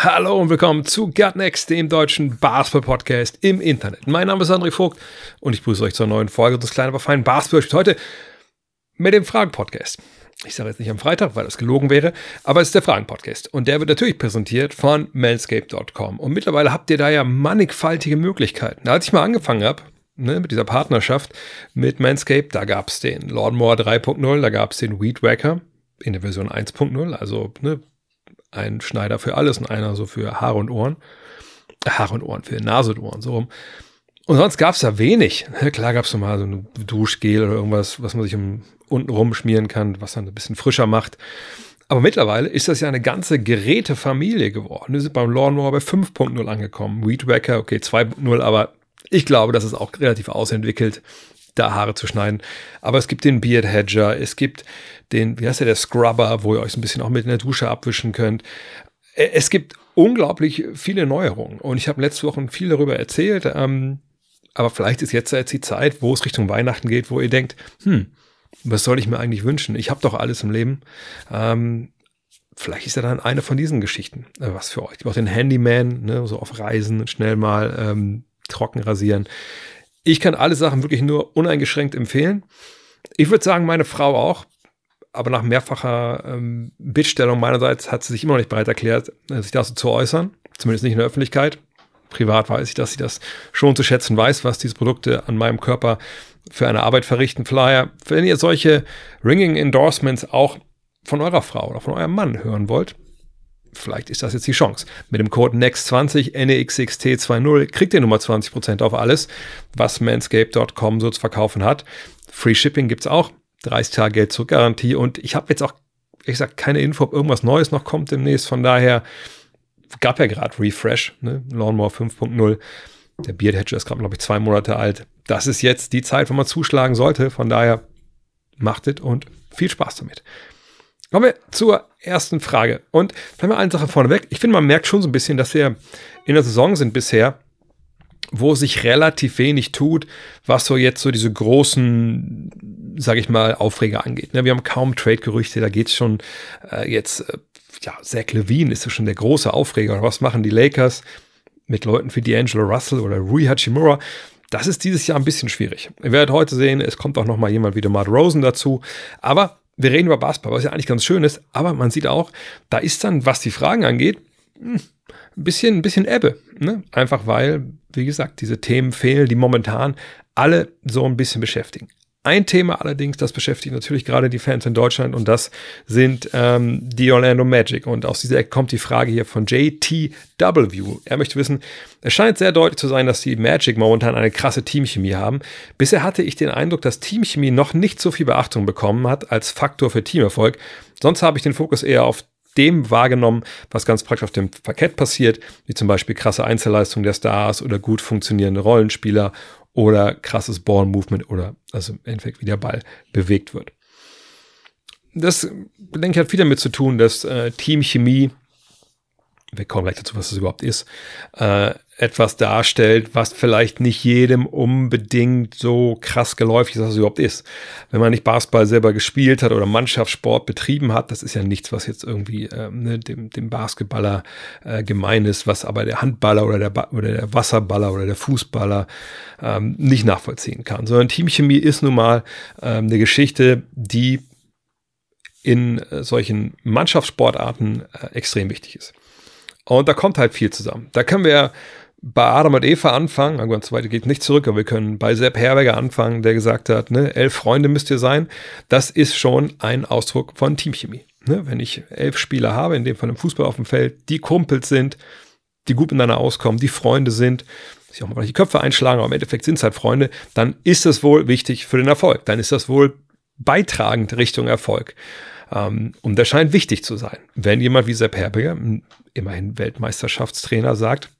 Hallo und willkommen zu Gut Next, dem deutschen Basketball-Podcast im Internet. Mein Name ist André Vogt und ich grüße euch zur neuen Folge unseres kleinen, aber feinen Basketball heute mit dem Fragen-Podcast. Ich sage jetzt nicht am Freitag, weil das gelogen wäre, aber es ist der Fragen-Podcast und der wird natürlich präsentiert von manscape.com. Und mittlerweile habt ihr da ja mannigfaltige Möglichkeiten. Als ich mal angefangen habe, ne, mit dieser Partnerschaft mit Manscaped, da gab es den Lawnmower 3.0, da gab es den Weed Wacker in der Version 1.0, also ne, ein Schneider für alles und einer so für Haare und Ohren. Äh, Haare und Ohren, für Nase und Ohren, so rum. Und sonst gab es da wenig. Klar gab es mal so ein Duschgel oder irgendwas, was man sich um, unten rumschmieren kann, was dann ein bisschen frischer macht. Aber mittlerweile ist das ja eine ganze Gerätefamilie geworden. Wir sind beim Lawnmower bei 5.0 angekommen. Weed Wacker, okay, 2.0, aber ich glaube, das ist auch relativ ausentwickelt, da Haare zu schneiden. Aber es gibt den Beard Hedger, es gibt den, wie heißt der, der Scrubber, wo ihr euch ein bisschen auch mit in der Dusche abwischen könnt. Es gibt unglaublich viele Neuerungen und ich habe letzte Woche viel darüber erzählt. Ähm, aber vielleicht ist jetzt jetzt die Zeit, wo es Richtung Weihnachten geht, wo ihr denkt, hm, was soll ich mir eigentlich wünschen? Ich habe doch alles im Leben. Ähm, vielleicht ist ja dann eine von diesen Geschichten äh, was für euch. Ich brauche den Handyman, ne, so auf Reisen schnell mal ähm, trocken rasieren. Ich kann alle Sachen wirklich nur uneingeschränkt empfehlen. Ich würde sagen, meine Frau auch. Aber nach mehrfacher ähm, Bittstellung meinerseits hat sie sich immer noch nicht bereit erklärt, äh, sich dazu zu äußern. Zumindest nicht in der Öffentlichkeit. Privat weiß ich, dass sie das schon zu schätzen weiß, was diese Produkte an meinem Körper für eine Arbeit verrichten. Flyer, wenn ihr solche Ringing Endorsements auch von eurer Frau oder von eurem Mann hören wollt, vielleicht ist das jetzt die Chance. Mit dem Code NEXT20 NEXXT20 kriegt ihr Nummer 20% auf alles, was manscape.com so zu verkaufen hat. Free Shipping gibt's auch, 30 Tage Geld zurück Garantie und ich habe jetzt auch, ich sag, keine Info, ob irgendwas Neues noch kommt demnächst. Von daher gab ja gerade Refresh, ne? Lawnmower 5.0. Der Beard Hedger ist gerade, glaube ich, zwei Monate alt. Das ist jetzt die Zeit, wo man zuschlagen sollte. Von daher macht es und viel Spaß damit. Kommen wir zur ersten Frage. Und vielleicht mal eine Sache vorneweg. Ich finde, man merkt schon so ein bisschen, dass wir in der Saison sind bisher, wo sich relativ wenig tut, was so jetzt so diese großen, sage ich mal, Aufreger angeht. Ne, Wir haben kaum Trade-Gerüchte, da geht es schon äh, jetzt, äh, ja, Zach Levine ist ja schon der große Aufreger. Oder was machen die Lakers mit Leuten wie D'Angelo Russell oder Rui Hachimura? Das ist dieses Jahr ein bisschen schwierig. Ihr werdet heute sehen, es kommt auch noch mal jemand wie DeMar Rosen dazu. Aber wir reden über Basketball, was ja eigentlich ganz schön ist. Aber man sieht auch, da ist dann, was die Fragen angeht, hm, ein bisschen, ein bisschen Ebbe. Ne? Einfach weil, wie gesagt, diese Themen fehlen, die momentan alle so ein bisschen beschäftigen. Ein Thema allerdings, das beschäftigt natürlich gerade die Fans in Deutschland und das sind ähm, die Orlando Magic. Und aus dieser Ecke kommt die Frage hier von JTW. Er möchte wissen, es scheint sehr deutlich zu sein, dass die Magic momentan eine krasse Teamchemie haben. Bisher hatte ich den Eindruck, dass Teamchemie noch nicht so viel Beachtung bekommen hat als Faktor für Teamerfolg. Sonst habe ich den Fokus eher auf dem wahrgenommen, was ganz praktisch auf dem Parkett passiert, wie zum Beispiel krasse Einzelleistungen der Stars oder gut funktionierende Rollenspieler oder krasses Ball-Movement oder also im Endeffekt wie der Ball bewegt wird. Das, denke ich, hat viel damit zu tun, dass äh, Teamchemie, wir kommen gleich dazu, was das überhaupt ist, äh, etwas darstellt, was vielleicht nicht jedem unbedingt so krass geläufig ist, was es überhaupt ist. Wenn man nicht Basketball selber gespielt hat oder Mannschaftssport betrieben hat, das ist ja nichts, was jetzt irgendwie ähm, ne, dem, dem Basketballer äh, gemein ist, was aber der Handballer oder der, ba oder der Wasserballer oder der Fußballer ähm, nicht nachvollziehen kann. Sondern Teamchemie ist nun mal ähm, eine Geschichte, die in äh, solchen Mannschaftssportarten äh, extrem wichtig ist. Und da kommt halt viel zusammen. Da können wir bei Adam und Eva anfangen, aber ganz weit geht nicht zurück, aber wir können bei Sepp Herberger anfangen, der gesagt hat, ne, elf Freunde müsst ihr sein. Das ist schon ein Ausdruck von Teamchemie. Ne, wenn ich elf Spieler habe, in dem von einem Fußball auf dem Feld, die Kumpels sind, die gut miteinander auskommen, die Freunde sind, sich auch mal die Köpfe einschlagen, aber im Endeffekt sind es halt Freunde, dann ist das wohl wichtig für den Erfolg. Dann ist das wohl beitragend Richtung Erfolg. Um, und das scheint wichtig zu sein. Wenn jemand wie Sepp Herberger, immerhin Weltmeisterschaftstrainer, sagt,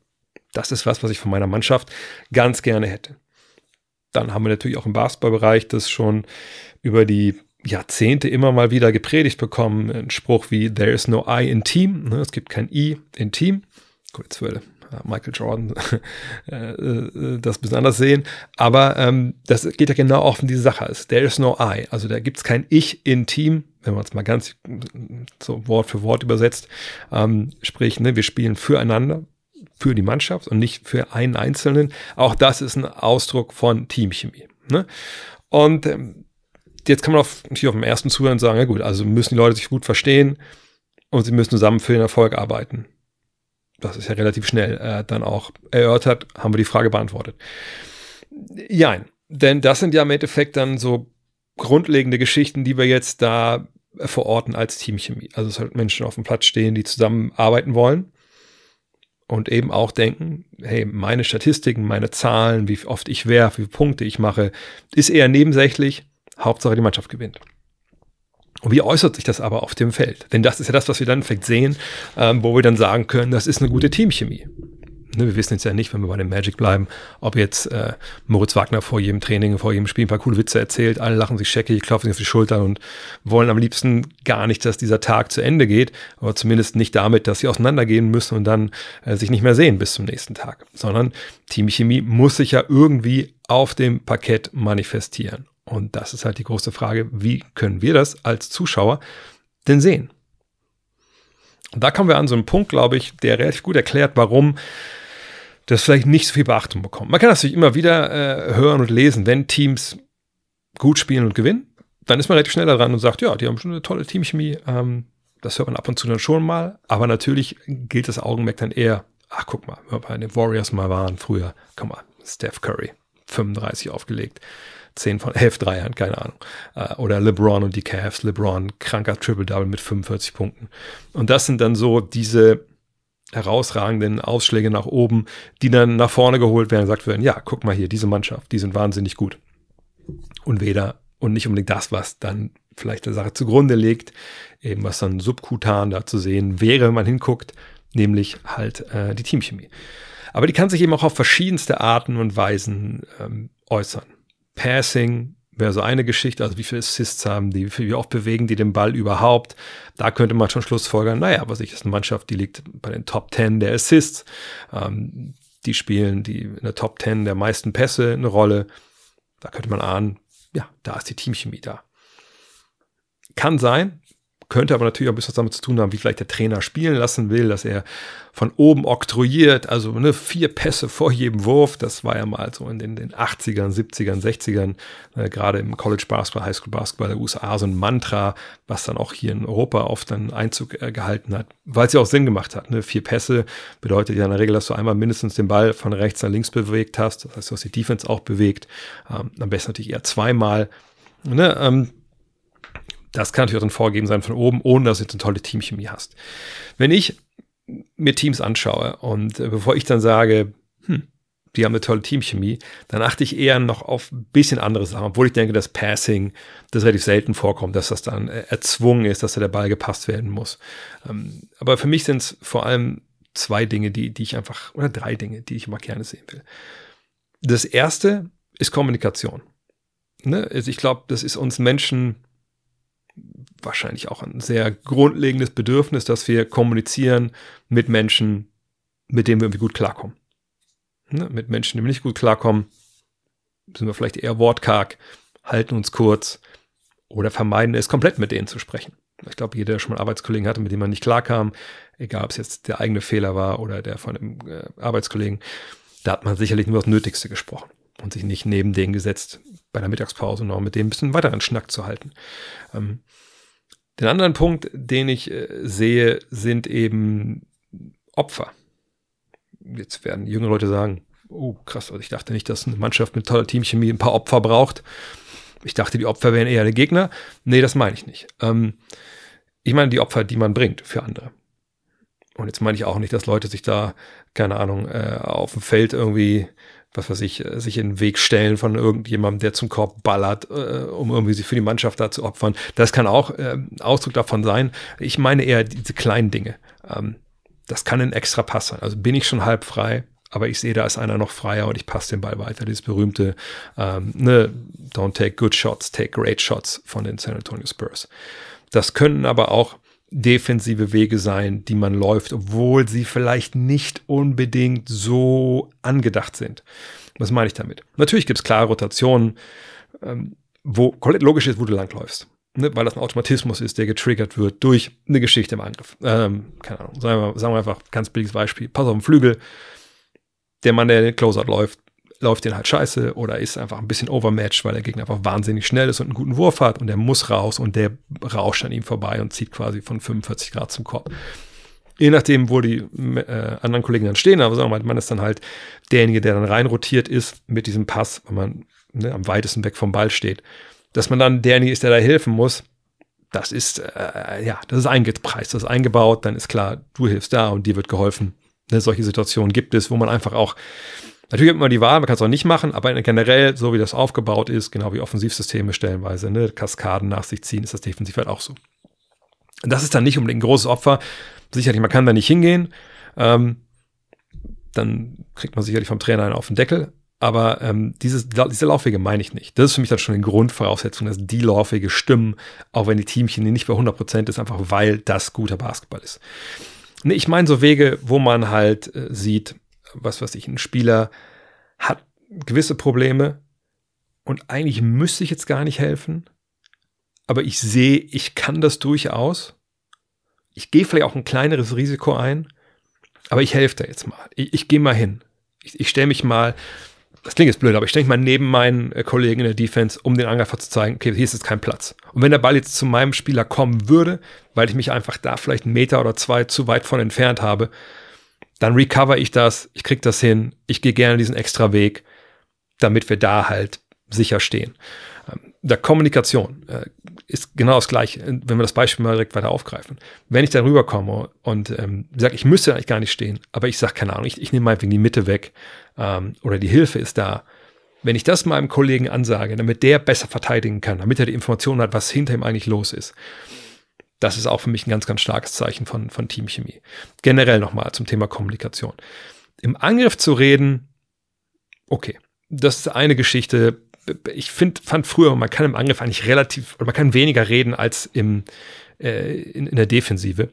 Das ist was, was ich von meiner Mannschaft ganz gerne hätte. Dann haben wir natürlich auch im Basketballbereich das schon über die Jahrzehnte immer mal wieder gepredigt bekommen. Ein Spruch wie There is no I in Team. Ne, es gibt kein I in Team. Gut, jetzt würde Michael Jordan äh, äh, das ein bisschen anders sehen. Aber ähm, das geht ja genau auch in diese Sache. There is no I. Also da gibt es kein Ich in Team, wenn man es mal ganz so Wort für Wort übersetzt. Ähm, sprich, ne, wir spielen füreinander, für die Mannschaft und nicht für einen Einzelnen. Auch das ist ein Ausdruck von Teamchemie. Ne? Und ähm, jetzt kann man auf, natürlich auf dem ersten Zuhören sagen, ja gut, also müssen die Leute sich gut verstehen und sie müssen zusammen für den Erfolg arbeiten das ist ja relativ schnell äh, dann auch erörtert, haben wir die Frage beantwortet. Jein, denn das sind ja im Endeffekt dann so grundlegende Geschichten, die wir jetzt da verorten als Teamchemie. Also es halt Menschen auf dem Platz stehen, die zusammenarbeiten wollen und eben auch denken, hey, meine Statistiken, meine Zahlen, wie oft ich werfe, wie viele Punkte ich mache, ist eher nebensächlich. Hauptsache die Mannschaft gewinnt. Und wie äußert sich das aber auf dem Feld? Denn das ist ja das, was wir dann vielleicht sehen, ähm, wo wir dann sagen können, das ist eine gute Teamchemie. Ne, wir wissen jetzt ja nicht, wenn wir bei dem Magic bleiben, ob jetzt äh, Moritz Wagner vor jedem Training, vor jedem Spiel ein paar coole Witze erzählt, alle lachen sich scheckig, klopfen sich auf die Schultern und wollen am liebsten gar nicht, dass dieser Tag zu Ende geht, aber zumindest nicht damit, dass sie auseinandergehen müssen und dann äh, sich nicht mehr sehen bis zum nächsten Tag, sondern Teamchemie muss sich ja irgendwie auf dem Parkett manifestieren. Und das ist halt die große Frage, wie können wir das als Zuschauer denn sehen? Und da kommen wir an so einen Punkt, glaube ich, der relativ gut erklärt, warum das vielleicht nicht so viel Beachtung bekommt. Man kann das natürlich immer wieder äh, hören und lesen, wenn Teams gut spielen und gewinnen, dann ist man relativ schnell daran und sagt, ja, die haben schon eine tolle Teamchemie. Ähm, das hört man ab und zu dann schon mal. Aber natürlich gilt das Augenmerk dann eher, ach guck mal, wenn wir bei den Warriors mal waren früher, komm mal, Steph Curry, 35 aufgelegt. 10 von 11 Dreiern, keine Ahnung. Äh, oder LeBron und die Cavs, LeBron, kranker Triple-Double mit 45 Punkten. Und das sind dann so diese herausragenden Ausschläge nach oben, die dann nach vorne geholt werden und gesagt werden, ja, guck mal hier, diese Mannschaft, die sind wahnsinnig gut. Und weder und nicht unbedingt das, was dann vielleicht der Sache zugrunde liegt, eben was dann subkutan da zu sehen wäre, wenn man hinguckt, nämlich halt äh, die Teamchemie. Aber die kann sich eben auch auf verschiedenste Arten und Weisen ähm, äußern. Passing wäre so eine Geschichte, also wie viele Assists haben die, wie oft bewegen die den Ball überhaupt. Da könnte man schon Schlussfolgern, naja, was ich ist eine Mannschaft, die liegt bei den Top 10 der Assists. Ähm, die spielen die in der Top 10 der meisten Pässe eine Rolle. Da könnte man ahnen, ja, da ist die Teamchemie da. Kann sein, könnte aber natürlich auch ein bisschen was damit zu tun haben, wie vielleicht der Trainer spielen lassen will, dass er von oben oktroyiert, also ne, vier Pässe vor jedem Wurf. Das war ja mal so in den, den 80ern, 70ern, 60ern, äh, gerade im College Basketball, Highschool Basketball der USA, so ein Mantra, was dann auch hier in Europa oft dann Einzug äh, gehalten hat, weil es ja auch Sinn gemacht hat. Ne? Vier Pässe bedeutet ja in der Regel, dass du einmal mindestens den Ball von rechts nach links bewegt hast. Das heißt, du hast die Defense auch bewegt. Ähm, am besten natürlich eher zweimal. Ne? Ähm, das kann natürlich auch ein Vorgeben sein von oben, ohne dass du jetzt eine tolle Teamchemie hast. Wenn ich mir Teams anschaue und äh, bevor ich dann sage, hm, die haben eine tolle Teamchemie, dann achte ich eher noch auf ein bisschen andere Sachen, obwohl ich denke, dass Passing das relativ selten vorkommt, dass das dann äh, erzwungen ist, dass da der Ball gepasst werden muss. Ähm, aber für mich sind es vor allem zwei Dinge, die, die ich einfach, oder drei Dinge, die ich immer gerne sehen will. Das erste ist Kommunikation. Ne? Also ich glaube, das ist uns Menschen wahrscheinlich auch ein sehr grundlegendes Bedürfnis, dass wir kommunizieren mit Menschen, mit denen wir irgendwie gut klarkommen. Ne? Mit Menschen, die wir nicht gut klarkommen, sind wir vielleicht eher wortkarg, halten uns kurz oder vermeiden es, komplett mit denen zu sprechen. Ich glaube, jeder, der schon mal Arbeitskollegen hatte, mit dem man nicht klarkam, egal ob es jetzt der eigene Fehler war oder der von einem äh, Arbeitskollegen, da hat man sicherlich nur das Nötigste gesprochen und sich nicht neben denen gesetzt bei der Mittagspause noch mit dem ein bisschen weiteren Schnack zu halten. Ähm, den anderen Punkt, den ich äh, sehe, sind eben Opfer. Jetzt werden junge Leute sagen, oh krass, also ich dachte nicht, dass eine Mannschaft mit toller Teamchemie ein paar Opfer braucht. Ich dachte, die Opfer wären eher der Gegner. Nee, das meine ich nicht. Ähm, ich meine die Opfer, die man bringt für andere. Und jetzt meine ich auch nicht, dass Leute sich da, keine Ahnung, äh, auf dem Feld irgendwie was weiß ich, äh, sich in den Weg stellen von irgendjemandem, der zum Korb ballert, äh, um irgendwie sich für die Mannschaft da zu opfern. Das kann auch äh, Ausdruck davon sein. Ich meine eher diese kleinen Dinge. Ähm, das kann ein extra Pass sein. Also bin ich schon halb frei, aber ich sehe, da ist einer noch freier und ich passe den Ball weiter. Dieses berühmte ähm, ne, Don't take good shots, take great shots von den San Antonio Spurs. Das können aber auch defensive Wege sein, die man läuft, obwohl sie vielleicht nicht unbedingt so angedacht sind. Was meine ich damit? Natürlich gibt es klare Rotationen, ähm, wo komplett logisch ist, wo du langläufst. Ne, weil das ein Automatismus ist, der getriggert wird durch eine Geschichte im Angriff. Ähm, keine Ahnung, sagen wir, sagen wir einfach ganz billiges Beispiel. Pass auf den Flügel. Der Mann, der den Closeout läuft, läuft den halt scheiße oder ist einfach ein bisschen overmatched, weil der Gegner einfach wahnsinnig schnell ist und einen guten Wurf hat und der muss raus und der rauscht an ihm vorbei und zieht quasi von 45 Grad zum Korb. Je nachdem, wo die äh, anderen Kollegen dann stehen, aber sagen wir mal, man ist dann halt derjenige, der dann reinrotiert ist mit diesem Pass, wenn man ne, am weitesten weg vom Ball steht. Dass man dann derjenige ist, der da helfen muss, das ist, äh, ja, das ist eingepreist, das ist eingebaut, dann ist klar, du hilfst da und dir wird geholfen. Ne, solche Situationen gibt es, wo man einfach auch Natürlich hat man die Wahl, man kann es auch nicht machen, aber generell, so wie das aufgebaut ist, genau wie Offensivsysteme stellenweise, ne, Kaskaden nach sich ziehen, ist das defensiv halt auch so. Und das ist dann nicht unbedingt ein großes Opfer. Sicherlich, man kann da nicht hingehen. Ähm, dann kriegt man sicherlich vom Trainer einen auf den Deckel. Aber ähm, dieses, diese Laufwege meine ich nicht. Das ist für mich dann schon eine Grundvoraussetzung, dass die Laufwege stimmen, auch wenn die Teamchen nicht bei 100% ist, einfach weil das guter Basketball ist. Nee, ich meine so Wege, wo man halt äh, sieht, was weiß ich, ein Spieler hat gewisse Probleme und eigentlich müsste ich jetzt gar nicht helfen, aber ich sehe, ich kann das durchaus. Ich gehe vielleicht auch ein kleineres Risiko ein, aber ich helfe da jetzt mal. Ich, ich gehe mal hin. Ich, ich stelle mich mal, das klingt jetzt blöd, aber ich stelle mich mal neben meinen äh, Kollegen in der Defense, um den Angreifer zu zeigen, okay, hier ist jetzt kein Platz. Und wenn der Ball jetzt zu meinem Spieler kommen würde, weil ich mich einfach da vielleicht einen Meter oder zwei zu weit von entfernt habe, dann recover ich das, ich krieg das hin, ich gehe gerne diesen extra Weg, damit wir da halt sicher stehen. Ähm, der Kommunikation äh, ist genau das gleiche, wenn wir das Beispiel mal direkt weiter aufgreifen. Wenn ich da rüberkomme und ähm, sage, ich müsste eigentlich gar nicht stehen, aber ich sage, keine Ahnung, ich, ich nehme mal wegen die Mitte weg ähm, oder die Hilfe ist da. Wenn ich das meinem Kollegen ansage, damit der besser verteidigen kann, damit er die Information hat, was hinter ihm eigentlich los ist, das ist auch für mich ein ganz, ganz starkes Zeichen von, von Teamchemie. Generell nochmal zum Thema Kommunikation. Im Angriff zu reden, okay, das ist eine Geschichte. Ich find, fand früher, man kann im Angriff eigentlich relativ, oder man kann weniger reden als im, äh, in, in der Defensive,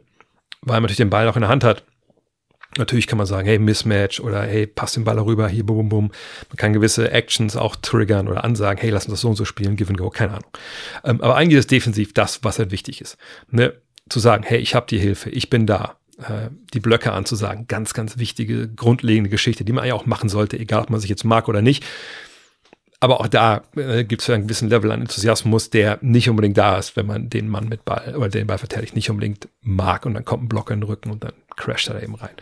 weil man natürlich den Ball auch in der Hand hat. Natürlich kann man sagen, hey, Mismatch oder hey, pass den Ball rüber, hier, bum, bum, bum. Man kann gewisse Actions auch triggern oder ansagen, hey, lass uns das so und so spielen, give and go, keine Ahnung. Ähm, aber eigentlich ist defensiv das, was halt wichtig ist. Ne? Zu sagen, hey, ich habe die Hilfe, ich bin da. Äh, die Blöcke anzusagen, ganz, ganz wichtige, grundlegende Geschichte, die man ja auch machen sollte, egal ob man sich jetzt mag oder nicht. Aber auch da äh, gibt es einen gewissen Level an Enthusiasmus, der nicht unbedingt da ist, wenn man den Mann mit Ball oder den Ball verteidigt nicht unbedingt mag und dann kommt ein Blocker in den Rücken und dann crasht er da eben rein.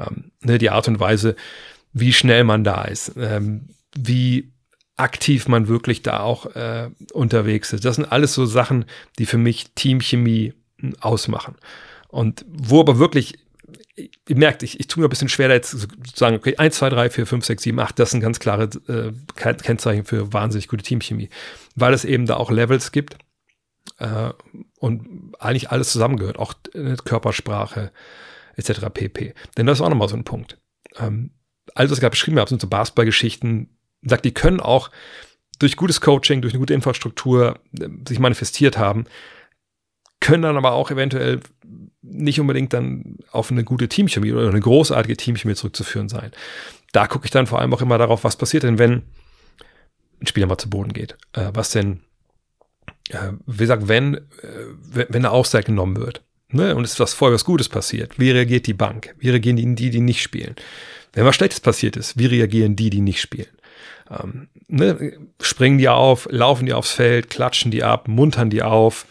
Ähm, ne, die Art und Weise, wie schnell man da ist, ähm, wie aktiv man wirklich da auch äh, unterwegs ist. Das sind alles so Sachen, die für mich Teamchemie hm, ausmachen. Und wo aber wirklich ihr merkt, ich, ich tue mir ein bisschen schwer, da jetzt zu sagen, okay, 1, 2, 3, 4, 5, 6, 7, 8, das sind ganz klare äh, Kennzeichen für wahnsinnig gute Teamchemie. Weil es eben da auch Levels gibt äh, und eigentlich alles zusammengehört, auch äh, Körpersprache etc. pp. Denn das ist auch nochmal so ein Punkt. Ähm, alles, was ich gerade beschrieben habe, sind so Basketballgeschichten, sagt, die können auch durch gutes Coaching, durch eine gute Infrastruktur äh, sich manifestiert haben, können dann aber auch eventuell nicht unbedingt dann auf eine gute Teamchemie oder eine großartige Teamchemie zurückzuführen sein. Da gucke ich dann vor allem auch immer darauf, was passiert denn, wenn ein Spieler mal zu Boden geht. Äh, was denn, äh, wie gesagt, wenn, äh, wenn eine Auszeit genommen wird ne, und es ist was voll was Gutes passiert, wie reagiert die Bank? Wie reagieren die, die, die nicht spielen? Wenn was Schlechtes passiert ist, wie reagieren die, die nicht spielen? Ähm, ne, springen die auf, laufen die aufs Feld, klatschen die ab, muntern die auf,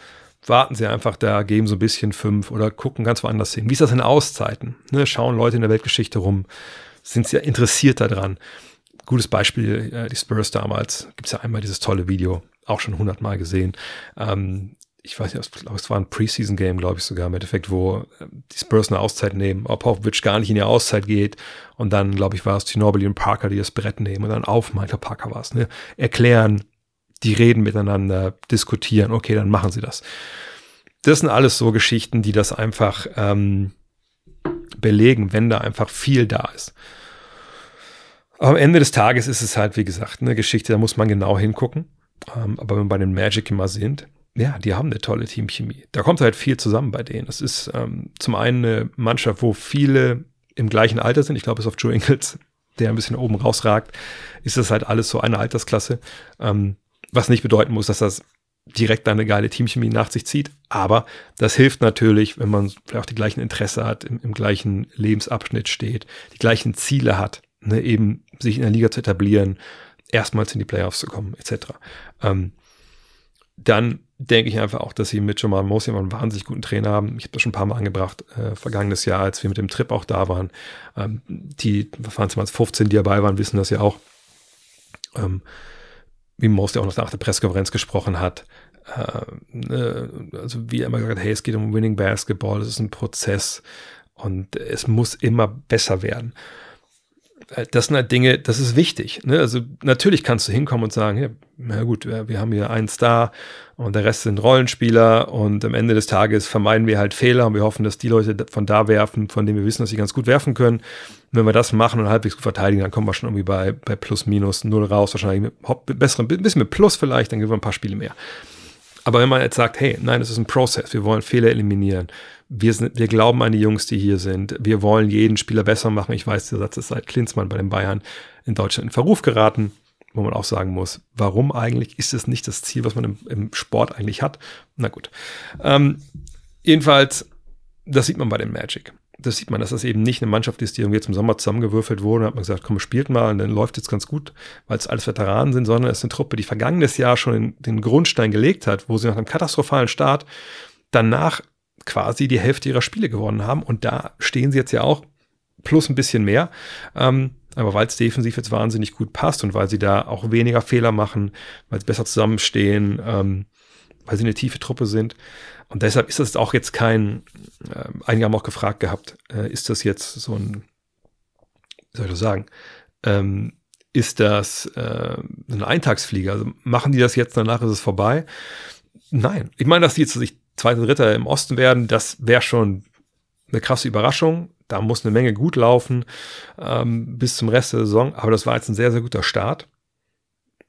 warten sie einfach da, geben so ein bisschen fünf oder gucken ganz woanders hin. Wie ist das in Auszeiten? Ne, schauen Leute in der Weltgeschichte rum, sind sie interessiert daran. Gutes Beispiel, äh, die Spurs damals, gibt es ja einmal dieses tolle Video, auch schon hundertmal gesehen. Ähm, ich weiß nicht, es war ein Preseason-Game, glaube ich sogar im Endeffekt, wo äh, die Spurs eine Auszeit nehmen, ob Popovic gar nicht in die Auszeit geht und dann, glaube ich, war es Ginobili und Parker, die das Brett nehmen und dann auf, Michael Parker war es, ne, erklären, die reden miteinander, diskutieren, okay, dann machen sie das. Das sind alles so Geschichten, die das einfach ähm, belegen, wenn da einfach viel da ist. Am Ende des Tages ist es halt, wie gesagt, eine Geschichte, da muss man genau hingucken. Ähm, aber wenn wir bei den Magic immer sind, ja, die haben eine tolle Teamchemie. Da kommt halt viel zusammen bei denen. Es ist ähm, zum einen eine Mannschaft, wo viele im gleichen Alter sind. Ich glaube, es ist auf Joe Ingles, der ein bisschen oben rausragt, ist das halt alles so eine Altersklasse. Ähm, was nicht bedeuten muss, dass das direkt eine geile Teamchemie nach sich zieht. Aber das hilft natürlich, wenn man vielleicht auch die gleichen Interesse hat, im, im gleichen Lebensabschnitt steht, die gleichen Ziele hat, ne, eben sich in der Liga zu etablieren, erstmals in die Playoffs zu kommen, etc. Ähm, dann denke ich einfach auch, dass sie mit Jamal Mosley einen wahnsinnig guten Trainer haben. Ich habe das schon ein paar Mal angebracht, äh, vergangenes Jahr, als wir mit dem Trip auch da waren. Ähm, die, waren es 15, die dabei waren, wissen das ja auch. Ähm, wie Mosley auch noch nach der Pressekonferenz gesprochen hat. Äh, ne, also wie er immer gesagt hey, es geht um Winning Basketball, es ist ein Prozess und es muss immer besser werden. Äh, das sind halt Dinge, das ist wichtig. Ne? Also natürlich kannst du hinkommen und sagen, ja, na gut, wir, haben hier einen Star und der Rest sind Rollenspieler und am Ende des Tages vermeiden wir halt Fehler und wir hoffen, dass die Leute von da werfen, von denen wir wissen, dass sie ganz gut werfen können. Und wenn wir das machen und halbwegs gut verteidigen, dann kommen wir schon irgendwie bei, bei plus, minus, null raus, wahrscheinlich mit besseren, ein bisschen mit Plus vielleicht, dann gewinnen wir ein paar Spiele mehr. Aber wenn man jetzt sagt, hey, nein, das ist ein Prozess, wir wollen Fehler eliminieren, wir, sind, wir glauben an die Jungs, die hier sind, wir wollen jeden Spieler besser machen. Ich weiß, der Satz ist seit Klinsmann bei den Bayern in Deutschland in Verruf geraten, wo man auch sagen muss, warum eigentlich ist es nicht das Ziel, was man im, im Sport eigentlich hat? Na gut. Ähm, jedenfalls, das sieht man bei den Magic das sieht man, dass das eben nicht eine Mannschaft ist, die irgendwie jetzt im Sommer zusammengewürfelt wurde. Da hat man gesagt, komm, spielt mal und dann läuft jetzt ganz gut, weil es alles Veteranen sind, sondern es ist eine Truppe, die vergangenes Jahr schon den Grundstein gelegt hat, wo sie nach einem katastrophalen Start danach quasi die Hälfte ihrer Spiele gewonnen haben. Und da stehen sie jetzt ja auch plus ein bisschen mehr. Ähm, aber weil es defensiv jetzt wahnsinnig gut passt und weil sie da auch weniger Fehler machen, weil sie besser zusammenstehen, ähm, weil sie eine tiefe Truppe sind, und deshalb ist das auch jetzt kein, äh, einige haben auch gefragt gehabt, äh, ist das jetzt so ein, wie soll ich das sagen, ähm, ist das äh, ein Eintagsflieger? Also machen die das jetzt, danach ist es vorbei? Nein. Ich meine, dass die jetzt sich zweiter, dritter im Osten werden, das wäre schon eine krasse Überraschung. Da muss eine Menge gut laufen ähm, bis zum Rest der Saison. Aber das war jetzt ein sehr, sehr guter Start.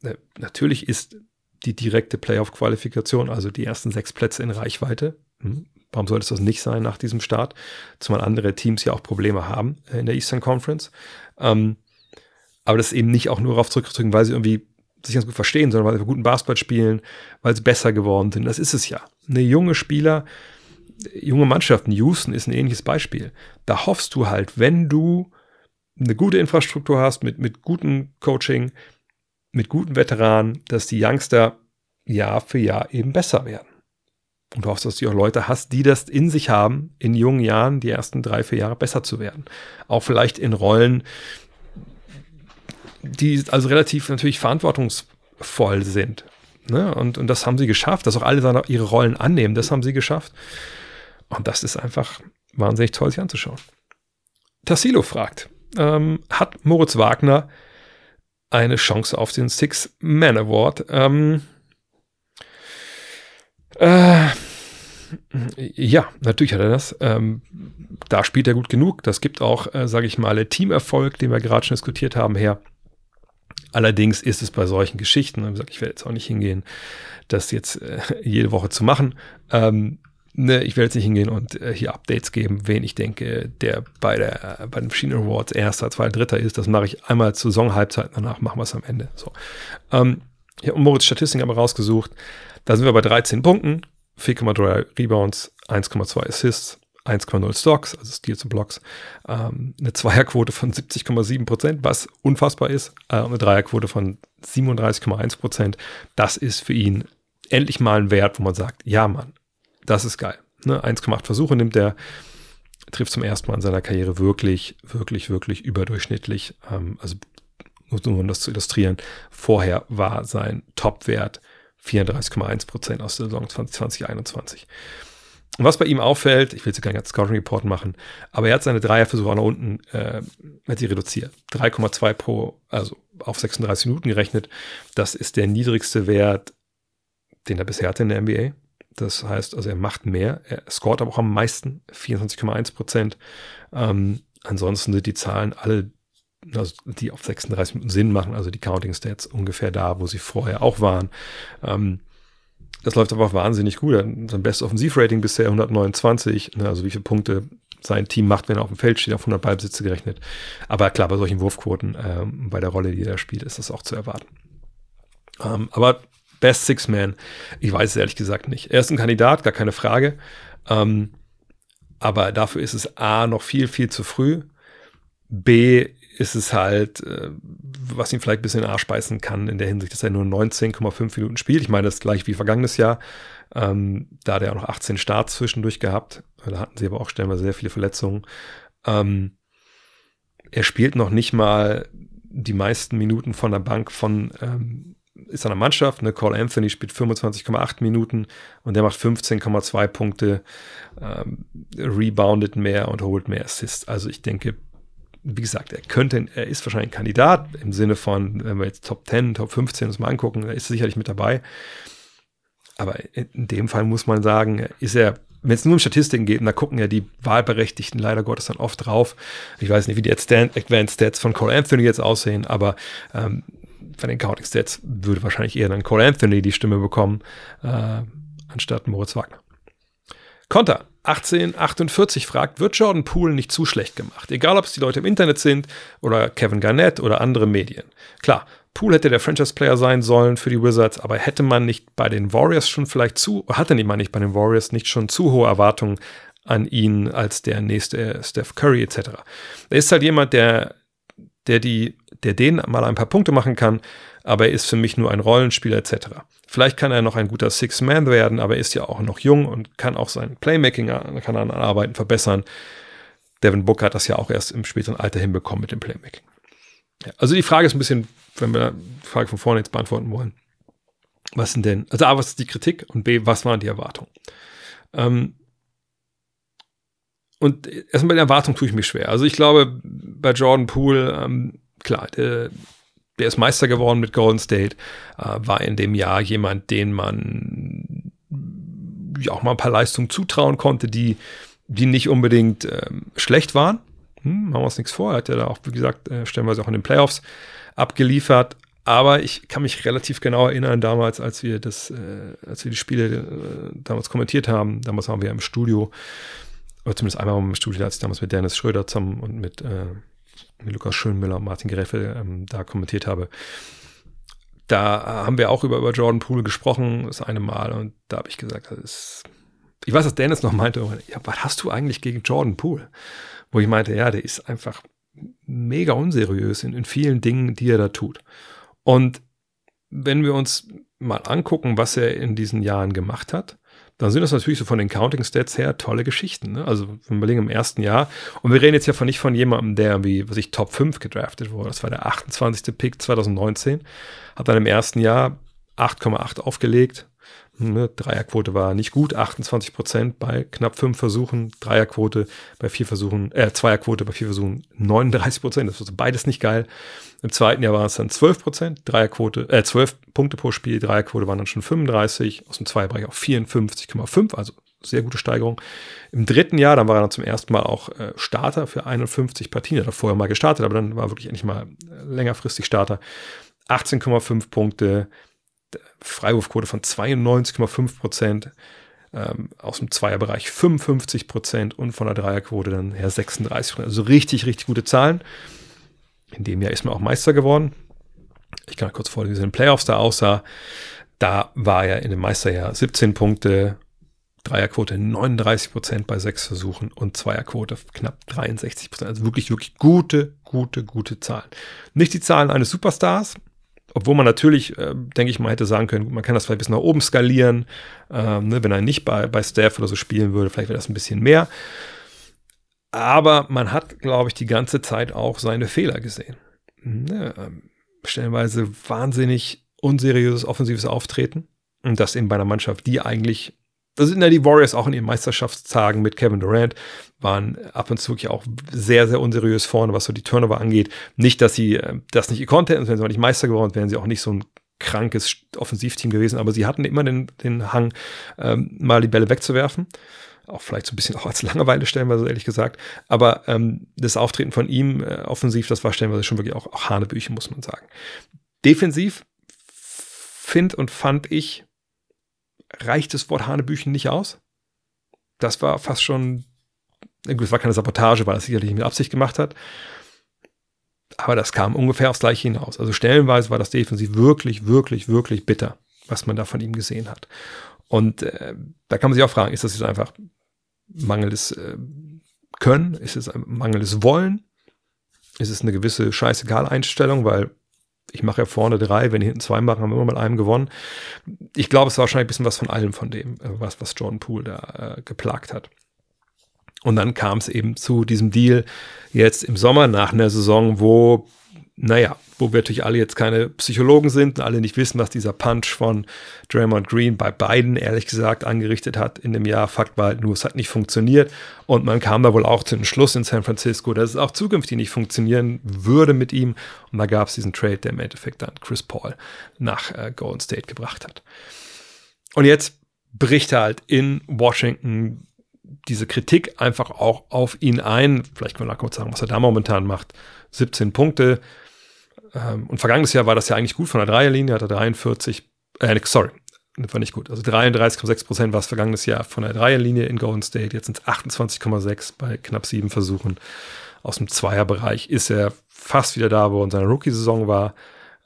Äh, natürlich ist die direkte Playoff-Qualifikation, also die ersten sechs Plätze in Reichweite. Hm. Warum sollte es das nicht sein nach diesem Start? Zumal andere Teams ja auch Probleme haben äh, in der Eastern Conference. Ähm, aber das eben nicht auch nur darauf zurückzudrücken, weil sie irgendwie sich ganz gut verstehen, sondern weil sie guten Basketball spielen, weil sie besser geworden sind. Das ist es ja. Eine junge Spieler, junge Mannschaften, Houston ist ein ähnliches Beispiel. Da hoffst du halt, wenn du eine gute Infrastruktur hast mit, mit gutem Coaching, mit guten Veteranen, dass die Youngster Jahr für Jahr eben besser werden. Und du hoffst, dass du auch Leute hast, die das in sich haben, in jungen Jahren, die ersten drei, vier Jahre besser zu werden. Auch vielleicht in Rollen, die also relativ natürlich verantwortungsvoll sind. Ne? Und, und das haben sie geschafft, dass auch alle ihre Rollen annehmen, das haben sie geschafft. Und das ist einfach wahnsinnig toll, sich anzuschauen. Tassilo fragt, ähm, hat Moritz Wagner eine Chance auf den Six-Man Award. Ähm, äh, ja, natürlich hat er das. Ähm, da spielt er gut genug. Das gibt auch, äh, sage ich mal, Teamerfolg, den wir gerade schon diskutiert haben, her. Allerdings ist es bei solchen Geschichten, ich werde jetzt auch nicht hingehen, das jetzt äh, jede Woche zu machen. Ähm, ne, ich werde jetzt nicht hingehen und äh, hier Updates geben, wen ich denke, der bei, der, äh, bei den Machine Awards erster, zweiter, dritter ist. Das mache ich einmal zur Saisonhalbzeit, danach machen wir es am Ende. So. Ähm, ich habe Moritz Statistik aber rausgesucht. Da sind wir bei 13 Punkten, 4,3 Rebounds, 1,2 Assists, 1,0 Stocks, also Steals und Blocks, ähm, eine Zweierquote von 70,7 Prozent, was unfassbar ist, äh, eine Dreierquote von 37,1 Prozent. Das ist für ihn endlich mal ein Wert, wo man sagt, ja Mann, das ist geil. Ne? 1,8 Versuche nimmt er, trifft zum ersten Mal in seiner Karriere wirklich, wirklich, wirklich überdurchschnittlich. Ähm, also nur um das zu illustrieren, vorher war sein Topwert 34,1 Prozent aus der Saison 2020-21. Und was bei ihm auffällt, ich will jetzt keinen ganzen Scouting Report machen, aber er hat seine Dreierversuche auch nach unten äh, hat sie reduziert. 3,2 pro, also auf 36 Minuten gerechnet. Das ist der niedrigste Wert, den er bisher hatte in der NBA. Das heißt, also er macht mehr, er scoret aber auch am meisten, 24,1 Prozent. Ähm, ansonsten sind die Zahlen alle also die auf 36 Minuten Sinn machen, also die Counting Stats ungefähr da, wo sie vorher auch waren. Ähm, das läuft aber auch wahnsinnig gut. Sein bestes Offensivrating bisher 129, ne, also wie viele Punkte sein Team macht, wenn er auf dem Feld steht, auf 100 Ballbesitze gerechnet. Aber klar, bei solchen Wurfquoten, ähm, bei der Rolle, die er spielt, ist das auch zu erwarten. Ähm, aber Best Six Man, ich weiß es ehrlich gesagt nicht. Er ist ein Kandidat, gar keine Frage. Ähm, aber dafür ist es A noch viel, viel zu früh. B ist es halt, äh, was ihn vielleicht ein bisschen in den Arsch beißen kann, in der Hinsicht, dass er nur 19,5 Minuten spielt. Ich meine, das ist gleich wie vergangenes Jahr. Ähm, da hat er auch noch 18 Starts zwischendurch gehabt. Da hatten sie aber auch stellenweise sehr viele Verletzungen. Ähm, er spielt noch nicht mal die meisten Minuten von der Bank von ähm, ist einer Mannschaft. Ne? Cole Anthony spielt 25,8 Minuten und der macht 15,2 Punkte, ähm, reboundet mehr und holt mehr Assists. Also ich denke, wie gesagt, er könnte, er ist wahrscheinlich ein Kandidat im Sinne von, wenn wir jetzt Top 10, Top 15 uns mal angucken, da ist er sicherlich mit dabei. Aber in dem Fall muss man sagen, ist er, wenn es nur um Statistiken geht, und da gucken ja die Wahlberechtigten leider Gottes dann oft drauf. Ich weiß nicht, wie die Advanced Stats von Cole Anthony jetzt aussehen, aber ähm, bei den Counting Stats würde wahrscheinlich eher dann Cole Anthony die Stimme bekommen, äh, anstatt Moritz Wagner. Konter 1848 fragt, wird Jordan Poole nicht zu schlecht gemacht? Egal, ob es die Leute im Internet sind oder Kevin Garnett oder andere Medien. Klar, Poole hätte der Franchise-Player sein sollen für die Wizards, aber hätte man nicht bei den Warriors schon vielleicht zu, hatte man nicht bei den Warriors nicht schon zu hohe Erwartungen an ihn als der nächste Steph Curry etc. Er ist halt jemand, der, der die, der den mal ein paar Punkte machen kann, aber er ist für mich nur ein Rollenspieler etc. Vielleicht kann er noch ein guter Six-Man werden, aber er ist ja auch noch jung und kann auch sein Playmaking kann an Arbeiten verbessern. Devin Booker hat das ja auch erst im späteren Alter hinbekommen mit dem Playmaking. Ja, also die Frage ist ein bisschen, wenn wir die Frage von vorne jetzt beantworten wollen. Was sind denn, also A, was ist die Kritik und B, was waren die Erwartungen? Ähm, und erstmal bei der Erwartung tue ich mich schwer. Also ich glaube, bei Jordan Poole, ähm, klar, der, der ist Meister geworden mit Golden State, äh, war in dem Jahr jemand, den man ja auch mal ein paar Leistungen zutrauen konnte, die, die nicht unbedingt ähm, schlecht waren. Hm, machen wir uns nichts vor. Er hat ja da auch, wie gesagt, äh, stellenweise auch in den Playoffs abgeliefert. Aber ich kann mich relativ genau erinnern, damals, als wir das, äh, als wir die Spiele äh, damals kommentiert haben, damals waren wir im Studio, oder zumindest einmal im Studio, als ich damals mit Dennis Schröder zusammen und mit äh, mit Lukas Schönmüller und Martin Greffel ähm, da kommentiert habe. Da haben wir auch über, über Jordan Poole gesprochen, das eine Mal, und da habe ich gesagt, das ist, ich weiß, dass Dennis noch meinte, ja, was hast du eigentlich gegen Jordan Poole? Wo ich meinte, ja, der ist einfach mega unseriös in, in vielen Dingen, die er da tut. Und wenn wir uns mal angucken, was er in diesen Jahren gemacht hat, dann sind das natürlich so von den Counting Stats her tolle Geschichten. Ne? Also, wir überlegen, im ersten Jahr, und wir reden jetzt ja von nicht von jemandem, der wie, was ich, Top 5 gedraftet wurde. Das war der 28. Pick 2019. Hat dann im ersten Jahr 8,8 aufgelegt, Ne, Dreierquote war nicht gut, 28 Prozent bei knapp fünf Versuchen, Dreierquote bei vier Versuchen, äh, Zweierquote bei vier Versuchen 39 Prozent, das ist beides nicht geil. Im zweiten Jahr waren es dann 12 Prozent, Dreierquote, äh, 12 Punkte pro Spiel, Dreierquote waren dann schon 35, aus dem Zweierbereich auf 54,5, also sehr gute Steigerung. Im dritten Jahr, dann war er dann zum ersten Mal auch äh, Starter für 51 Partien, er hat vorher mal gestartet, aber dann war wirklich endlich mal äh, längerfristig Starter. 18,5 Punkte, Freiwurfquote von 92,5 Prozent, ähm, aus dem Zweierbereich 55 Prozent und von der Dreierquote dann her 36 Prozent. Also richtig, richtig gute Zahlen. In dem Jahr ist man auch Meister geworden. Ich kann kurz vorlesen, wie es in den Playoffs da aussah. Da war er in dem Meisterjahr 17 Punkte, Dreierquote 39 Prozent bei sechs Versuchen und Zweierquote knapp 63 Prozent. Also wirklich, wirklich gute, gute, gute Zahlen. Nicht die Zahlen eines Superstars, obwohl man natürlich, äh, denke ich mal, hätte sagen können, man kann das vielleicht bis nach oben skalieren. Ähm, ne, wenn er nicht bei, bei Staff oder so spielen würde, vielleicht wäre das ein bisschen mehr. Aber man hat, glaube ich, die ganze Zeit auch seine Fehler gesehen. Ne, ähm, stellenweise wahnsinnig unseriöses offensives Auftreten. Und das eben bei einer Mannschaft, die eigentlich da sind ja die Warriors auch in ihren Meisterschaftstagen mit Kevin Durant, waren ab und zu wirklich auch sehr, sehr unseriös vorne, was so die Turnover angeht. Nicht, dass sie äh, das nicht gekonnt hätten, wären sie auch nicht Meister geworden, wären sie auch nicht so ein krankes Offensivteam gewesen, aber sie hatten immer den, den Hang, ähm, mal die Bälle wegzuwerfen. Auch vielleicht so ein bisschen auch als Langeweile stellenweise, ehrlich gesagt. Aber ähm, das Auftreten von ihm äh, offensiv, das war stellenweise schon wirklich auch, auch Hanebüchen, muss man sagen. Defensiv find und fand ich, reicht das Wort Hanebüchen nicht aus. Das war fast schon, es war keine Sabotage, weil er es sicherlich mit Absicht gemacht hat. Aber das kam ungefähr aufs Gleiche hinaus. Also stellenweise war das defensiv wirklich, wirklich, wirklich bitter, was man da von ihm gesehen hat. Und äh, da kann man sich auch fragen, ist das jetzt einfach mangelndes äh, Können? Ist es ein mangelndes Wollen? Ist es eine gewisse Scheißegal-Einstellung, weil ich mache ja vorne drei, wenn die hinten zwei machen, haben wir immer mit einem gewonnen. Ich glaube, es war wahrscheinlich ein bisschen was von allem von dem, äh, was, was Jordan Poole da äh, geplagt hat. Und dann kam es eben zu diesem Deal jetzt im Sommer nach einer Saison, wo, naja, wo wir natürlich alle jetzt keine Psychologen sind und alle nicht wissen, was dieser Punch von Draymond Green bei beiden, ehrlich gesagt, angerichtet hat in dem Jahr. Fakt war halt nur, es hat nicht funktioniert. Und man kam da wohl auch zu dem Schluss in San Francisco, dass es auch zukünftig nicht funktionieren würde mit ihm. Und da gab es diesen Trade, der im Endeffekt dann Chris Paul nach äh, Golden State gebracht hat. Und jetzt bricht er halt in Washington diese Kritik einfach auch auf ihn ein. Vielleicht können wir mal kurz sagen, was er da momentan macht. 17 Punkte. Ähm, und vergangenes Jahr war das ja eigentlich gut von der Dreierlinie, hat er 43, äh, sorry, war nicht gut. Also 33,6 Prozent war es vergangenes Jahr von der Dreierlinie in Golden State. Jetzt sind es 28,6 bei knapp sieben Versuchen. Aus dem Zweierbereich ist er fast wieder da, wo er in seiner Rookie-Saison war.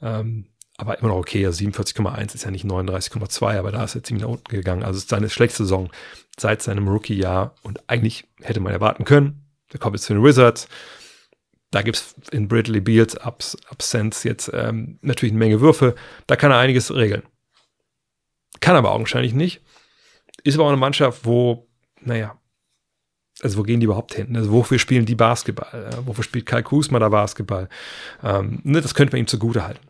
Ähm, aber immer noch okay. Also 47,1 ist ja nicht 39,2, aber da ist er ziemlich nach unten gegangen. Also es ist seine schlechteste Saison seit seinem Rookie-Jahr und eigentlich hätte man erwarten können, der kommt jetzt zu den Wizards. Da gibt es in Bradley Beals Abs Absenz jetzt ähm, natürlich eine Menge Würfe. Da kann er einiges regeln. Kann aber augenscheinlich nicht. Ist aber auch eine Mannschaft, wo, naja, also wo gehen die überhaupt hin? Also wofür spielen die Basketball? Äh, wofür spielt Kai Kusma da Basketball? Ähm, ne, das könnte man ihm zugute halten.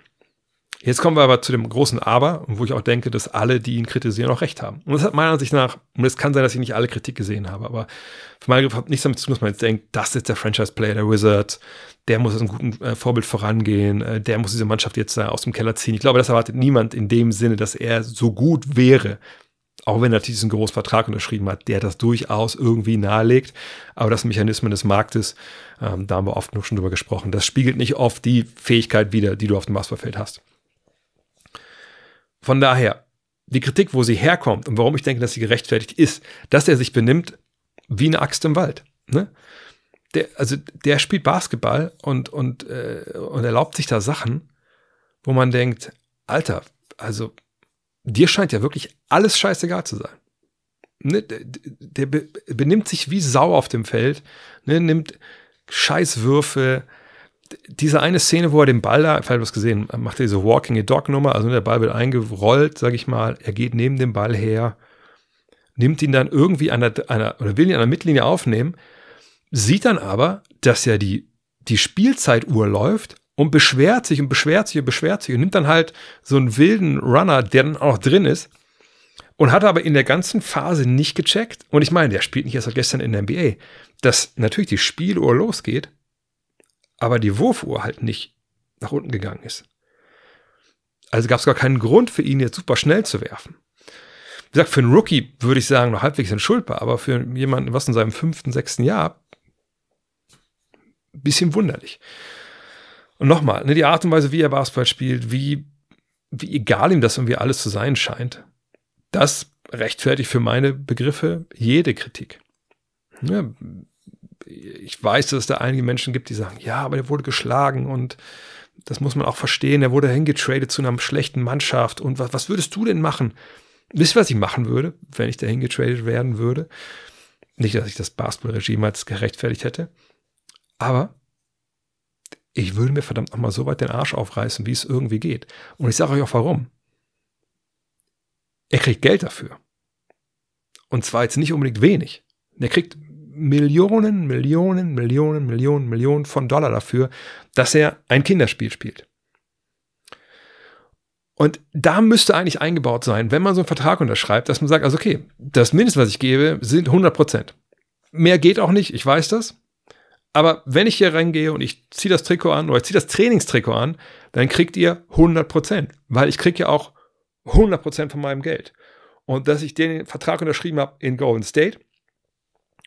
Jetzt kommen wir aber zu dem großen Aber, wo ich auch denke, dass alle, die ihn kritisieren, auch recht haben. Und das hat meiner Ansicht nach, und es kann sein, dass ich nicht alle Kritik gesehen habe, aber für meine Griff hat nichts damit zu tun, dass man jetzt denkt, das ist der Franchise-Player der Wizards, der muss als ein guten äh, Vorbild vorangehen, äh, der muss diese Mannschaft jetzt aus dem Keller ziehen. Ich glaube, das erwartet niemand in dem Sinne, dass er so gut wäre, auch wenn er natürlich diesen großen Vertrag unterschrieben hat, der das durchaus irgendwie nahelegt. Aber das Mechanismen des Marktes, ähm, da haben wir oft genug schon drüber gesprochen, das spiegelt nicht oft die Fähigkeit wider, die du auf dem Basketballfeld hast. Von daher, die Kritik, wo sie herkommt und warum ich denke, dass sie gerechtfertigt ist, dass er sich benimmt wie eine Axt im Wald. Ne? Der, also der spielt Basketball und, und, äh, und erlaubt sich da Sachen, wo man denkt, Alter, also dir scheint ja wirklich alles scheißegal zu sein. Ne? Der, der be benimmt sich wie Sau auf dem Feld, ne? nimmt Scheißwürfe, diese eine Szene, wo er den Ball da, vielleicht was gesehen, macht er diese Walking a Dog Nummer, also der Ball wird eingerollt, sag ich mal, er geht neben dem Ball her, nimmt ihn dann irgendwie an der, einer, oder will ihn an der Mittellinie aufnehmen, sieht dann aber, dass ja die, die Spielzeituhr läuft und beschwert sich und beschwert sich und beschwert sich und nimmt dann halt so einen wilden Runner, der dann auch drin ist und hat aber in der ganzen Phase nicht gecheckt. Und ich meine, der spielt nicht erst seit gestern in der NBA, dass natürlich die Spieluhr losgeht aber die Wurfuhr halt nicht nach unten gegangen ist. Also gab es gar keinen Grund für ihn jetzt super schnell zu werfen. Wie gesagt, für einen Rookie würde ich sagen, noch halbwegs entschuldbar, aber für jemanden, was in seinem fünften, sechsten Jahr, bisschen wunderlich. Und nochmal, ne, die Art und Weise, wie er Basketball spielt, wie, wie egal ihm das irgendwie alles zu sein scheint, das rechtfertigt für meine Begriffe jede Kritik. Ja, ich weiß, dass es da einige Menschen gibt, die sagen, ja, aber der wurde geschlagen und das muss man auch verstehen. Er wurde hingetradet zu einer schlechten Mannschaft. Und was, was würdest du denn machen? Wisst ihr, was ich machen würde, wenn ich da hingetradet werden würde? Nicht, dass ich das Basketball-Regime als gerechtfertigt hätte, aber ich würde mir verdammt nochmal so weit den Arsch aufreißen, wie es irgendwie geht. Und ich sage euch auch warum. Er kriegt Geld dafür. Und zwar jetzt nicht unbedingt wenig. Er kriegt Millionen, Millionen, Millionen, Millionen, Millionen von Dollar dafür, dass er ein Kinderspiel spielt. Und da müsste eigentlich eingebaut sein, wenn man so einen Vertrag unterschreibt, dass man sagt, also okay, das Mindeste, was ich gebe, sind 100 Prozent. Mehr geht auch nicht, ich weiß das. Aber wenn ich hier reingehe und ich ziehe das Trikot an oder ich ziehe das Trainingstrikot an, dann kriegt ihr 100 Prozent, weil ich kriege ja auch 100 Prozent von meinem Geld. Und dass ich den Vertrag unterschrieben habe in Golden State,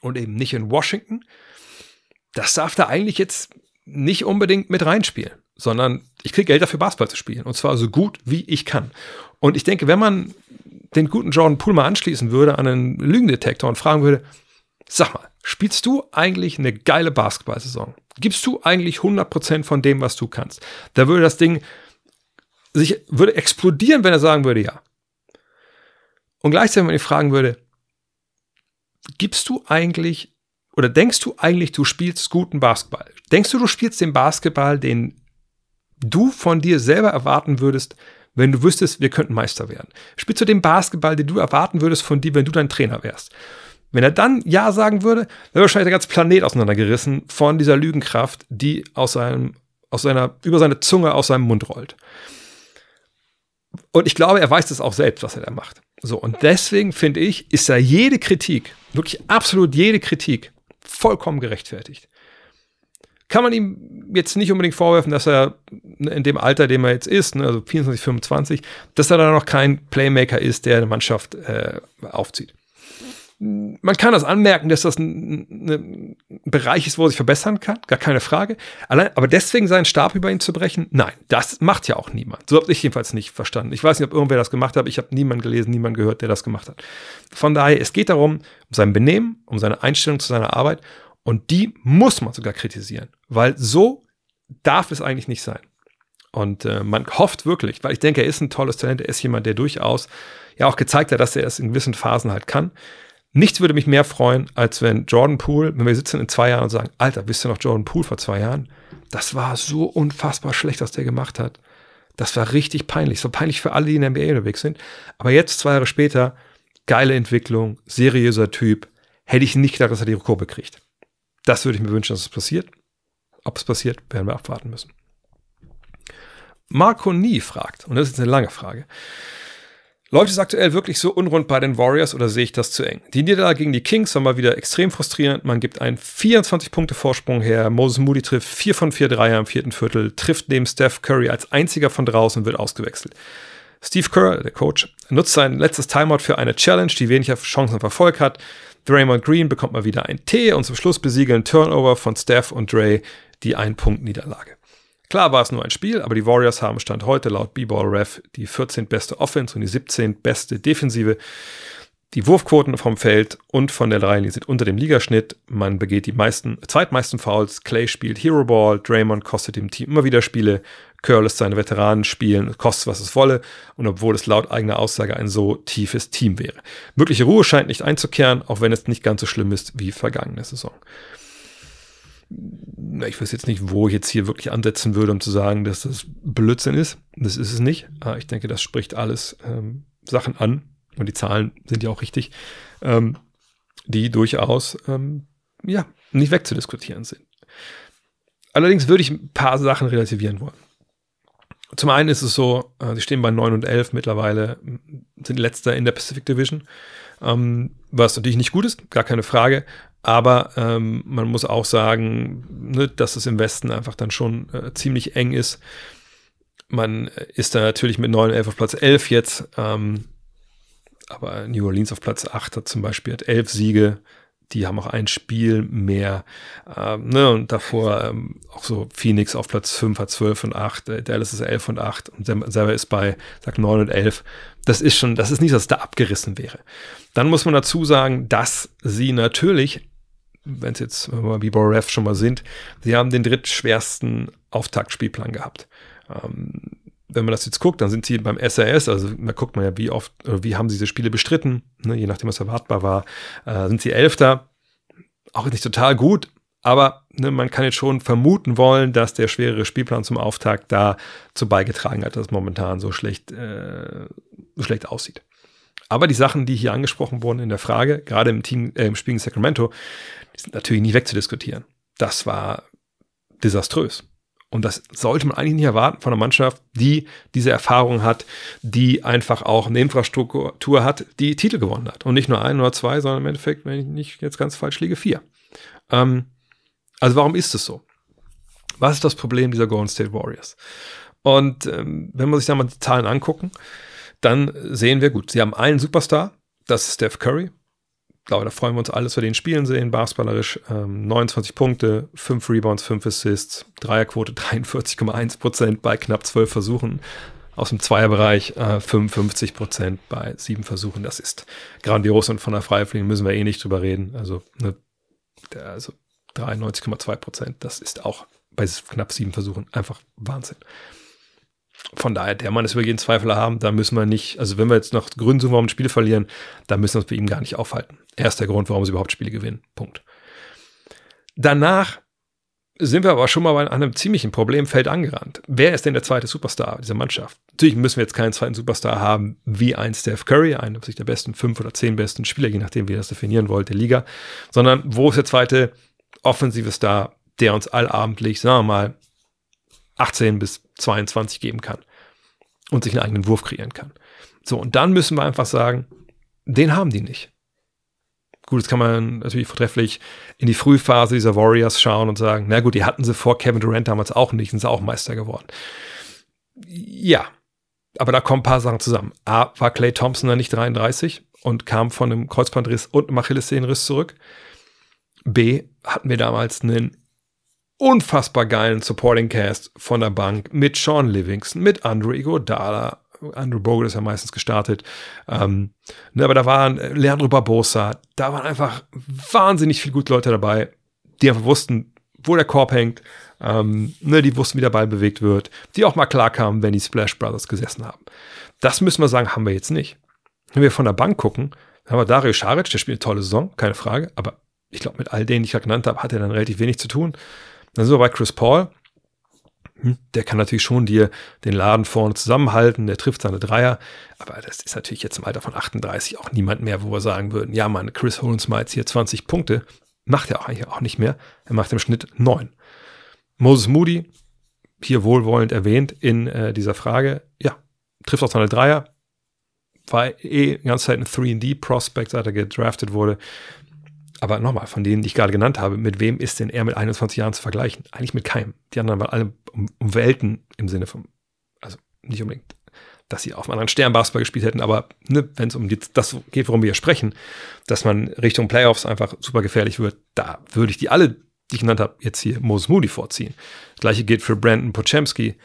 und eben nicht in Washington, das darf da eigentlich jetzt nicht unbedingt mit reinspielen, sondern ich kriege Geld dafür, Basketball zu spielen. Und zwar so gut, wie ich kann. Und ich denke, wenn man den guten Jordan Poole mal anschließen würde an einen Lügendetektor und fragen würde, sag mal, spielst du eigentlich eine geile Basketball-Saison? Gibst du eigentlich 100% von dem, was du kannst? Da würde das Ding sich, würde explodieren, wenn er sagen würde, ja. Und gleichzeitig, wenn ich fragen würde, gibst du eigentlich oder denkst du eigentlich, du spielst guten Basketball? Denkst du, du spielst den Basketball, den du von dir selber erwarten würdest, wenn du wüsstest, wir könnten Meister werden? Spielst du den Basketball, den du erwarten würdest von dir, wenn du dein Trainer wärst? Wenn er dann Ja sagen würde, wäre wahrscheinlich der ganze Planet auseinandergerissen von dieser Lügenkraft, die aus seinem, aus seiner, über seine Zunge aus seinem Mund rollt. Und ich glaube, er weiß das auch selbst, was er da macht. So, und deswegen finde ich, ist da jede Kritik, wirklich absolut jede Kritik, vollkommen gerechtfertigt. Kann man ihm jetzt nicht unbedingt vorwerfen, dass er in dem Alter, dem er jetzt ist, ne, also 24, 25, dass er da noch kein Playmaker ist, der eine Mannschaft äh, aufzieht man kann das anmerken, dass das ein, ein, Bereich ist, wo er sich verbessern kann, gar keine Frage. Allein, aber deswegen seinen Stab über ihn zu brechen, nein, das macht ja auch niemand. So habe ich jedenfalls nicht verstanden. Ich weiß nicht, ob irgendwer das gemacht hat, ich habe niemanden gelesen, niemanden gehört, der das gemacht hat. Von daher, es geht darum, um sein Benehmen, um seine Einstellung zu seiner Arbeit und die muss man sogar kritisieren, weil so darf es eigentlich nicht sein. Und äh, man hofft wirklich, weil ich denke, er ist ein tolles Talent, er ist jemand, der durchaus ja auch gezeigt hat, dass er es in gewissen Phasen halt kann. Nichts würde mich mehr freuen, als wenn Jordan Poole, wenn wir sitzen in zwei Jahren und sagen, Alter, wisst ihr noch Jordan Poole vor zwei Jahren? Das war so unfassbar schlecht, was der gemacht hat. Das war richtig peinlich. So peinlich für alle, die in der NBA unterwegs sind. Aber jetzt, zwei Jahre später, geile Entwicklung, seriöser Typ. Hätte ich nicht gedacht, dass er die Kurve kriegt. Das würde ich mir wünschen, dass es passiert. Ob es passiert, werden wir abwarten müssen. Marco Nie fragt, und das ist eine lange Frage. Läuft es aktuell wirklich so unrund bei den Warriors oder sehe ich das zu eng? Die Niederlage gegen die Kings war mal wieder extrem frustrierend. Man gibt einen 24-Punkte-Vorsprung her. Moses Moody trifft 4 von 4 Dreier im vierten Viertel, trifft neben Steph Curry als einziger von draußen und wird ausgewechselt. Steve Kerr, der Coach, nutzt sein letztes Timeout für eine Challenge, die wenig Chancen auf Erfolg hat. Draymond Green bekommt mal wieder ein T und zum Schluss besiegeln Turnover von Steph und Dre die Ein-Punkt-Niederlage. Klar war es nur ein Spiel, aber die Warriors haben Stand heute laut B-Ball Ref die 14. beste Offense und die 17. beste Defensive. Die Wurfquoten vom Feld und von der Dreilinie sind unter dem Ligaschnitt. Man begeht die meisten, zweitmeisten Fouls. Clay spielt Hero Ball. Draymond kostet dem Team immer wieder Spiele. Curl lässt seine Veteranen spielen, kostet was es wolle. Und obwohl es laut eigener Aussage ein so tiefes Team wäre. Mögliche Ruhe scheint nicht einzukehren, auch wenn es nicht ganz so schlimm ist wie vergangene Saison ich weiß jetzt nicht, wo ich jetzt hier wirklich ansetzen würde, um zu sagen, dass das Blödsinn ist. Das ist es nicht. Ich denke, das spricht alles ähm, Sachen an. Und die Zahlen sind ja auch richtig, ähm, die durchaus ähm, ja, nicht wegzudiskutieren sind. Allerdings würde ich ein paar Sachen relativieren wollen. Zum einen ist es so, äh, sie stehen bei 9 und 11 mittlerweile, sind letzter in der Pacific Division, ähm, was natürlich nicht gut ist, gar keine Frage. Aber ähm, man muss auch sagen, ne, dass es im Westen einfach dann schon äh, ziemlich eng ist. Man ist da natürlich mit 9 und 11 auf Platz 11 jetzt. Ähm, aber New Orleans auf Platz 8 hat zum Beispiel hat 11 Siege. Die haben auch ein Spiel mehr. Ähm, ne, und davor ähm, auch so Phoenix auf Platz 5 hat 12 und 8. Äh, Dallas ist 11 und 8. Und selber ist bei, sag 9 und 11. Das ist schon, das ist nicht, dass da abgerissen wäre. Dann muss man dazu sagen, dass sie natürlich wenn es jetzt wie Boref schon mal sind, sie haben den drittschwersten Auftaktspielplan gehabt. Ähm, wenn man das jetzt guckt, dann sind sie beim SAS, also da guckt man ja, wie oft, wie haben sie diese Spiele bestritten, ne, je nachdem, was erwartbar war, äh, sind sie Elfter. Auch nicht total gut, aber ne, man kann jetzt schon vermuten wollen, dass der schwerere Spielplan zum Auftakt dazu beigetragen hat, dass es momentan so schlecht, äh, so schlecht aussieht. Aber die Sachen, die hier angesprochen wurden in der Frage, gerade im Team, äh, im Spiel in Sacramento, sind natürlich nicht wegzudiskutieren. Das war desaströs. Und das sollte man eigentlich nicht erwarten von einer Mannschaft, die diese Erfahrung hat, die einfach auch eine Infrastruktur hat, die Titel gewonnen hat. Und nicht nur ein oder zwei, sondern im Endeffekt, wenn ich nicht jetzt ganz falsch liege, vier. Ähm, also warum ist es so? Was ist das Problem dieser Golden State Warriors? Und ähm, wenn man sich da mal die Zahlen angucken, dann sehen wir gut, sie haben einen Superstar, das ist Steph Curry, glaube, da freuen wir uns alle, dass wir den spielen sehen, basketballerisch. Ähm, 29 Punkte, 5 Rebounds, 5 Assists, Dreierquote 43,1 Prozent bei knapp 12 Versuchen. Aus dem Zweierbereich äh, 55 Prozent bei 7 Versuchen. Das ist grandios und von der Freifliegen müssen wir eh nicht drüber reden. Also, ne, also 93,2 Prozent, das ist auch bei knapp 7 Versuchen einfach Wahnsinn von daher, der Mann ist über jeden Zweifel haben. Da müssen wir nicht, also wenn wir jetzt noch Gründe suchen, warum Spiele verlieren, dann müssen wir uns bei ihm gar nicht aufhalten. Er ist der Grund, warum sie überhaupt Spiele gewinnen. Punkt. Danach sind wir aber schon mal an einem ziemlichen Problemfeld angerannt. Wer ist denn der zweite Superstar dieser Mannschaft? Natürlich müssen wir jetzt keinen zweiten Superstar haben wie ein Steph Curry, einen sich der besten fünf oder zehn besten Spieler, je nachdem, wie ihr das definieren wollt, der Liga, sondern wo ist der zweite offensive Star, der uns allabendlich, sagen wir mal, 18 bis 22 geben kann und sich einen eigenen Wurf kreieren kann. So, und dann müssen wir einfach sagen, den haben die nicht. Gut, jetzt kann man natürlich vortrefflich in die Frühphase dieser Warriors schauen und sagen, na gut, die hatten sie vor Kevin Durant damals auch nicht, sind sie auch Meister geworden. Ja, aber da kommen ein paar Sachen zusammen. A, war Clay Thompson da nicht 33 und kam von einem Kreuzbandriss und einem Achillessehnenriss zurück. B, hatten wir damals einen unfassbar geilen Supporting Cast von der Bank mit Sean Livingston, mit Andrew Iguodala. Andrew Bogut ist ja meistens gestartet. Ähm, ne, aber da waren Leandro Barbosa, da waren einfach wahnsinnig viele gute Leute dabei, die einfach wussten, wo der Korb hängt, ähm, ne, die wussten, wie der Ball bewegt wird, die auch mal klar kamen, wenn die Splash Brothers gesessen haben. Das müssen wir sagen, haben wir jetzt nicht. Wenn wir von der Bank gucken, haben wir Dario Scharic, der spielt eine tolle Saison, keine Frage, aber ich glaube, mit all denen, die ich ja genannt habe, hat er dann relativ wenig zu tun. Dann sind wir bei Chris Paul. Hm, der kann natürlich schon dir den Laden vorne zusammenhalten, der trifft seine Dreier, aber das ist natürlich jetzt im Alter von 38 auch niemand mehr, wo wir sagen würden, ja Mann, Chris holen uns mal jetzt hier 20 Punkte. Macht er auch eigentlich auch nicht mehr. Er macht im Schnitt 9. Moses Moody, hier wohlwollend erwähnt in äh, dieser Frage, ja, trifft auch seine Dreier, war eh die ganze Zeit ein 3D-Prospect, seit er gedraftet wurde. Aber nochmal, von denen, die ich gerade genannt habe, mit wem ist denn er mit 21 Jahren zu vergleichen? Eigentlich mit keinem. Die anderen waren alle um, um Welten im Sinne von, also nicht unbedingt, dass sie auf einem anderen Stern Basketball gespielt hätten, aber ne, wenn es um die, das geht, worum wir hier sprechen, dass man Richtung Playoffs einfach super gefährlich wird, da würde ich die alle, die ich genannt habe, jetzt hier Moses Moody vorziehen. Gleiche gilt für Brandon Pochemski,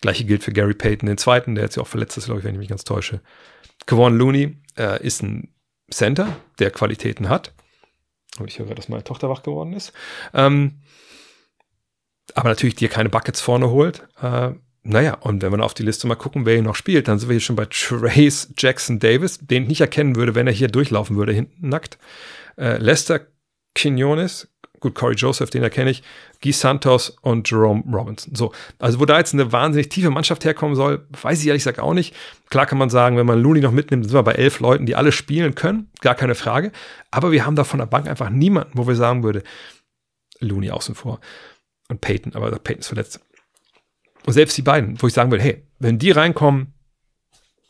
gleiche gilt für Gary Payton, den zweiten, der jetzt ja auch verletzt ist, glaube ich, wenn ich mich ganz täusche. Kevon Looney äh, ist ein Center, der Qualitäten hat und ich höre, dass meine Tochter wach geworden ist. Ähm, aber natürlich dir keine Buckets vorne holt. Äh, naja, und wenn wir auf die Liste mal gucken, wer hier noch spielt, dann sind wir hier schon bei Trace Jackson Davis, den ich nicht erkennen würde, wenn er hier durchlaufen würde, hinten nackt. Äh, Lester Quinones, gut, Corey Joseph, den erkenne ich, Guy Santos und Jerome Robinson. So, also wo da jetzt eine wahnsinnig tiefe Mannschaft herkommen soll, weiß ich ehrlich gesagt auch nicht. Klar kann man sagen, wenn man Looney noch mitnimmt, sind wir bei elf Leuten, die alle spielen können, gar keine Frage. Aber wir haben da von der Bank einfach niemanden, wo wir sagen würde, Looney außen vor und Peyton, aber Peyton ist verletzt. Und selbst die beiden, wo ich sagen würde, hey, wenn die reinkommen,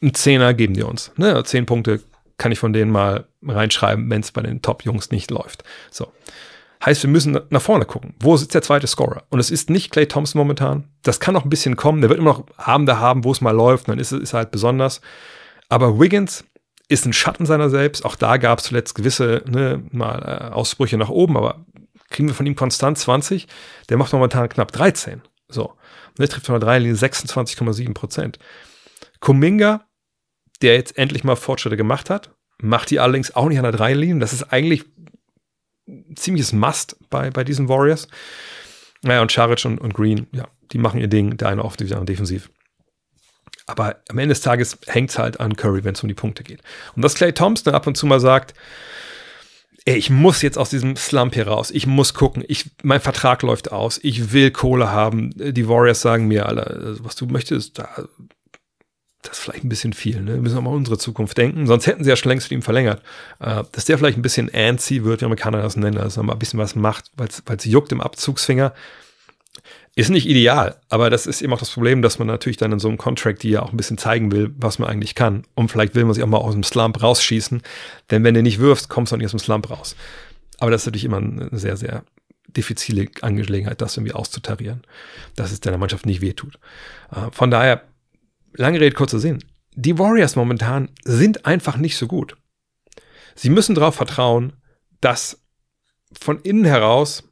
ein Zehner geben die uns. Ne? Zehn Punkte kann ich von denen mal reinschreiben, wenn es bei den Top-Jungs nicht läuft. So. Heißt, wir müssen nach vorne gucken. Wo sitzt der zweite Scorer? Und es ist nicht Clay Thompson momentan. Das kann noch ein bisschen kommen. Der wird immer noch Abende haben, wo es mal läuft. dann ist es ist halt besonders. Aber Wiggins ist ein Schatten seiner selbst. Auch da gab es zuletzt gewisse ne, mal äh, Ausbrüche nach oben. Aber kriegen wir von ihm konstant 20? Der macht momentan knapp 13. So. Der trifft von der Dreierlinie 26,7 Prozent. Kuminga, der jetzt endlich mal Fortschritte gemacht hat, macht die allerdings auch nicht an der Dreierlinie. Das ist eigentlich ziemliches Must bei, bei diesen Warriors. Naja, und Charic und, und Green, ja, die machen ihr Ding, der eine offensiv, der andere defensiv. Aber am Ende des Tages hängt es halt an Curry, wenn es um die Punkte geht. Und dass Clay Thompson ab und zu mal sagt, ey, ich muss jetzt aus diesem Slump hier raus, ich muss gucken, ich, mein Vertrag läuft aus, ich will Kohle haben. Die Warriors sagen mir, Alter, was du möchtest, da das ist vielleicht ein bisschen viel. Ne? Wir müssen auch mal unsere Zukunft denken. Sonst hätten sie ja schon längst mit ihm verlängert. Äh, dass der vielleicht ein bisschen antsy wird, wie Amerikaner das nennen, also mal ein bisschen was macht, weil es juckt im Abzugsfinger. Ist nicht ideal, aber das ist eben auch das Problem, dass man natürlich dann in so einem Contract die ja auch ein bisschen zeigen will, was man eigentlich kann. Und vielleicht will man sich auch mal aus dem Slump rausschießen. Denn wenn du nicht wirfst, kommst du auch nicht aus dem Slump raus. Aber das ist natürlich immer eine sehr, sehr diffizile Angelegenheit, das irgendwie auszutarieren, dass es deiner Mannschaft nicht wehtut. Äh, von daher lange Rede, kurzer Sinn. Die Warriors momentan sind einfach nicht so gut. Sie müssen darauf vertrauen, dass von innen heraus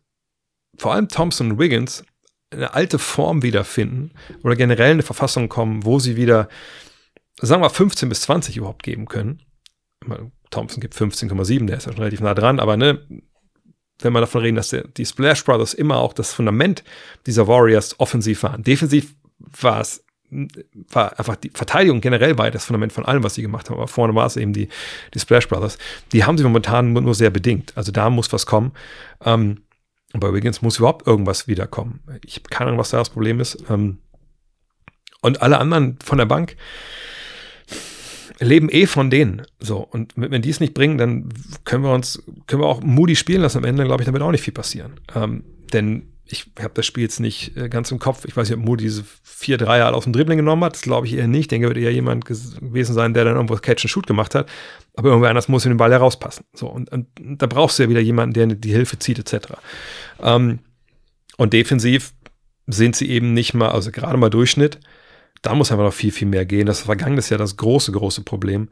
vor allem Thompson und Wiggins eine alte Form wiederfinden oder generell eine Verfassung kommen, wo sie wieder, sagen wir 15 bis 20 überhaupt geben können. Thompson gibt 15,7, der ist ja schon relativ nah dran, aber ne, wenn wir davon reden, dass die Splash Brothers immer auch das Fundament dieser Warriors offensiv waren. Defensiv war es war einfach die Verteidigung generell war das Fundament von allem, was sie gemacht haben. Aber vorne war es eben die, die Splash Brothers. Die haben sie momentan nur sehr bedingt. Also da muss was kommen. Ähm, bei Wiggins muss überhaupt irgendwas wiederkommen. Ich habe keine Ahnung, was da das Problem ist. Ähm, und alle anderen von der Bank leben eh von denen. So. Und wenn die es nicht bringen, dann können wir uns, können wir auch Moody spielen lassen. Am Ende, glaube ich, damit auch nicht viel passieren. Ähm, denn ich habe das Spiel jetzt nicht äh, ganz im Kopf. Ich weiß nicht, ob Moody diese vier Dreier aus dem Dribbling genommen hat. Das glaube ich eher nicht. Ich denke, wird eher jemand gewesen sein, der dann irgendwo Catch and Shoot gemacht hat. Aber irgendwer anders muss in den Ball herauspassen. So, und, und, da brauchst du ja wieder jemanden, der die Hilfe zieht, etc. Ähm, und defensiv sind sie eben nicht mal, also gerade mal Durchschnitt. Da muss einfach noch viel, viel mehr gehen. Das vergangenes Jahr das große, große Problem.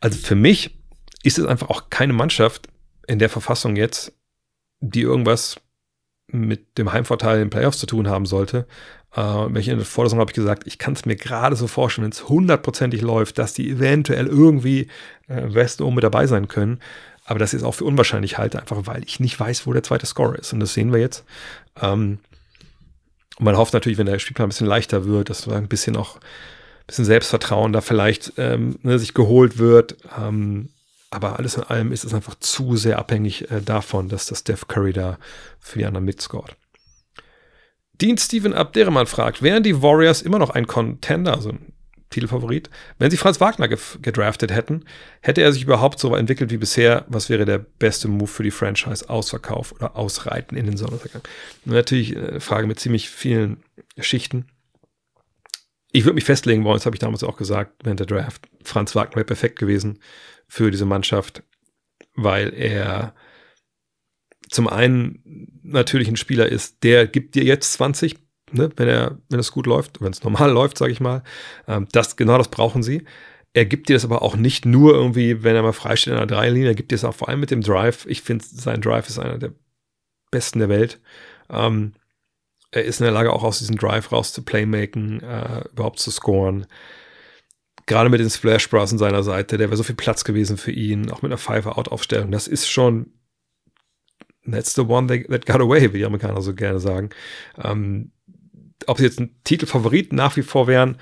Also für mich ist es einfach auch keine Mannschaft in der Verfassung jetzt, die irgendwas mit dem Heimvorteil in den Playoffs zu tun haben sollte. Äh, welche in der Vorlesung habe ich gesagt, ich kann es mir gerade so vorstellen, wenn es hundertprozentig läuft, dass die eventuell irgendwie äh, West oben mit dabei sein können. Aber das ist auch für unwahrscheinlich halte, einfach weil ich nicht weiß, wo der zweite Score ist. Und das sehen wir jetzt. Ähm, und man hofft natürlich, wenn der Spielplan ein bisschen leichter wird, dass ein bisschen auch ein bisschen Selbstvertrauen da vielleicht ähm, ne, sich geholt wird. Ähm, aber alles in allem ist es einfach zu sehr abhängig äh, davon, dass das Steph Curry da für die anderen mitscored. Dean Steven Abderrahman fragt, wären die Warriors immer noch ein Contender, also ein Titelfavorit, wenn sie Franz Wagner gedraftet hätten, hätte er sich überhaupt so entwickelt wie bisher? Was wäre der beste Move für die Franchise? Ausverkauf oder Ausreiten in den Sonnenuntergang? Natürlich eine Frage mit ziemlich vielen Schichten. Ich würde mich festlegen wollen, das habe ich damals auch gesagt, während der Draft. Franz Wagner wäre perfekt gewesen für diese Mannschaft, weil er zum einen natürlich ein Spieler ist, der gibt dir jetzt 20, ne, wenn er, wenn es gut läuft, wenn es normal läuft, sage ich mal. Ähm, das, genau das brauchen sie. Er gibt dir das aber auch nicht nur irgendwie, wenn er mal freisteht in einer Dreilinie, er gibt dir das auch vor allem mit dem Drive. Ich finde, sein Drive ist einer der besten der Welt. Ähm, er ist in der Lage, auch aus diesem Drive raus zu playmaken, äh, überhaupt zu scoren gerade mit den Splash Bros an seiner Seite, der wäre so viel Platz gewesen für ihn, auch mit einer Five-Out-Aufstellung. Das ist schon, that's the one that, got away, wie die Amerikaner so gerne sagen. Ähm, ob sie jetzt ein Titelfavorit nach wie vor wären,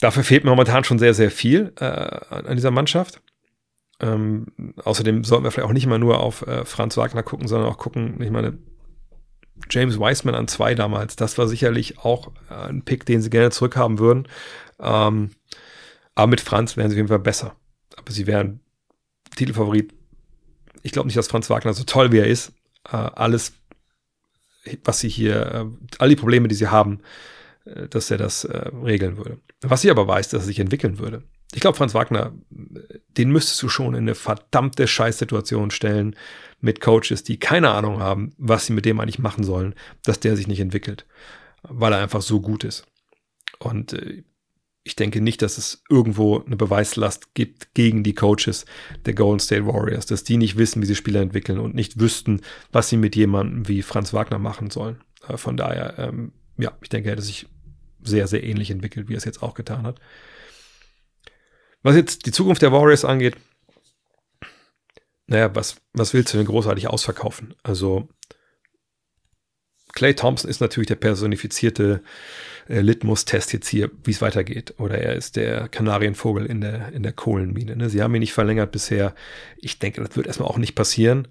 dafür fehlt mir momentan schon sehr, sehr viel äh, an dieser Mannschaft. Ähm, außerdem sollten wir vielleicht auch nicht mal nur auf äh, Franz Wagner gucken, sondern auch gucken, ich meine, James Wiseman an zwei damals, das war sicherlich auch äh, ein Pick, den sie gerne zurückhaben würden. Ähm, aber mit Franz wären sie auf jeden Fall besser. Aber sie wären Titelfavorit. Ich glaube nicht, dass Franz Wagner so toll wie er ist. Äh, alles, was sie hier, äh, all die Probleme, die sie haben, äh, dass er das äh, regeln würde. Was ich aber weiß, dass er sich entwickeln würde. Ich glaube, Franz Wagner, den müsstest du schon in eine verdammte Scheißsituation stellen mit Coaches, die keine Ahnung haben, was sie mit dem eigentlich machen sollen, dass der sich nicht entwickelt, weil er einfach so gut ist. Und äh, ich denke nicht, dass es irgendwo eine Beweislast gibt gegen die Coaches der Golden State Warriors, dass die nicht wissen, wie sie Spieler entwickeln und nicht wüssten, was sie mit jemandem wie Franz Wagner machen sollen. Äh, von daher, ähm, ja, ich denke, er hätte sich sehr, sehr ähnlich entwickelt, wie er es jetzt auch getan hat. Was jetzt die Zukunft der Warriors angeht, naja, was, was willst du denn großartig ausverkaufen? Also, Clay Thompson ist natürlich der personifizierte äh, Litmus-Test jetzt hier, wie es weitergeht. Oder er ist der Kanarienvogel in der, in der Kohlenmine. Ne? Sie haben ihn nicht verlängert bisher. Ich denke, das wird erstmal auch nicht passieren.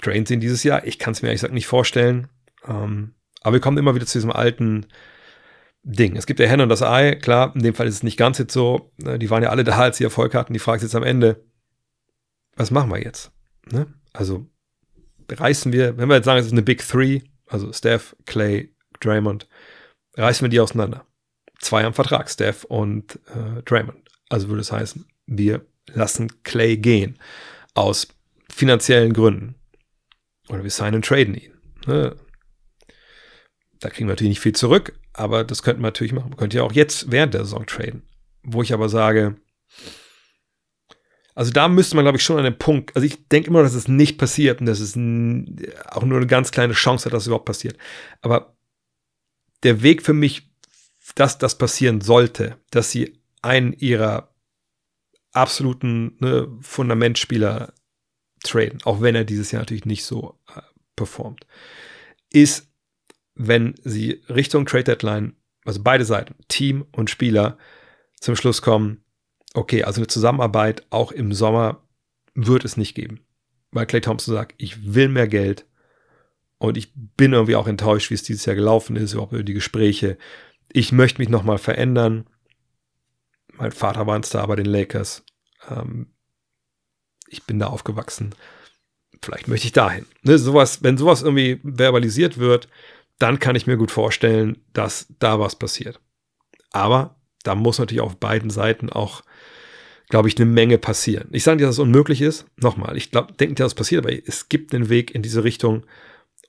Trainen sie ihn dieses Jahr? Ich kann es mir ehrlich gesagt nicht vorstellen. Ähm, aber wir kommen immer wieder zu diesem alten Ding. Es gibt der Henne und das Ei. Klar, in dem Fall ist es nicht ganz jetzt so. Ne? Die waren ja alle da, als sie Erfolg hatten. Die Frage ist jetzt am Ende, was machen wir jetzt? Ne? Also reißen wir, wenn wir jetzt sagen, es ist eine Big Three, also Steph, Clay, Draymond, reißen wir die auseinander. Zwei am Vertrag, Steph und äh, Draymond. Also würde es heißen, wir lassen Clay gehen. Aus finanziellen Gründen. Oder wir signen und traden ihn. Ne? Da kriegen wir natürlich nicht viel zurück, aber das könnten wir natürlich machen. Man könnte ja auch jetzt während der Saison traden. Wo ich aber sage, Also da müsste man, glaube ich, schon an den Punkt, also ich denke immer, dass es nicht passiert und dass es auch nur eine ganz kleine Chance hat, dass es überhaupt passiert. Aber der Weg für mich, dass das passieren sollte, dass sie einen ihrer absoluten ne, Fundamentspieler traden, auch wenn er dieses Jahr natürlich nicht so äh, performt, ist, wenn sie Richtung Trade Deadline, also beide Seiten, Team und Spieler, zum Schluss kommen, okay, also eine Zusammenarbeit auch im Sommer wird es nicht geben. Weil Clay Thompson sagt, ich will mehr Geld und ich bin irgendwie auch enttäuscht, wie es dieses Jahr gelaufen ist, überhaupt über die Gespräche. Ich möchte mich nochmal verändern. Mein Vater war ein Star bei den Lakers. Ähm, ich bin da aufgewachsen. Vielleicht möchte ich dahin. Ne, sowas, wenn sowas irgendwie verbalisiert wird, dann kann ich mir gut vorstellen, dass da was passiert. Aber da muss natürlich auf beiden Seiten auch, glaube ich, eine Menge passieren. Ich sage nicht, dass es unmöglich ist. Nochmal, ich glaube, denke nicht, dass es passiert, aber es gibt einen Weg in diese Richtung.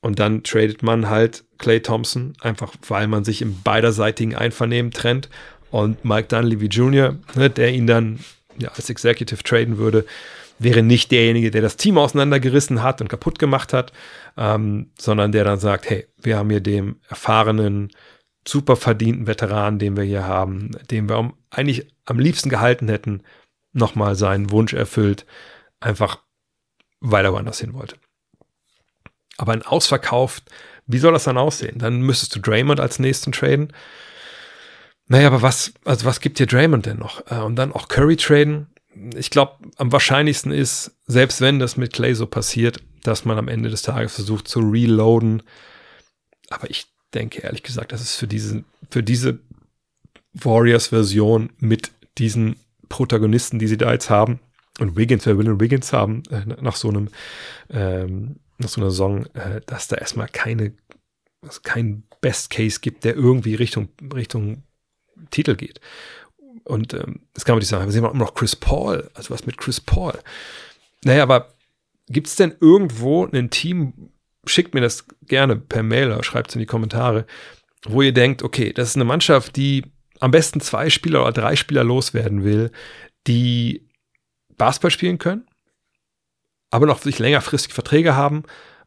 Und dann tradet man halt Clay Thompson, einfach weil man sich im beiderseitigen Einvernehmen trennt. Und Mike Dunleavy Jr., ne, der ihn dann ja, als Executive traden würde, wäre nicht derjenige, der das Team auseinandergerissen hat und kaputt gemacht hat, ähm, sondern der dann sagt, hey, wir haben hier dem erfahrenen, super verdienten Veteran, den wir hier haben, den wir eigentlich am liebsten gehalten hätten, nochmal seinen Wunsch erfüllt, einfach weil er woanders hin wollte. Aber ein Ausverkauf, wie soll das dann aussehen? Dann müsstest du Draymond als nächsten traden. Naja, aber was, also was gibt dir Draymond denn noch? Äh, und dann auch Curry traden? Ich glaube, am wahrscheinlichsten ist, selbst wenn das mit Clay so passiert, dass man am Ende des Tages versucht zu reloaden. Aber ich denke ehrlich gesagt, das ist für diese, für diese Warriors-Version mit diesen Protagonisten, die sie da jetzt haben, und Wiggins, wer will Wiggins haben, äh, nach so einem, ähm, nach so einer Saison, äh, dass da erstmal keine, also kein Best Case gibt, der irgendwie Richtung, Richtung Titel geht. Und ähm, das kann man nicht sagen. Wir sehen auch immer noch Chris Paul. Also was mit Chris Paul? Naja, aber gibt es denn irgendwo ein Team, schickt mir das gerne per Mail oder schreibt es in die Kommentare, wo ihr denkt, okay, das ist eine Mannschaft, die am besten zwei Spieler oder drei Spieler loswerden will, die Basketball spielen können, aber noch sich längerfristig Verträge haben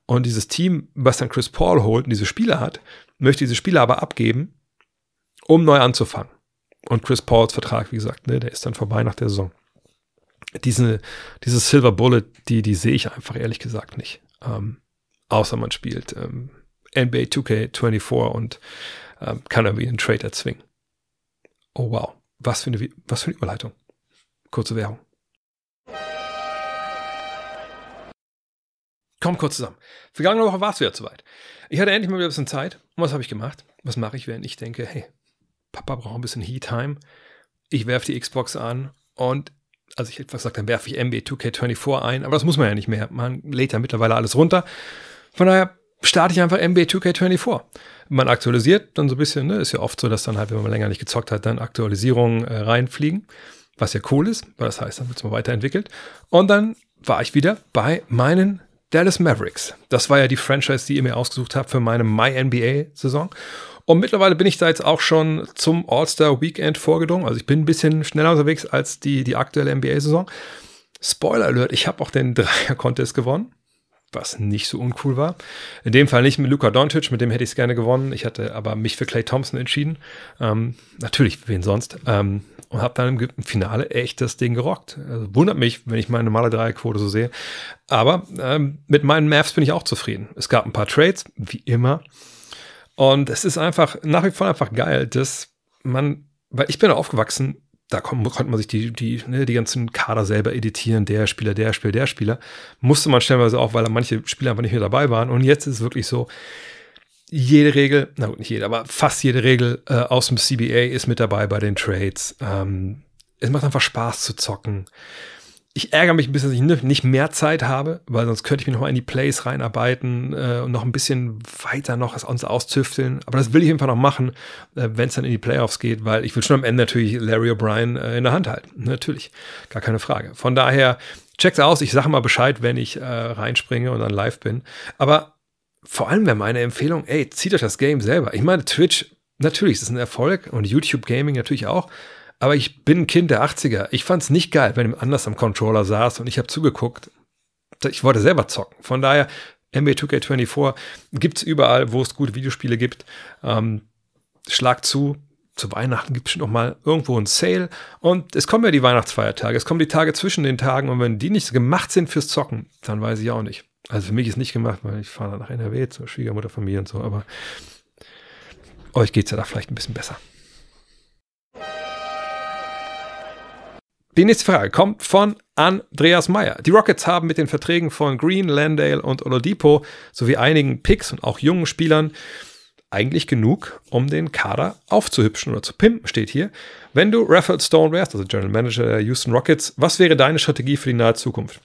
und dieses Team, was dann Chris Paul holt und diese Spieler hat, möchte diese Spieler aber abgeben, um neu anzufangen. Und Chris Pauls Vertrag, wie gesagt, ne, der ist dann vorbei nach der Saison. Diese, diese Silver Bullet, die, die sehe ich einfach ehrlich gesagt nicht. Ähm, außer man spielt ähm, NBA 2K24 und ähm, kann irgendwie einen Trade erzwingen. Oh wow, was für eine, was für eine Überleitung. Kurze Werbung. Komm kurz zusammen. Vergangene Woche war es wieder soweit. Ich hatte endlich mal wieder ein bisschen Zeit. Und was habe ich gemacht? Was mache ich, während ich denke, hey, Papa braucht ein bisschen Heat-Time. Ich werfe die Xbox an und, also ich hätte gesagt, dann werfe ich NBA 2K24 ein, aber das muss man ja nicht mehr. Man lädt ja mittlerweile alles runter. Von daher starte ich einfach NBA 2K24. Man aktualisiert dann so ein bisschen, ne? ist ja oft so, dass dann halt, wenn man länger nicht gezockt hat, dann Aktualisierungen äh, reinfliegen, was ja cool ist, weil das heißt, dann wird es mal weiterentwickelt. Und dann war ich wieder bei meinen Dallas Mavericks. Das war ja die Franchise, die ihr mir ausgesucht habt für meine My NBA-Saison. Und mittlerweile bin ich da jetzt auch schon zum All-Star Weekend vorgedrungen. Also ich bin ein bisschen schneller unterwegs als die, die aktuelle NBA-Saison. Spoiler Alert, ich habe auch den Dreier-Contest gewonnen was nicht so uncool war. In dem Fall nicht mit Luka Doncic, mit dem hätte ich es gerne gewonnen. Ich hatte aber mich für Clay Thompson entschieden. Ähm, natürlich, wen sonst. Ähm, und habe dann im, Finale echt das Ding gerockt. Also, wundert mich, wenn ich meine normale Dreierquote so sehe. Aber ähm, mit meinen Mavs bin ich auch zufrieden. Es gab ein paar Trades, wie immer. Und es ist einfach nach wie vor einfach geil, dass man, weil ich bin aufgewachsen da konnte man sich die, die, ne, die ganzen Kader selber editieren, der Spieler, der Spieler, der Spieler. Musste man stellenweise auch, weil da manche Spieler einfach nicht mehr dabei waren. Und jetzt ist es wirklich so, jede Regel, na gut, nicht jede, aber fast jede Regel äh, aus dem CBA ist mit dabei bei den Trades. Ähm, es macht einfach Spaß zu zocken ich ärgere mich ein bisschen, dass ich nicht mehr Zeit habe, weil sonst könnte ich mich noch mal in die Plays reinarbeiten äh, und noch ein bisschen weiter noch uns auszüfteln. Aber das will ich einfach noch machen, äh, wenn es dann in die Playoffs geht, weil ich will schon am Ende natürlich Larry O'Brien äh, in der Hand halten. Natürlich, gar keine Frage. Von daher, checkt's aus. Ich sage mal Bescheid, wenn ich äh, reinspringe und dann live bin. Aber vor allem wäre meine Empfehlung, ey, zieht euch das Game selber. Ich meine, Twitch, natürlich, ist ein Erfolg und YouTube Gaming natürlich auch. Aber ich bin ein Kind der 80er. Ich fand es nicht geil, wenn jemand anders am Controller saß und ich habe zugeguckt. Ich wollte selber zocken. Von daher, NBA 2K24 gibt es überall, wo es gute Videospiele gibt. Ähm, schlag zu. Zu Weihnachten gibt es noch mal irgendwo ein Sale. Und es kommen ja die Weihnachtsfeiertage. Es kommen die Tage zwischen den Tagen. Und wenn die nicht gemacht sind fürs Zocken, dann weiß ich auch nicht. Also für mich ist nicht gemacht, weil ich fahre nach NRW zur Schwiegermutterfamilie und so. Aber euch geht es ja da vielleicht ein bisschen besser. Die nächste Frage kommt von Andreas Meyer. Die Rockets haben mit den Verträgen von Green, Landale und Oladipo sowie einigen Picks und auch jungen Spielern eigentlich genug, um den Kader aufzuhübschen oder zu pimpen, steht hier. Wenn du Raphael Stone wärst, also General Manager der Houston Rockets, was wäre deine Strategie für die nahe Zukunft?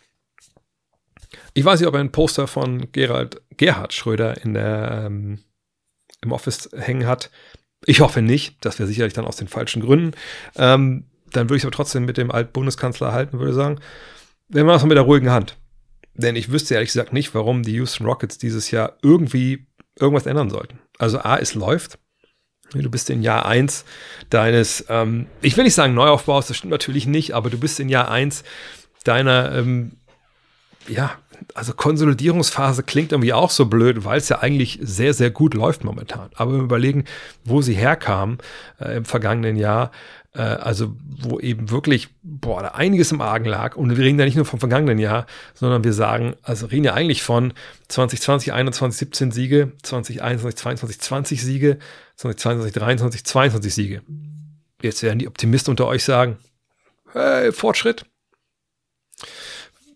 Ich weiß nicht, ob er ein Poster von Gerald, Gerhard Schröder in der, ähm, im Office hängen hat. Ich hoffe nicht. Das wäre sicherlich dann aus den falschen Gründen. Ähm, dann würde ich es aber trotzdem mit dem Altbundeskanzler halten, würde sagen, wir machen es mit der ruhigen Hand. Denn ich wüsste ehrlich gesagt nicht, warum die Houston Rockets dieses Jahr irgendwie irgendwas ändern sollten. Also A, es läuft. Du bist in Jahr 1 deines, ähm, ich will nicht sagen Neuaufbaus, das stimmt natürlich nicht, aber du bist in Jahr 1 deiner, ähm, ja, also Konsolidierungsphase klingt irgendwie auch so blöd, weil es ja eigentlich sehr, sehr gut läuft momentan. Aber wenn wir überlegen, wo sie herkamen äh, im vergangenen Jahr, äh, also wo eben wirklich, boah, da einiges im Argen lag. Und wir reden ja nicht nur vom vergangenen Jahr, sondern wir sagen, also reden ja eigentlich von 2020, 21, 17 Siege, 2021, 22, 20 Siege, 2022, 23, 22 Siege. Jetzt werden die Optimisten unter euch sagen, hey, Fortschritt.